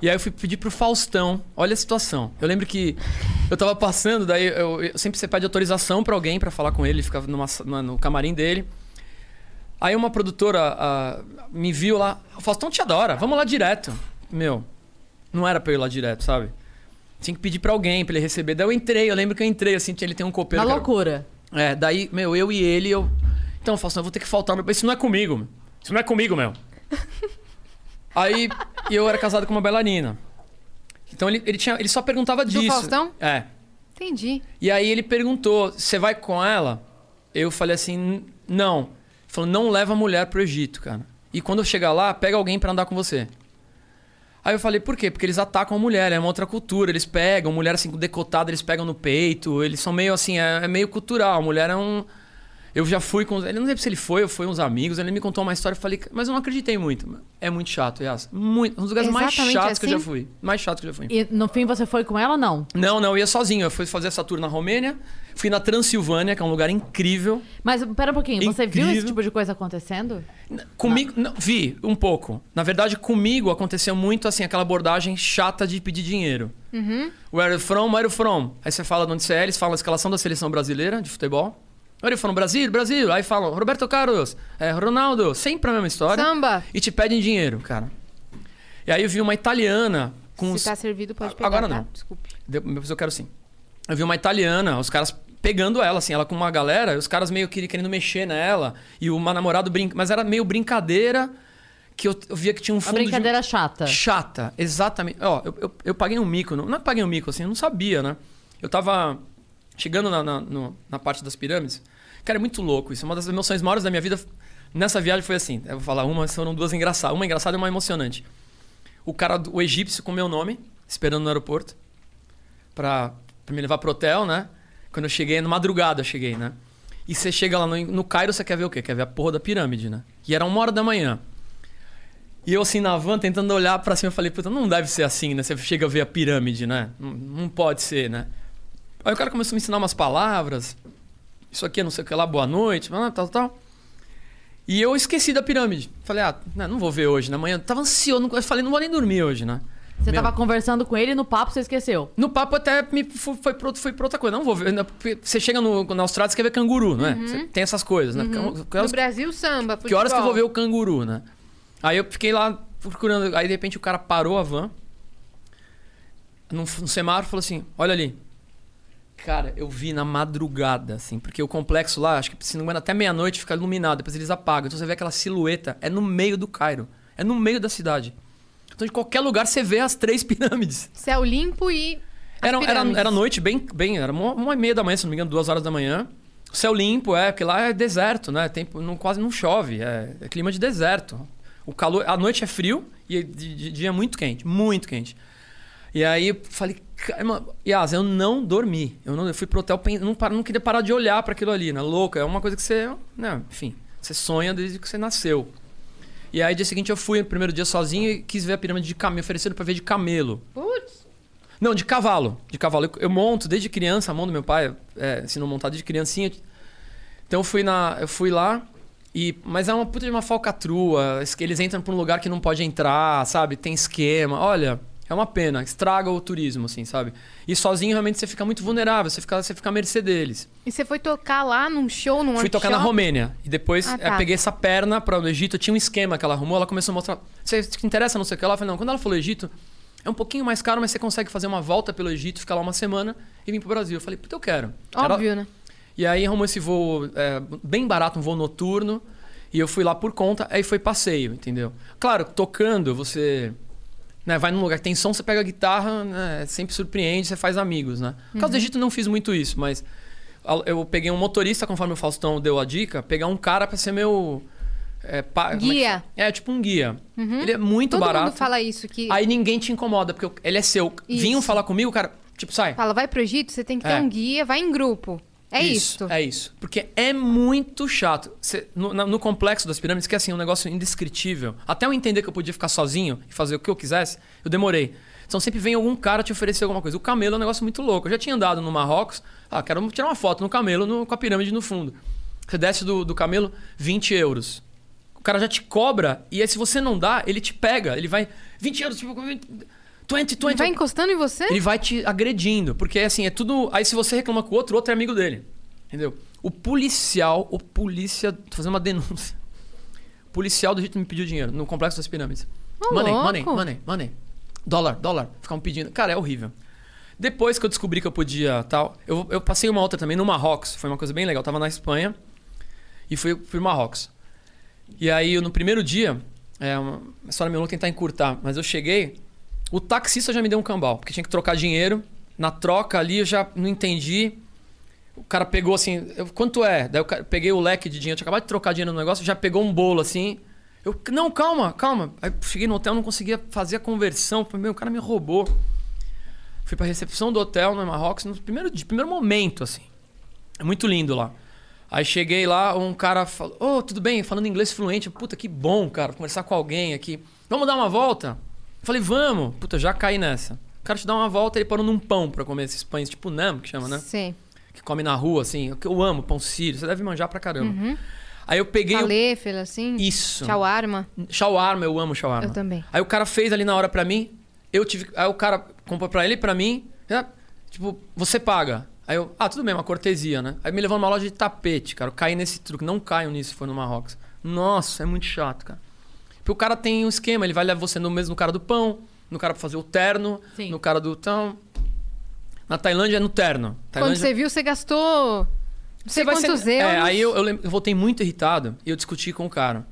E aí eu fui pedir pro Faustão. Olha a situação. Eu lembro que eu tava passando, daí eu, eu- sempre você pede autorização pra alguém pra falar com ele, ele ficava numa no camarim dele. Aí uma produtora me viu lá, Faustão te adora, vamos lá direto. Meu, não era pra eu ir lá direto, sabe? Tinha que pedir pra alguém pra ele receber. Daí eu entrei, eu lembro que eu entrei, assim, ele tem um copeiro. Na que era- loucura. É, daí, meu, eu e ele, eu. Então, Faustão, eu vou ter que faltar. Meu... Isso não é comigo. meu. Isso não é comigo, meu. Aí, eu era casado com uma bailarina. Então ele, ele, tinha, ele só perguntava disso. Faustão? É. Entendi. E aí ele perguntou: você vai com ela? Eu falei assim: "N- não. Ele falou: não leva a mulher pro Egito, cara. E quando eu chegar lá, pega alguém pra andar com você. Aí eu falei: por quê? Porque eles atacam a mulher, é uma outra cultura. Eles pegam, mulher assim, decotada, eles pegam no peito. Eles são meio assim, é, é meio cultural. A mulher é um. Eu já fui com. Ele não lembro se ele foi ou foi uns amigos. Ele me contou uma história e falei, mas eu não acreditei muito. É muito chato, Yas. Muito. Um dos lugares mais Exatamente chatos que eu já assim? fui. Mais chato que eu já fui. E no fim você foi com ela não? Não, não, eu ia sozinho. Eu fui fazer essa tour na Romênia, fui na Transilvânia, que é um lugar incrível. Mas pera um pouquinho, você viu esse Incrível. tipo de coisa acontecendo? Comigo, não, vi um pouco. Na verdade, comigo aconteceu muito assim, aquela abordagem chata de pedir dinheiro. Where you from? Where you from? Aí você fala de onde você é, eles falam a escalação da seleção brasileira de futebol. Where you from? Brasil, Brasil. Aí falam Roberto Carlos, é, Ronaldo, sempre a mesma história. Samba. E te pedem dinheiro, cara. E aí eu vi uma italiana com os- Se tá servido, pode pegar. Agora tá? não. Desculpe. depois eu quero sim. Eu vi uma italiana, os caras pegando ela, assim, ela com uma galera, os caras meio que querendo mexer nela. E uma namorado brinca. Mas era meio brincadeira que eu, eu via que tinha um Uma fundo. de- brincadeira chata. Chata, exatamente. Ó, eu, eu, eu paguei um mico. Não, não é que paguei um mico, assim, eu não sabia, né? Eu tava chegando na, na, no- na parte das pirâmides. Cara, é muito louco isso. Uma das emoções maiores da minha vida nessa viagem foi assim. Eu vou falar uma, foram duas engraçadas. Uma engraçada e uma emocionante. O cara, o egípcio com meu nome, esperando no aeroporto, pra, pra me levar pro hotel, né? Quando eu cheguei, no madrugada eu cheguei, né? E você chega lá no, no Cairo, você quer ver o quê? Quer ver a porra da pirâmide, né? E era uma hora da manhã. E eu assim na van, tentando olhar pra cima, eu falei, puta, não deve ser assim, né? Você chega a ver a pirâmide, né? Não, não pode ser, né? Aí o cara começou a me ensinar umas palavras. Isso aqui é não sei o que lá, boa noite, tal, tal, tal. E eu esqueci da pirâmide. Falei, ah, não, não vou ver hoje, na manhã. Eu tava ansioso, não- eu falei, não vou nem dormir hoje, né? Você Meu, tava conversando com ele e no papo você esqueceu. No papo até me foi, foi, pra, foi pra outra coisa. Não vou ver. né? Porque Você chega no, na Austrália, você quer ver canguru, não é? Você tem essas coisas, né? Que No horas- Brasil, samba. que horas que eu vou ver futebol. o canguru, né? Aí eu fiquei lá procurando. Aí de repente o cara parou a van. Num, num semáforo falou assim: Olha ali. Cara, eu vi na madrugada, assim, porque o complexo lá, acho que se não me engano, até meia-noite fica iluminado, depois eles apagam. Então você vê aquela silhueta, é no meio do Cairo, é no meio da cidade. Então de qualquer lugar você vê as três pirâmides. Céu limpo e. Era, era, pirâmides. era noite, bem, bem, era uma, uma e meia da manhã, se não me engano, duas horas da manhã. Céu limpo, é, porque lá é deserto, né? Tempo, não, quase não chove, é, é clima de deserto. O calor, a noite é frio e de, de dia é muito quente, muito quente. E aí eu falei, "Caramba, Yas, eu não dormi. Eu, não, eu fui pro hotel, não, não queria parar de olhar para aquilo ali, né? Louco, é uma coisa que você, né, enfim, você sonha desde que você nasceu. E aí, dia seguinte, eu fui no primeiro dia sozinho e quis ver a pirâmide de camelo, ofereceram pra ver de camelo. Putz. Não, de cavalo. De cavalo. Eu, monto desde criança, a mão do meu pai é, ensinou a montar desde criancinha. Então eu fui, na, eu fui lá, e, mas é uma puta de uma falcatrua. es- Eles entram pra um lugar que não pode entrar, sabe? Tem esquema. Olha, é uma pena. Estraga o turismo, assim, sabe? E sozinho realmente você fica muito vulnerável, você fica, você fica à mercê deles. E você foi tocar lá num show, num Fui tocar na? Romênia. E depois Ah, eh, tá. peguei essa perna para o Egito. Tinha um esquema que ela arrumou. Ela começou a mostrar. Você te interessa, não sei o que lá? Eu falei, não. Quando ela falou Egito, é um pouquinho mais caro, mas você consegue fazer uma volta pelo Egito, ficar lá uma semana e vir pro Brasil. Eu falei, puta, eu quero. Era- Óbvio, né? E aí arrumou esse voo é, bem barato, um voo noturno. E eu fui lá por conta, aí foi passeio, entendeu? Claro, tocando, você. Né, vai num lugar que tem som, você pega a guitarra, né, sempre surpreende, você faz amigos, né? No caso do Egito não fiz muito isso, mas eu peguei um motorista, conforme o Faustão deu a dica, pegar um cara pra ser meu. é, pa- é Guia. fala? É, tipo um guia. Ele é muito Todo barato. mundo fala isso, que Aí ninguém te incomoda, porque ele é seu. Vinham Isso. falar comigo, cara, tipo, sai. fala, vai pro Egito, você tem que ter É. um guia, vai em grupo. É isso. É isso. Porque é muito chato. Cê- no, no complexo das pirâmides, que é assim, um negócio indescritível. Até eu entender que eu podia ficar sozinho e fazer o que eu quisesse, eu demorei. Então sempre vem algum cara te oferecer alguma coisa. O camelo é um negócio muito louco. Eu já tinha andado no Marrocos. Ah, quero tirar uma foto no camelo no- com a pirâmide no fundo. Você desce do, do camelo, 20 euros. O cara já te cobra e aí se você não dá, ele te pega. Ele vai. 20 euros, tipo. 20, 20. Ele vai encostando em você? Ele vai te agredindo, porque assim, é tudo. Aí se você reclama com o outro, o outro é amigo dele. Entendeu? O policial, o polícia. Tô fazendo uma denúncia. O policial do Egito me pediu dinheiro no complexo das pirâmides. Ô, money, louco. money, money, money. Dólar, dólar. Ficavam pedindo. Cara, é horrível. Depois que eu descobri que eu podia tal, eu, eu passei uma outra também no Marrocos. Foi uma coisa bem legal. Eu tava na Espanha e fui, no Marrocos. E aí, no primeiro dia, é uma história meio tentar encurtar, mas eu cheguei, o taxista já me deu um cambal, porque tinha que trocar dinheiro. Na troca ali eu já não entendi. O cara pegou assim, eu, quanto é? Daí eu peguei o leque de dinheiro, tinha acabado de trocar dinheiro no negócio, já pegou um bolo assim. Eu, não, calma, calma. Aí cheguei no hotel, não conseguia fazer a conversão. Falei, meu, o cara me roubou. Fui pra recepção do hotel no Marrocos no primeiro, dia, primeiro momento, assim. É muito lindo lá. Aí cheguei lá, um cara falou: Ô, tudo bem? Falando inglês fluente. Puta, que bom, cara, conversar com alguém aqui. Vamos dar uma volta? Eu falei, vamos. Puta, já caí nessa. O cara te dá uma volta, ele parou num pão pra comer esses pães, tipo nam, que chama, né? Sim. Que come na rua, assim. Que eu amo, pão sírio. Você deve manjar pra caramba. Aí eu peguei. o- Falefel, assim. Isso. Shawarma. Shawarma, eu amo shawarma. Eu também. Aí o cara fez ali na hora pra mim, eu tive. Aí o cara comprou pra ele e pra mim. tipo, você paga. Aí eu, ah, tudo bem, uma cortesia, né? Aí me levou numa loja de tapete, cara. Eu caí nesse truque. Não caiam nisso se for no Marrocos. Nossa, é muito chato, cara. Porque o cara tem um esquema, ele vai levar você no mesmo cara do pão, no cara pra fazer o terno, Sim. no cara do. Então. Na Tailândia é no terno. Quando Tailândia... você viu, você gastou. Não sei vai quantos ser- euros. É, aí eu, eu, lem- eu voltei muito irritado e eu discuti com o cara.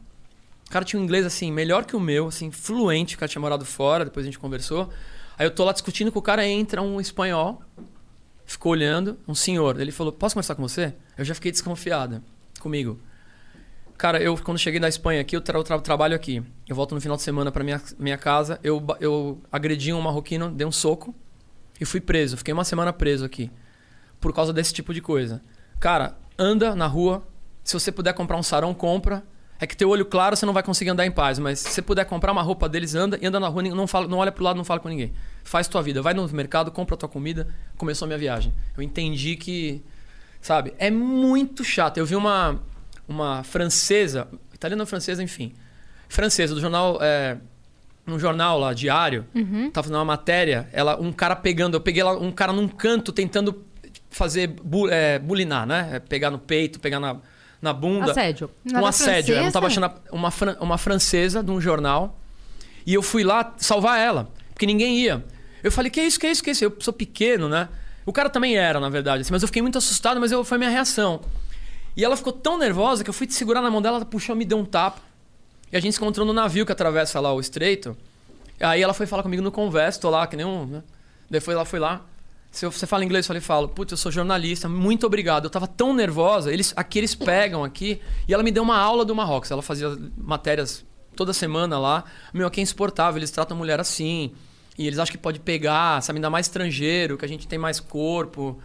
O cara tinha um inglês, assim, melhor que o meu, assim, fluente. O cara tinha morado fora, depois a gente conversou. Aí eu tô lá discutindo com o cara, entra um espanhol, ficou olhando, um senhor. Ele falou, posso conversar com você? Eu já fiquei desconfiada comigo. Cara, eu quando cheguei da Espanha aqui, eu, tra tra- trabalho aqui. Eu volto no final de semana pra minha, minha casa. Eu, eu agredi um marroquino, dei um soco e fui preso. Fiquei uma semana preso aqui. Por causa desse tipo de coisa. Cara, anda na rua. Se você puder comprar um sarão, compra. É que teu olho claro você não vai conseguir andar em paz, mas se você puder comprar uma roupa deles, anda e anda na rua, não, fala, não olha pro lado, não fala com ninguém. Faz tua vida, vai no mercado, compra tua comida. Começou a minha viagem. Eu entendi que, sabe, é muito chato. Eu vi uma, uma francesa, italiana ou francesa, enfim, francesa, do jornal, é, um jornal lá, diário, tava fazendo uma matéria, ela, um cara pegando, eu peguei lá um cara num canto tentando fazer, bu, é, bulinar, né? É, Pegar no peito, pegar na, na bunda. Assédio. Nada um assédio. Eu não tava francesa? achando uma, uma francesa de um jornal. E eu fui lá salvar ela, porque ninguém ia. Eu falei, que isso, que isso, que isso? Eu sou pequeno, né? O cara também era, na verdade, assim, mas eu fiquei muito assustado, mas eu, foi a minha reação. E ela ficou tão nervosa que eu fui te segurar na mão dela, ela puxou, me deu um tapa. E a gente se encontrou no navio que atravessa lá o estreito. Aí ela foi falar comigo no converso, tô lá, que nem um. Né? Foi lá, foi lá. Se você fala inglês, eu falei, falo, putz, eu sou jornalista, muito obrigado. Eu tava tão nervosa, eles, aqui eles pegam aqui, e ela me deu uma aula do Marrocos. Ela fazia matérias toda semana lá. Meu, aqui é insuportável, eles tratam a mulher assim. E eles acham que pode pegar, sabe, ainda mais estrangeiro, que a gente tem mais corpo.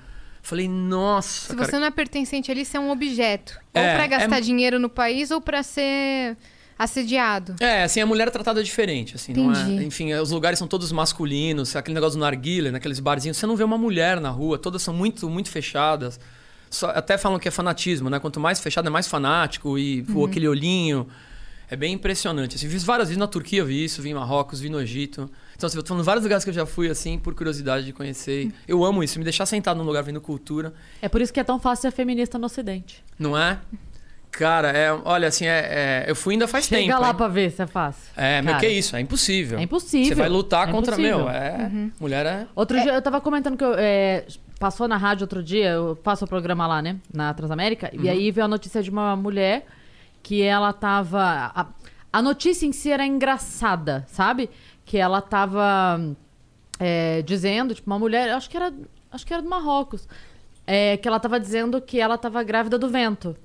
Falei, nossa. Se cara, você não é pertencente ali, você é um objeto. É, ou pra gastar é- dinheiro no país ou pra ser assediado. É, assim, a mulher é tratada diferente, assim, não é? Entendi. Enfim, é, os lugares são todos masculinos, aquele negócio do narguilha, naqueles barzinhos, você não vê uma mulher na rua, todas são muito, muito fechadas. Só- até falam que é fanatismo, né? Quanto mais fechado é mais fanático e Uhum. aquele olhinho. É bem impressionante. Assim, fiz várias vezes na Turquia, eu vi isso, vi em Marrocos, vi no Egito. Então, assim, eu tô falando vários lugares que eu já fui, assim, por curiosidade de conhecer. Eu amo isso, me deixar sentado num lugar vendo cultura, É por isso que é tão fácil ser feminista no Ocidente. não é? Cara, é, olha, assim, é, é- eu fui ainda faz Chega tempo. lá hein? pra ver se é fácil. É, meu, Cara. que isso? É impossível. É impossível. Você vai lutar É contra, impossível. meu, é... Mulher é... Outro dia eu tava comentando que eu, é, passou na rádio outro dia, eu faço o programa lá, né? Na Transamérica, Uhum. e aí veio a notícia de uma mulher que ela tava. A, a notícia em si era engraçada, sabe? Que ela tava é, dizendo, tipo, uma mulher, acho que era. Acho que era do Marrocos. é, que ela tava dizendo que ela tava grávida do vento.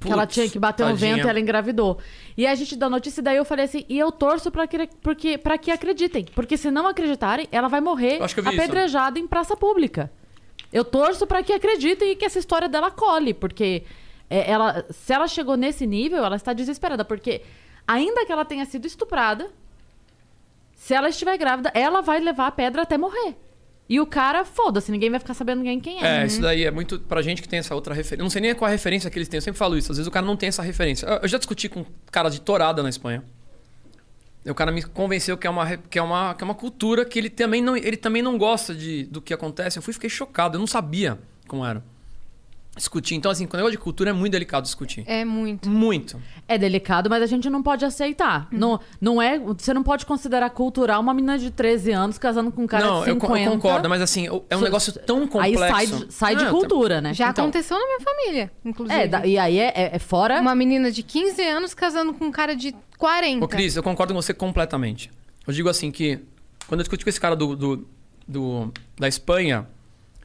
que ela Putz, tinha que bater no tadinha. vento e ela engravidou. E a gente dá notícia e daí eu falei assim, e eu torço pra que, porque, pra que acreditem. Porque se não acreditarem, ela vai morrer vi isso. apedrejada em praça pública. Eu torço pra que acreditem e que essa história dela cole, porque é, ela, se ela chegou nesse nível, ela está desesperada, porque ainda que ela tenha sido estuprada, se ela estiver grávida, ela vai levar a pedra até morrer. E o cara, foda-se, ninguém vai ficar sabendo ninguém quem é. É, isso daí é muito pra gente que tem essa outra referência. Não sei nem qual a referência que eles têm, eu sempre falo isso. Às vezes o cara não tem essa referência. Eu, eu já discuti com cara de torada na Espanha. E o cara me convenceu que é uma, que é uma, que é uma cultura que ele também não, ele também não gosta de, do que acontece. Eu fui e fiquei chocado, eu não sabia como era. Discutir. Então, assim, com o negócio de cultura é muito delicado discutir. É muito. Muito. É delicado, mas a gente não pode aceitar. Uhum. Não, não é, você não pode considerar cultural uma menina de 13 anos casando com um cara não, de eu, 50. co- eu concordo, mas assim, é um So- negócio tão Aí complexo. sai, de- sai de Ah, cultura, né? Já Então- aconteceu na minha família, inclusive. É, da- e aí é, é- é fora. Uma menina de 15 anos casando com um cara de 40. Ô, Cris, eu concordo com você completamente. Eu digo assim que quando eu discuti com esse cara do, do, do- da Espanha,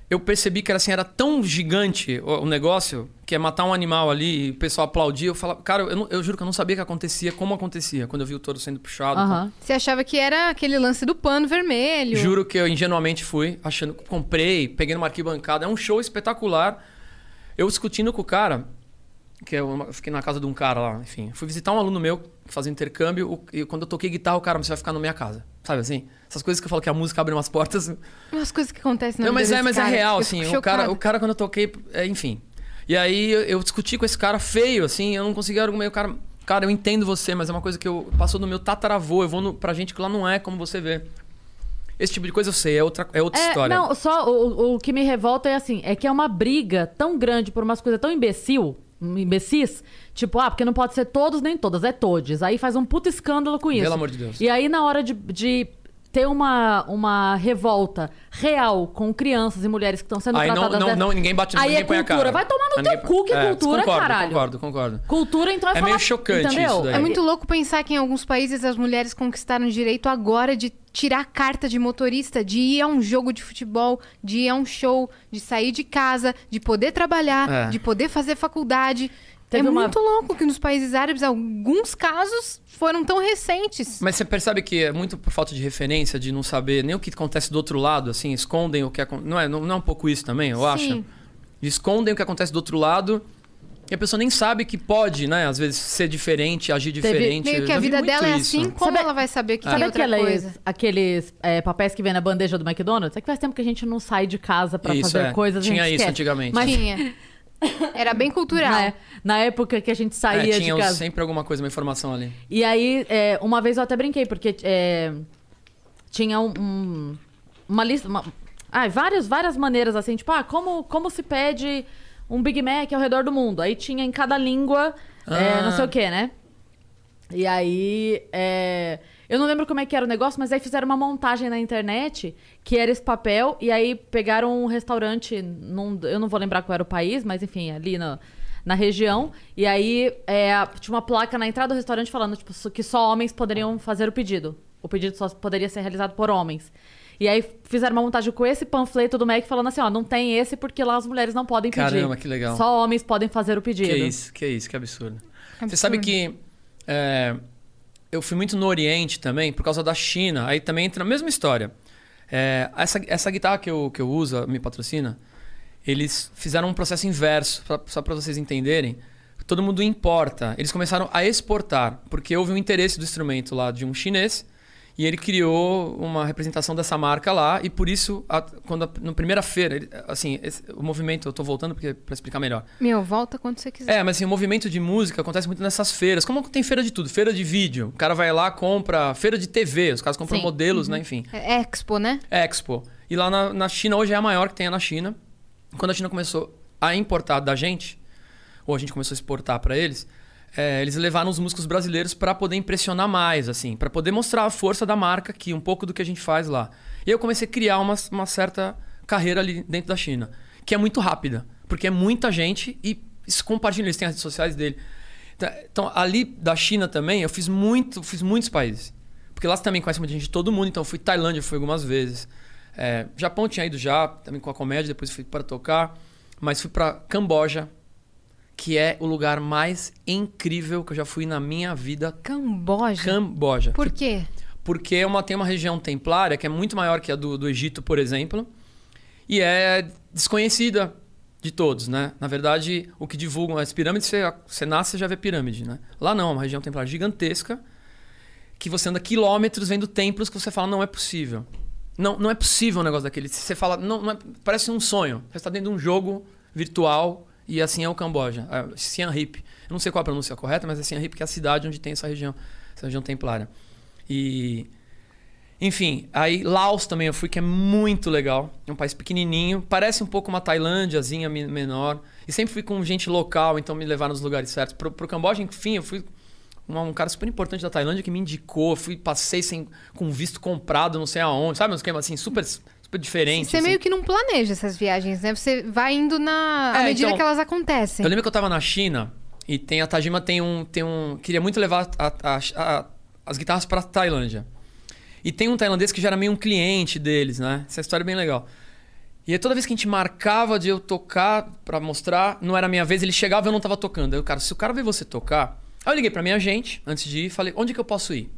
eu percebi que era assim, era tão gigante o, o negócio, que é matar um animal ali e o pessoal aplaudia. Eu falava, cara, eu, não- eu juro que eu não sabia que acontecia, como acontecia, quando eu vi o touro sendo puxado. Aham. Você achava que era aquele lance do pano vermelho. Juro que eu ingenuamente fui, achando, comprei, peguei numa arquibancada. É um show espetacular. Eu discutindo com o cara, que eu eu fiquei na casa de um cara lá, enfim. Fui visitar um aluno meu que fazia intercâmbio. E quando eu toquei guitarra, o cara, você vai ficar na minha casa. Sabe assim? Essas coisas que eu falo que a música abre umas portas. Umas coisas que acontecem na Não, vida mas é, mas é cara. real, Eu assim. O cara, o cara, quando eu toquei, é, enfim. E aí eu, eu discuti com esse cara feio, assim, eu não conseguia argumentar. O cara, cara, eu entendo você, mas é uma coisa que eu passou do meu tataravô. Eu vou no, pra gente que lá não é como você vê. Esse tipo de coisa eu sei, é outra, é outra É, história. não, só o, o que me revolta é assim, é que é uma briga tão grande por umas coisas tão imbecil, imbecis, tipo, ah, porque não pode ser todos nem todas, é todes. Aí faz um puto escândalo com isso. Pelo amor de Deus. E aí na hora de, de ter uma, uma revolta real com crianças e mulheres que estão sendo Aí não, tratadas não, dessa- não, ninguém bate Aí ninguém é põe a cultura. cara. Vai tomar no Ninguém teu cu que é cultura, concordo, caralho. Concordo, concordo. Cultura então é É meio chocante entendeu? isso daí. É muito louco pensar que em alguns países as mulheres conquistaram o direito agora de tirar a carta de motorista, de ir a um jogo de futebol, de ir a um show, de sair de casa, de poder trabalhar, É. de poder fazer faculdade. Teve é uma- muito louco que nos países árabes alguns casos foram tão recentes. Mas você percebe que é muito por falta de referência, de não saber nem o que acontece do outro lado, assim, escondem o que acontece. Não é, não, não é um pouco isso também, eu Sim. acho? Escondem o que acontece do outro lado e a pessoa nem sabe que pode, né, às vezes, ser diferente, agir diferente. Meio Eu que a vida dela é isso. assim, como Sabe- ela vai saber que Sabe tem outra aqueles, coisa? aqueles é, papéis que vem na bandeja do McDonald's? É que faz tempo que a gente não sai de casa pra Isso, fazer é. coisas. a Tinha gente isso esquece. antigamente. Mas Tinha. Era bem cultural. na, na época que a gente É, saía tinha de casa. sempre alguma coisa, uma informação ali. E aí, é, uma vez eu até brinquei, porque é, tinha um, um- uma lista. Uma, ai, várias, várias maneiras assim, tipo, ah, como, como se pede um Big Mac ao redor do mundo? Aí tinha em cada língua, é, Ah. não sei o que, né? E aí. é, eu não lembro como é que era o negócio, mas aí fizeram uma montagem na internet que era esse papel, e aí pegaram um restaurante, num- eu não vou lembrar qual era o país, mas enfim, ali na, na região, e aí é, tinha uma placa na entrada do restaurante falando tipo, que só homens poderiam fazer o pedido. O pedido só poderia ser realizado por homens. E aí fizeram uma montagem com esse panfleto do Mac falando assim, ó, não tem esse porque lá as mulheres não podem pedir. Caramba, que legal. Só homens podem fazer o pedido. Que isso, que isso, que absurdo. Você Absurdo. sabe que é, eu fui muito no Oriente também, por causa da China. Aí também entra na mesma história. É, essa, essa guitarra que eu, que eu uso, me patrocina, eles fizeram um processo inverso, pra- só para vocês entenderem. Todo mundo importa. Eles começaram a exportar, porque houve um interesse do instrumento lá de um chinês. E ele criou uma representação dessa marca lá, e por isso, a- quando a, na primeira feira, ele- assim, esse- o movimento, eu tô voltando para explicar melhor. Meu, volta quando você quiser. É, mas assim, o movimento de música acontece muito nessas feiras. Como tem feira de tudo? Feira de vídeo. O cara vai lá, compra. Feira de TV, os caras compram Sim. modelos, né? Enfim. É Expo, né? Expo. E lá na, na China, hoje é a maior que tem na China. Quando a China começou a importar da gente, ou a gente começou a exportar para eles, é, eles levaram os músicos brasileiros para poder impressionar mais, assim, para poder mostrar a força da marca aqui, um pouco do que a gente faz lá. E eu comecei a criar uma, uma certa carreira ali dentro da China, que é muito rápida, porque é muita gente e se compartilha, eles têm as redes sociais dele. Então, Então, ali da China também, eu fiz muito, fiz muitos países. Porque lá também conhece muita gente de todo mundo, então fui Tailândia, fui algumas vezes. É, Japão tinha ido já, também com a comédia, depois fui para tocar. Mas fui para Camboja, que é o lugar mais incrível que eu já fui na minha vida. Camboja. Camboja. Por quê? Porque é uma, tem uma região templária que é muito maior que a do, do Egito, por exemplo. E é desconhecida de todos, né? Na verdade, o que divulgam as pirâmides, você, você nasce e já vê pirâmide, né? Lá não, é uma região templária gigantesca que você anda quilômetros vendo templos que você fala, não é possível. Não, não é possível um negócio daquele. Você fala, não, não é- parece um sonho. Você está dentro de um jogo virtual e assim é o Camboja, é Siem Reap. Eu não sei qual a pronúncia correta, mas é Siem Reap que é a cidade onde tem essa região, essa região templária. E Enfim, aí Laos também eu fui, que é muito legal. É um país pequenininho, parece um pouco uma Tailândiazinha me- menor. E sempre fui com gente local, então me levaram nos lugares certos. Pro, pro Camboja, enfim, eu fui uma- um cara super importante da Tailândia que me indicou. Fui, passei sem, com visto comprado, não sei aonde. Sabe um esquema assim, super, super diferente. Você assim. meio que não planeja essas viagens, né? Você vai indo na à É, medida então, que elas acontecem. Eu lembro que eu tava na China e tem a Tajima tem um tem um queria muito levar a- a- a- as guitarras pra Tailândia. E tem um tailandês que já era meio um cliente deles, né? Essa história é bem legal. E aí, toda vez que a gente marcava de eu tocar pra mostrar, não era a minha vez, ele chegava e eu não tava tocando. Aí o cara, se o cara vê você tocar. Aí eu liguei pra minha agente antes de ir e falei: onde que eu posso ir?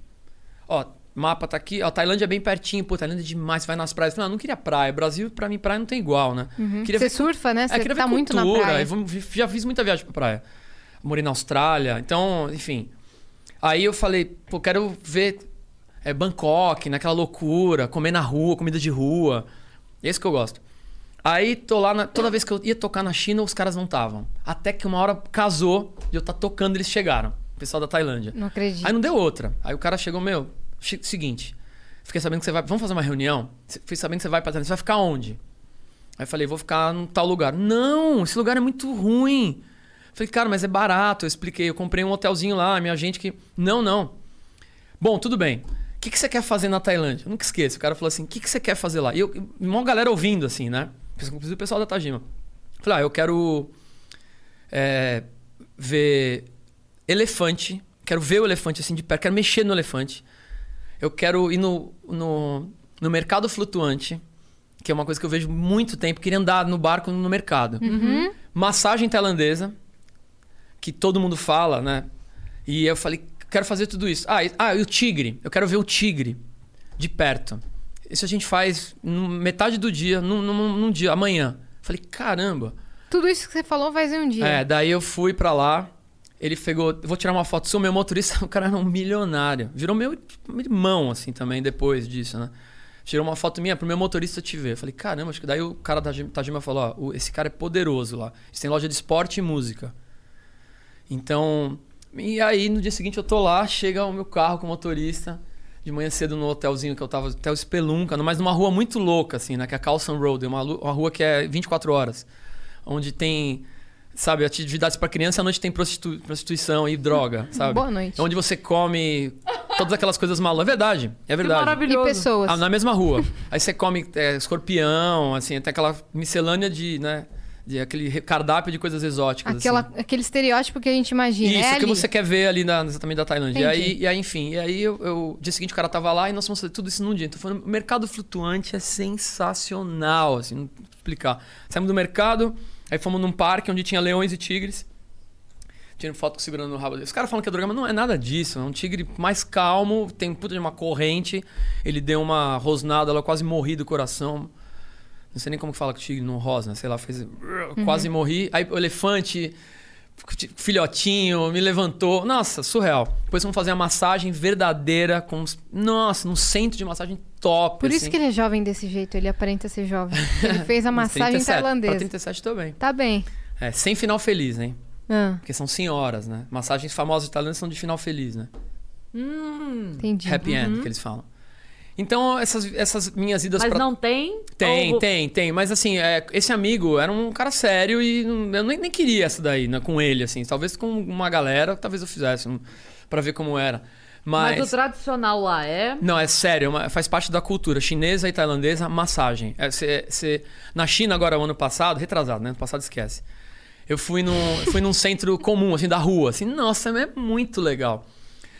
Ó, mapa tá aqui, ó, Tailândia é bem pertinho, pô, Tailândia é demais, vai nas praias. Eu falei, não, não queria praia. Brasil, pra mim, praia não tem igual, né? Queria Você ver surfa, né? é, Você queria tá ver muito na cultura, praia. e vamos- já fiz muita viagem pra praia. Morei na Austrália, então, enfim. Aí eu falei, pô, quero ver é, Bangkok, naquela loucura, comer na rua, comida de rua. É isso que eu gosto. Aí tô lá, na- toda vez que eu ia tocar na China, os caras não estavam. Até que uma hora casou de eu estar tocando, eles chegaram. O pessoal da Tailândia. Não acredito. Aí não deu outra. Aí o cara chegou, meu, seguinte, fiquei sabendo que você vai. Vamos fazer uma reunião? Fiquei sabendo que você vai pra Tailândia. Você vai ficar onde? Aí falei, vou ficar num tal lugar. Não, esse lugar é muito ruim. Falei, cara, mas é barato. Eu expliquei, eu comprei um hotelzinho lá, minha gente que. Não, não. Bom, tudo bem. O que, que você quer fazer na Tailândia? Eu nunca esqueço. O cara falou assim: o que, que você quer fazer lá? E eu, uma galera ouvindo, assim, né? Inclusive o pessoal da Tajima. Falei, ah, eu quero é, ver elefante. Quero ver o elefante assim de perto. Quero mexer no elefante. Eu quero ir no, no, no mercado flutuante, que é uma coisa que eu vejo muito tempo. Queria andar no barco no mercado. Massagem tailandesa, que todo mundo fala, né? E eu falei, quero fazer tudo isso. Ah, e, ah, e o tigre. Eu quero ver o tigre de perto. Isso a gente faz no- metade do dia, num, num, num dia, amanhã. Falei, caramba. Tudo isso que você falou faz um dia. É, daí eu fui pra lá. Ele pegou, vou tirar uma foto sua, meu motorista, o cara era um milionário. Virou meu irmão, assim, também, depois disso, né? Tirou uma foto minha pro meu motorista te ver. Eu falei, caramba, acho que daí o cara da Tajima- falou, ó, esse cara é poderoso lá. Eles têm loja de esporte e música. Então, e aí no dia seguinte eu tô lá, chega o meu carro com o motorista, de manhã cedo no hotelzinho que eu tava, Hotel Spelunca, mas numa rua muito louca, assim, né? Que é a Carlson Road, uma, uma rua que é 24 horas. Onde tem, sabe, atividades pra criança, à noite tem prostitu- prostituição e droga, sabe? Boa noite. Onde você come todas aquelas coisas malucas. É verdade, é Que verdade. E maravilhoso. pessoas. Ah, na mesma rua. Aí você come é, escorpião, assim, tem aquela miscelânea de, né? De aquele cardápio de coisas exóticas. Aquela, assim. Aquele estereótipo que a gente imagina. Isso, é que ali. você quer ver ali na, exatamente da Tailândia. E aí, e aí, enfim, e aí eu, eu- dia seguinte o cara tava lá e nós fomos fazer tudo isso num dia. Então foi um mercado flutuante é sensacional, assim, não explicar. Saímos do mercado, aí fomos num parque onde tinha leões e tigres. Tirando foto segurando no rabo dele. Os caras falam que é droga, mas não é nada disso. É um tigre mais calmo, tem puta de uma corrente. Ele deu uma rosnada, ela quase morri do coração. Não sei nem como que fala que o tigre não rosna, sei lá, fez. Quase morri. Aí o elefante, filhotinho, me levantou. Nossa, surreal. Depois vamos fazer a massagem verdadeira com. os- Nossa, num centro de massagem top. Por isso assim. que ele é jovem desse jeito, ele aparenta ser jovem. Ele fez a massagem 37, Pra tailandesa. 37 também. Tá bem. É, sem final feliz, hein? Ah, Porque são senhoras, né? Massagens famosas italianas são de final feliz, né? entendi. Happy end, que eles falam. Então, essas, essas minhas idas Mas pra. não tem? Tem, Ou- tem, tem. Mas assim, é, esse amigo era um cara sério e não- eu nem, nem queria essa daí, né, com ele, assim. Talvez com uma galera, talvez eu fizesse, um, pra ver como era. Mas... Mas. o tradicional lá é. Não, é sério, é faz parte da cultura chinesa e tailandesa, massagem. É, cê- cê- na China, agora, o ano passado, retrasado, né? Ano passado esquece. Eu fui num, fui num centro comum, assim, da rua. Assim, nossa, é muito legal.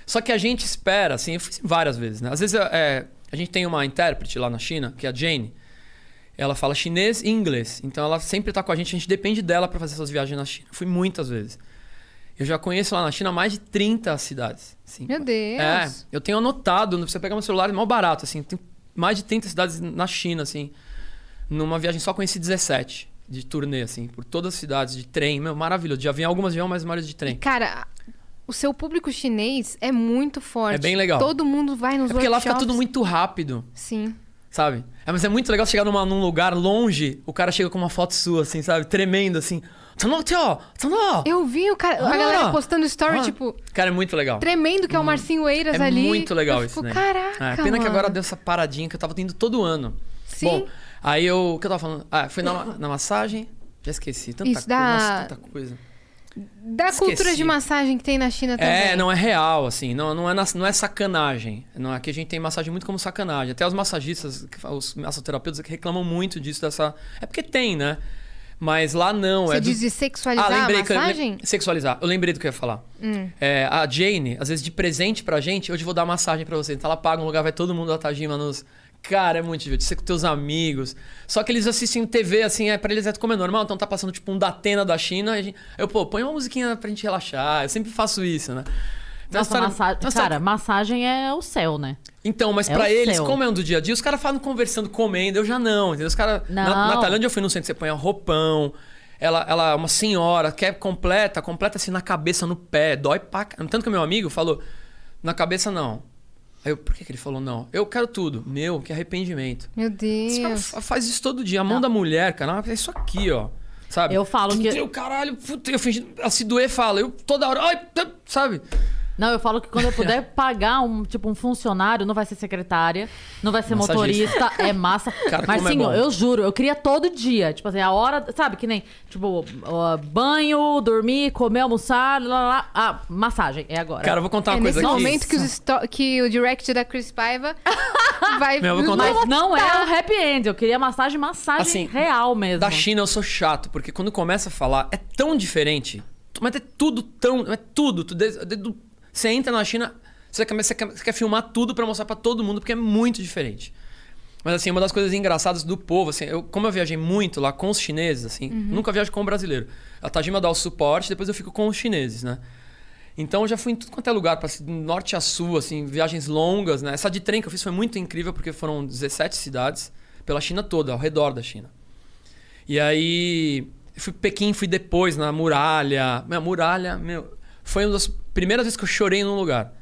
Só que a gente espera, assim, eu fiz várias vezes, né? Às vezes é, a gente tem uma intérprete lá na China, que é a Jane. Ela fala chinês e inglês. Então ela sempre tá com a gente, a gente depende dela para fazer essas viagens na China. Fui muitas vezes. Eu já conheço lá na China mais de 30 cidades. assim. Meu Deus. É, eu tenho anotado, você pegar meu celular, é mal barato, assim. Tem mais de 30 cidades na China, assim. Numa viagem só conheci 17 de turnê, assim, por todas as cidades, de trem. Meu, maravilhoso. De avião, algumas de avião, mas a maioria de trem. Cara, o seu público chinês é muito forte. É bem legal. Todo mundo vai nos É porque lá fica workshops. tudo muito rápido, Sim. sabe? É, mas é muito legal chegar numa, num lugar longe, o cara chega com uma foto sua, assim, sabe? Tremendo, assim. Eu vi o cara, a Ah. galera postando story, Ah. tipo, Cara, é muito legal. tremendo que é o Marcinho Eiras É ali. muito legal isso, fico, né? Caraca, É, pena que mano. agora deu essa paradinha que eu tava tendo todo ano. Sim. Bom, aí eu. O que eu tava falando? Ah, fui na, na massagem. Já esqueci. Tanta Isso coisa. dá- Nossa, tanta coisa. Da cultura Esqueci. de massagem que tem na China também. É, não é real, assim. Não, não, é, não é sacanagem. Não, aqui a gente tem massagem muito como sacanagem. Até os massagistas, os massoterapeutas que reclamam muito disso, dessa. É porque tem, né? Mas lá não. Você é do- diz de sexualizar a que eu- massagem? Hum. sexualizar. Eu lembrei do que eu ia falar. É, a Jane, às vezes de presente pra gente, hoje eu vou dar massagem pra você. Então ela paga um lugar, vai todo mundo da Tajima nos. Cara, é muito divertido. Você com teus amigos. Só que eles assistem TV, assim, é, pra eles é como é normal. Então tá passando tipo um Datena da China. Gente, eu, pô, põe uma musiquinha pra gente relaxar. Eu sempre faço isso, né? Então, Nossa, história- massa... a história- Cara, massagem é o céu, né? então, mas É pra o eles, céu. como é um do dia a dia, os caras falam conversando, comendo, eu já não, entendeu? Os caras. Na, na Tailândia eu fui num centro você põe um roupão. Ela, ela é uma senhora, quer completa, completa assim na cabeça, no pé, dói pra. Tanto que meu amigo falou, na cabeça não. Aí eu, por que, que ele falou não? Eu quero tudo. Meu, que arrependimento. Meu Deus. fa- faz isso todo dia. A mão da mulher, cara, é isso aqui, ó. Sabe? Eu falo que- Eu, caralho, puta, eu fingi. Ela se doer, fala. Eu toda hora. Ai, sabe? Não, eu falo que quando eu puder pagar um, tipo, um funcionário, não vai ser secretária, não vai ser Massagista. motorista, é massa. Cara, é sim, bom. eu juro, eu queria todo dia. Tipo assim, a hora, sabe, que nem, tipo, banho, dormir, comer, almoçar, lá, lá, lá. Ah, massagem, é agora. Cara, eu vou contar É uma coisa nesse aqui. momento que, os sto- que o direct da Chris Paiva vai... Meu, eu vou contar- Mas não é o happy end, eu queria massagem, massagem Assim, real mesmo. Da China eu sou chato, porque quando começa a falar, é tão diferente. Mas é tudo tão. É tudo. tu- desde- desde o- Você entra na China, você quer, você quer, você quer filmar tudo pra mostrar pra todo mundo, porque é muito diferente. Mas assim, uma das coisas engraçadas do povo, assim, eu, como eu viajei muito lá com os chineses, assim, nunca viajo com o brasileiro. A Tajima dá o suporte, depois eu fico com os chineses, né? Então eu já fui em tudo quanto é lugar, para norte a sul, assim, viagens longas, né? Essa de trem que eu fiz foi muito incrível, porque foram 17 cidades pela China toda, ao redor da China. E aí, eu fui Pequim, fui depois na muralha. Meu, muralha, meu, foi uma das primeiras vezes que eu chorei num lugar.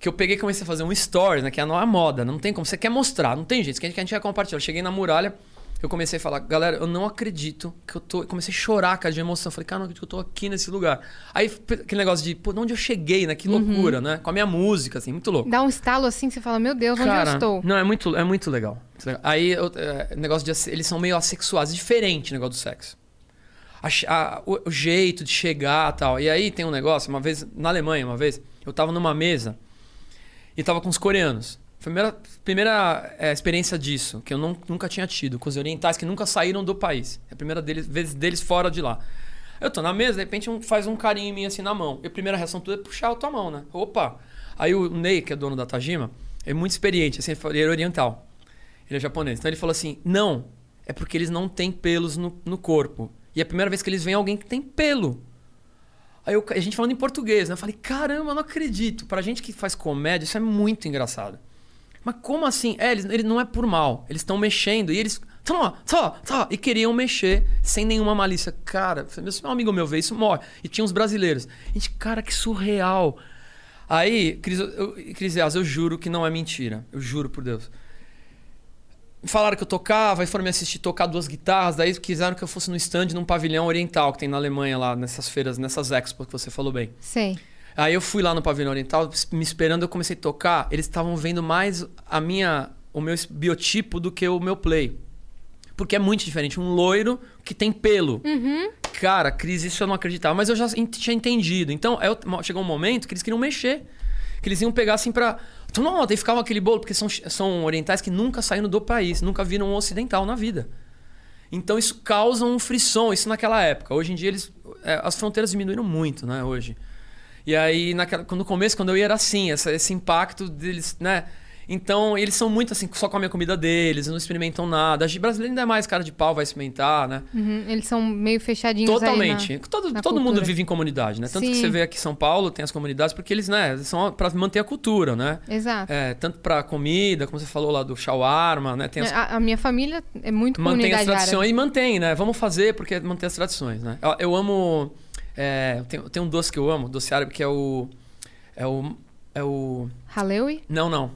Que eu peguei e comecei a fazer um story, né? Que é a nova moda, não tem como. Você quer mostrar, não tem jeito, que a gente, que a gente quer compartilhar. Eu cheguei na muralha, eu comecei a falar, galera, eu não acredito que eu tô. Eu comecei a chorar, cara, de emoção. Eu falei, cara, não acredito que eu tô aqui nesse lugar. Aí aquele negócio de, pô, de onde eu cheguei, né? Que loucura, né? Com a minha música, assim, muito louco. Dá um estalo assim, você fala, meu Deus, onde eu estou? Não, é muito, é muito legal. Aí, eu, é, negócio de. Eles são meio assexuados, diferente o negócio do sexo. A a- o, o jeito de chegar tal. E aí tem um negócio, uma vez, na Alemanha, uma vez, eu tava numa mesa e tava com os coreanos. Foi a primeira, primeira é, experiência disso, que eu não- nunca tinha tido, com os orientais que nunca saíram do país. É a primeira deles, vez deles fora de lá. Eu tô na mesa, de repente um, faz um carinho em mim assim na mão. E a primeira reação toda é puxar a tua mão, né? Opa! Aí o Ney, que é dono da Tajima, é muito experiente, assim, ele é oriental. Ele é japonês. Então ele falou assim: não, é porque eles não têm pelos no, no corpo. E é a primeira vez que eles veem alguém que tem pelo. Aí eu- a gente falando em português, né? Eu falei, caramba, não acredito. Pra gente que faz comédia, isso é muito engraçado. Mas como assim? É, eles, ele não é por mal. Eles estão mexendo e eles. Tá, tá, tá. E queriam mexer sem nenhuma malícia. Cara, se um amigo meu vê isso, morre. E tinha uns brasileiros. Gente, cara, que surreal. Aí, Cris, eu, Cris eu juro que não é mentira. Eu juro por Deus. Falaram que eu tocava, aí foram me assistir tocar duas guitarras, daí quiseram que eu fosse no stand num pavilhão oriental que tem na Alemanha lá, nessas feiras, nessas expos que você falou bem. Sei. Aí eu fui lá no pavilhão oriental, me esperando, eu comecei a tocar, eles estavam vendo mais a minha, o meu biotipo do que o meu play. Porque é muito diferente, um loiro que tem pelo. Cara, Cris, isso eu não acreditava, mas eu já tinha entendido. Então, eu- chegou um momento que eles queriam mexer. Que eles iam pegar assim pra. Então, não, daí ficava aquele bolo, porque são, são orientais que nunca saíram do país, nunca viram um ocidental na vida. Então isso causa um frisson, isso naquela época. Hoje em dia eles. é, as fronteiras diminuíram muito, né, hoje. E aí, naquela, no começo, quando eu ia, era assim, essa- esse impacto deles, né? Então, eles são muito assim, só comem a comida deles, não experimentam nada. A gente brasileiro ainda é mais cara de pau, vai experimentar, né? Uhum, Eles são meio fechadinhos Totalmente. na- todo na todo mundo vive em comunidade, né? Tanto que Sim. você vê aqui em São Paulo, tem as comunidades, porque eles, né, são para manter a cultura, né? Exato. É, tanto para comida, como você falou lá do shawarma, né? As, A, a minha família é muito mantém as comunidade tradições árabe. e mantém, né? Vamos fazer porque mantém as tradições, né? Eu, eu amo. É, tem, tem um doce que eu amo, doce árabe, que é o. É o. É o. Haleui? Não, não.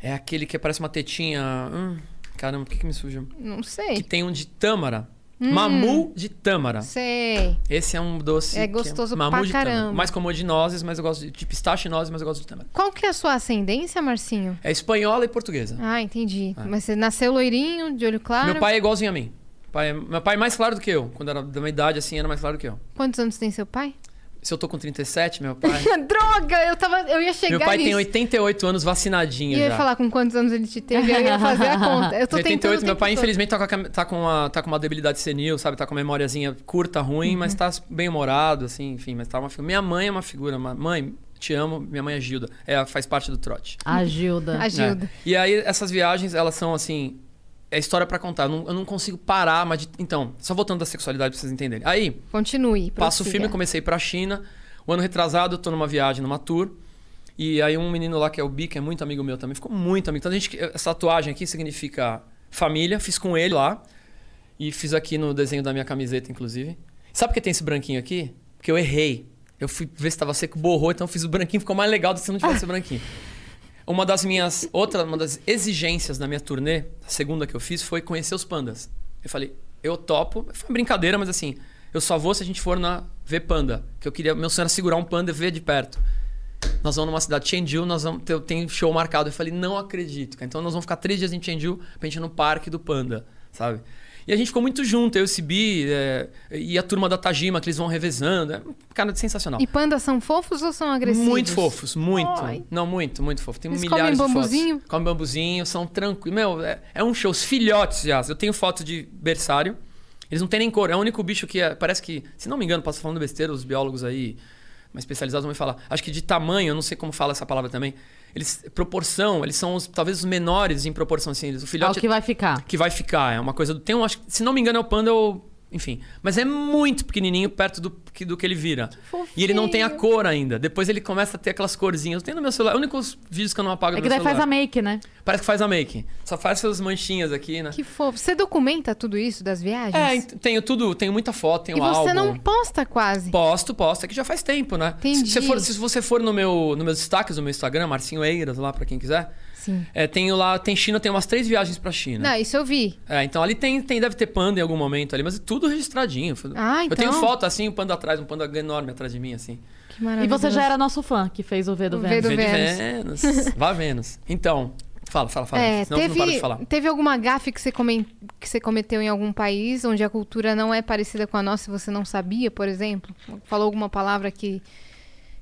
É aquele que parece uma tetinha. Hum, caramba, por que, que me surgiu? Não Que sei. tem um de tâmara. Mamu de tâmara. Sei. Esse é um doce. É que gostoso mamu pra de tâmara. caramba. Mais como de nozes, mas eu gosto de, de pistache e nozes, mas eu gosto de tâmara. Qual que é a sua ascendência, Marcinho? É espanhola e portuguesa. Ah, entendi. Mas você nasceu loirinho, de olho claro? Meu pai é igualzinho a mim. Pai é- meu pai é mais claro do que eu. Quando era da minha idade, assim, era mais claro do que eu. Quantos anos tem seu pai? Se eu tô com 37, meu pai. Droga! Eu, tava, eu ia chegar meu pai nisso. tem 88 anos E vacinadinho eu ia já. falar com quantos anos ele te teve, eu ia fazer a conta. Eu tô Tem tentando 88, o meu pai todo. infelizmente tá com, a tá, com uma, tá com uma debilidade senil, sabe? Tá com uma memóriazinha curta, ruim, mas Uhum. tá bem humorado, assim, enfim. Mas tá uma figura. Minha mãe é uma figura. uma- Mãe, te amo. Minha mãe é Gilda. É, faz parte do trote. A Gilda. A Gilda. É. E aí, essas viagens, elas são assim. É história pra contar. Eu não, eu não consigo parar, mas. de- então, só voltando da sexualidade pra vocês entenderem. Aí, Continue. passo o filme, comecei pra China. O ano retrasado, eu tô numa viagem, numa tour. E aí, um menino lá que é o Bi, que é muito amigo meu também, ficou muito amigo. Então, a gente, essa tatuagem aqui significa família. Fiz com ele lá. E fiz aqui no desenho da minha camiseta, inclusive. Sabe por que tem esse branquinho aqui? Porque eu errei. Eu fui ver se tava seco, borrou, então fiz o branquinho, ficou mais legal do que se não tivesse o branquinho. Uma das minhas. Outra, uma das exigências da minha turnê, a segunda que eu fiz, foi conhecer os pandas. Eu falei, eu topo. Foi uma brincadeira, mas assim, eu só vou se a gente for na ver panda. Que eu queria. Meu sonho era segurar um panda e ver de perto. Nós vamos numa cidade, Chengdu, nós vamos ter, tem show marcado. Eu falei, não acredito, cara. Então nós vamos ficar três dias em Chengdu pra gente ir no parque do panda, sabe? E a gente ficou muito junto, eu e o Sibi, é, e a turma da Tajima, que eles vão revezando. É, cara, sensacional. E pandas são fofos ou são agressivos? Muito fofos, muito. Ai. Não, muito, muito fofo. Tem Eles milhares comem de bambuzinho? fotos. Comem bambuzinho, são tranquilos. Meu, é, é um show. Os filhotes já. Eu tenho foto de berçário. Eles não têm nem cor. É o único bicho que é, parece que, se não me engano, posso falando besteira, os biólogos aí mais especializados vão me falar. Acho que de tamanho, eu não sei como fala essa palavra também. Eles, proporção, eles são os, talvez os menores em proporção assim. Eles, o É o filhote que vai ficar. que vai ficar. É uma coisa do. Tem um, acho, se não me engano, é o panda ou. Enfim. Mas é muito pequenininho perto do que, do que ele vira. e ele não tem a cor ainda. Depois ele começa a ter aquelas corzinhas. Eu tenho no meu celular. É o único vídeos que eu não apago É no que meu daí faz celular. a make, né? Parece que faz a make. Só faz essas manchinhas aqui, né? Que fofo. Você documenta tudo isso das viagens? É, tenho tudo. Tenho muita foto, tenho E você álbum. não posta quase. Posto, posto. É que já faz tempo, né? Entendi. Se, você for, se você for no meu, no meus destaques do meu Instagram, Marcinho Eiras, lá pra quem quiser. Sim. É, tenho lá, tem China, tem umas três viagens pra China. Não, isso eu vi. É, então ali tem, tem, deve ter panda em algum momento ali, mas é tudo registradinho. Ah, Eu tenho então. foto assim, um panda atrás, um panda enorme atrás de mim, assim. Que E maravilhoso. você já era nosso fã, que fez o V do O V Vênus. do Vênus. Vênus. Vá Vênus. Então, fala, fala, fala. É, Senão eu não de teve, falar. teve alguma gafe que você, comen- que você cometeu em algum país onde a cultura não é parecida com a nossa e você não sabia, por exemplo? Falou alguma palavra que,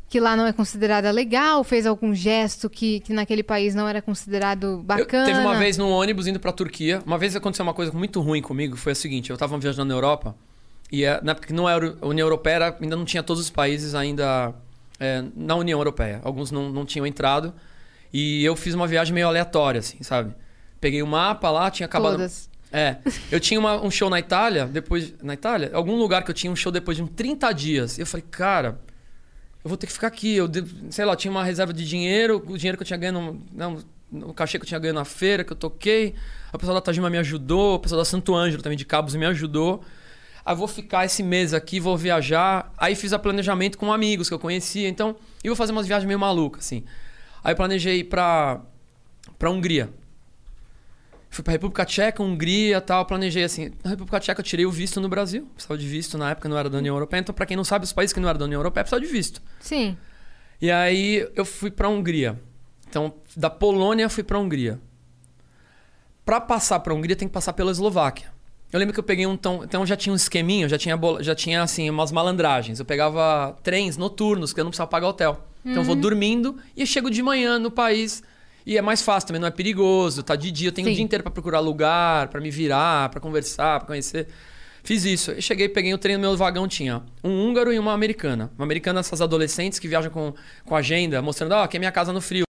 que lá não é considerada legal? Fez algum gesto que, que naquele país não era considerado Eu, bacana? teve uma vez num ônibus indo pra Turquia. Uma vez aconteceu uma coisa muito ruim comigo. Foi o seguinte: eu tava viajando na Europa. E é, na época que não era a União Europeia, ainda não tinha todos os países ainda é, na União Europeia. Alguns não, não tinham entrado. E eu fiz uma viagem meio aleatória, assim, sabe? Peguei o mapa lá, tinha acabado. Todas. É. Eu tinha uma- um show na Itália, depois. Na Itália? Algum lugar que eu tinha um show depois de uns 30 dias. Eu falei, cara, eu vou ter que ficar aqui. Eu, sei lá, tinha uma reserva de dinheiro, o dinheiro que eu tinha ganho, no, não, o cachê que eu tinha ganho na feira, que eu toquei. A pessoa da Tajima me ajudou, a pessoa da Santo Ângelo também de Cabos me ajudou. Aí vou ficar esse mês aqui, vou viajar. Aí fiz a planejamento com amigos que eu conhecia. Então, e vou fazer umas viagens meio malucas, assim. Aí planejei pra, pra Hungria. Fui pra República Tcheca, Hungria tal. Planejei assim. Na República Tcheca eu tirei o visto no Brasil. Precisava de visto na época, não era da União Europeia. Então, pra quem não sabe, os países que não eram da União Europeia precisavam de visto. Sim. E aí eu fui pra Hungria. Então, da Polônia fui pra Hungria. Pra passar pra Hungria tem que passar pela Eslováquia. Eu lembro que eu peguei um então, então já tinha um esqueminho, já tinha já tinha assim umas malandragens. Eu pegava trens noturnos que eu não precisava pagar hotel. Então eu vou dormindo e eu chego de manhã no país e é mais fácil também, não é perigoso, tá de dia, eu tenho o Sim. dia inteiro pra procurar lugar, pra me virar, pra conversar, pra conhecer. Fiz isso. Eu cheguei, peguei o trem no meu vagão, tinha um húngaro e uma americana. Uma americana, essas adolescentes que viajam com, com agenda, mostrando, ó, aqui é minha casa no frio.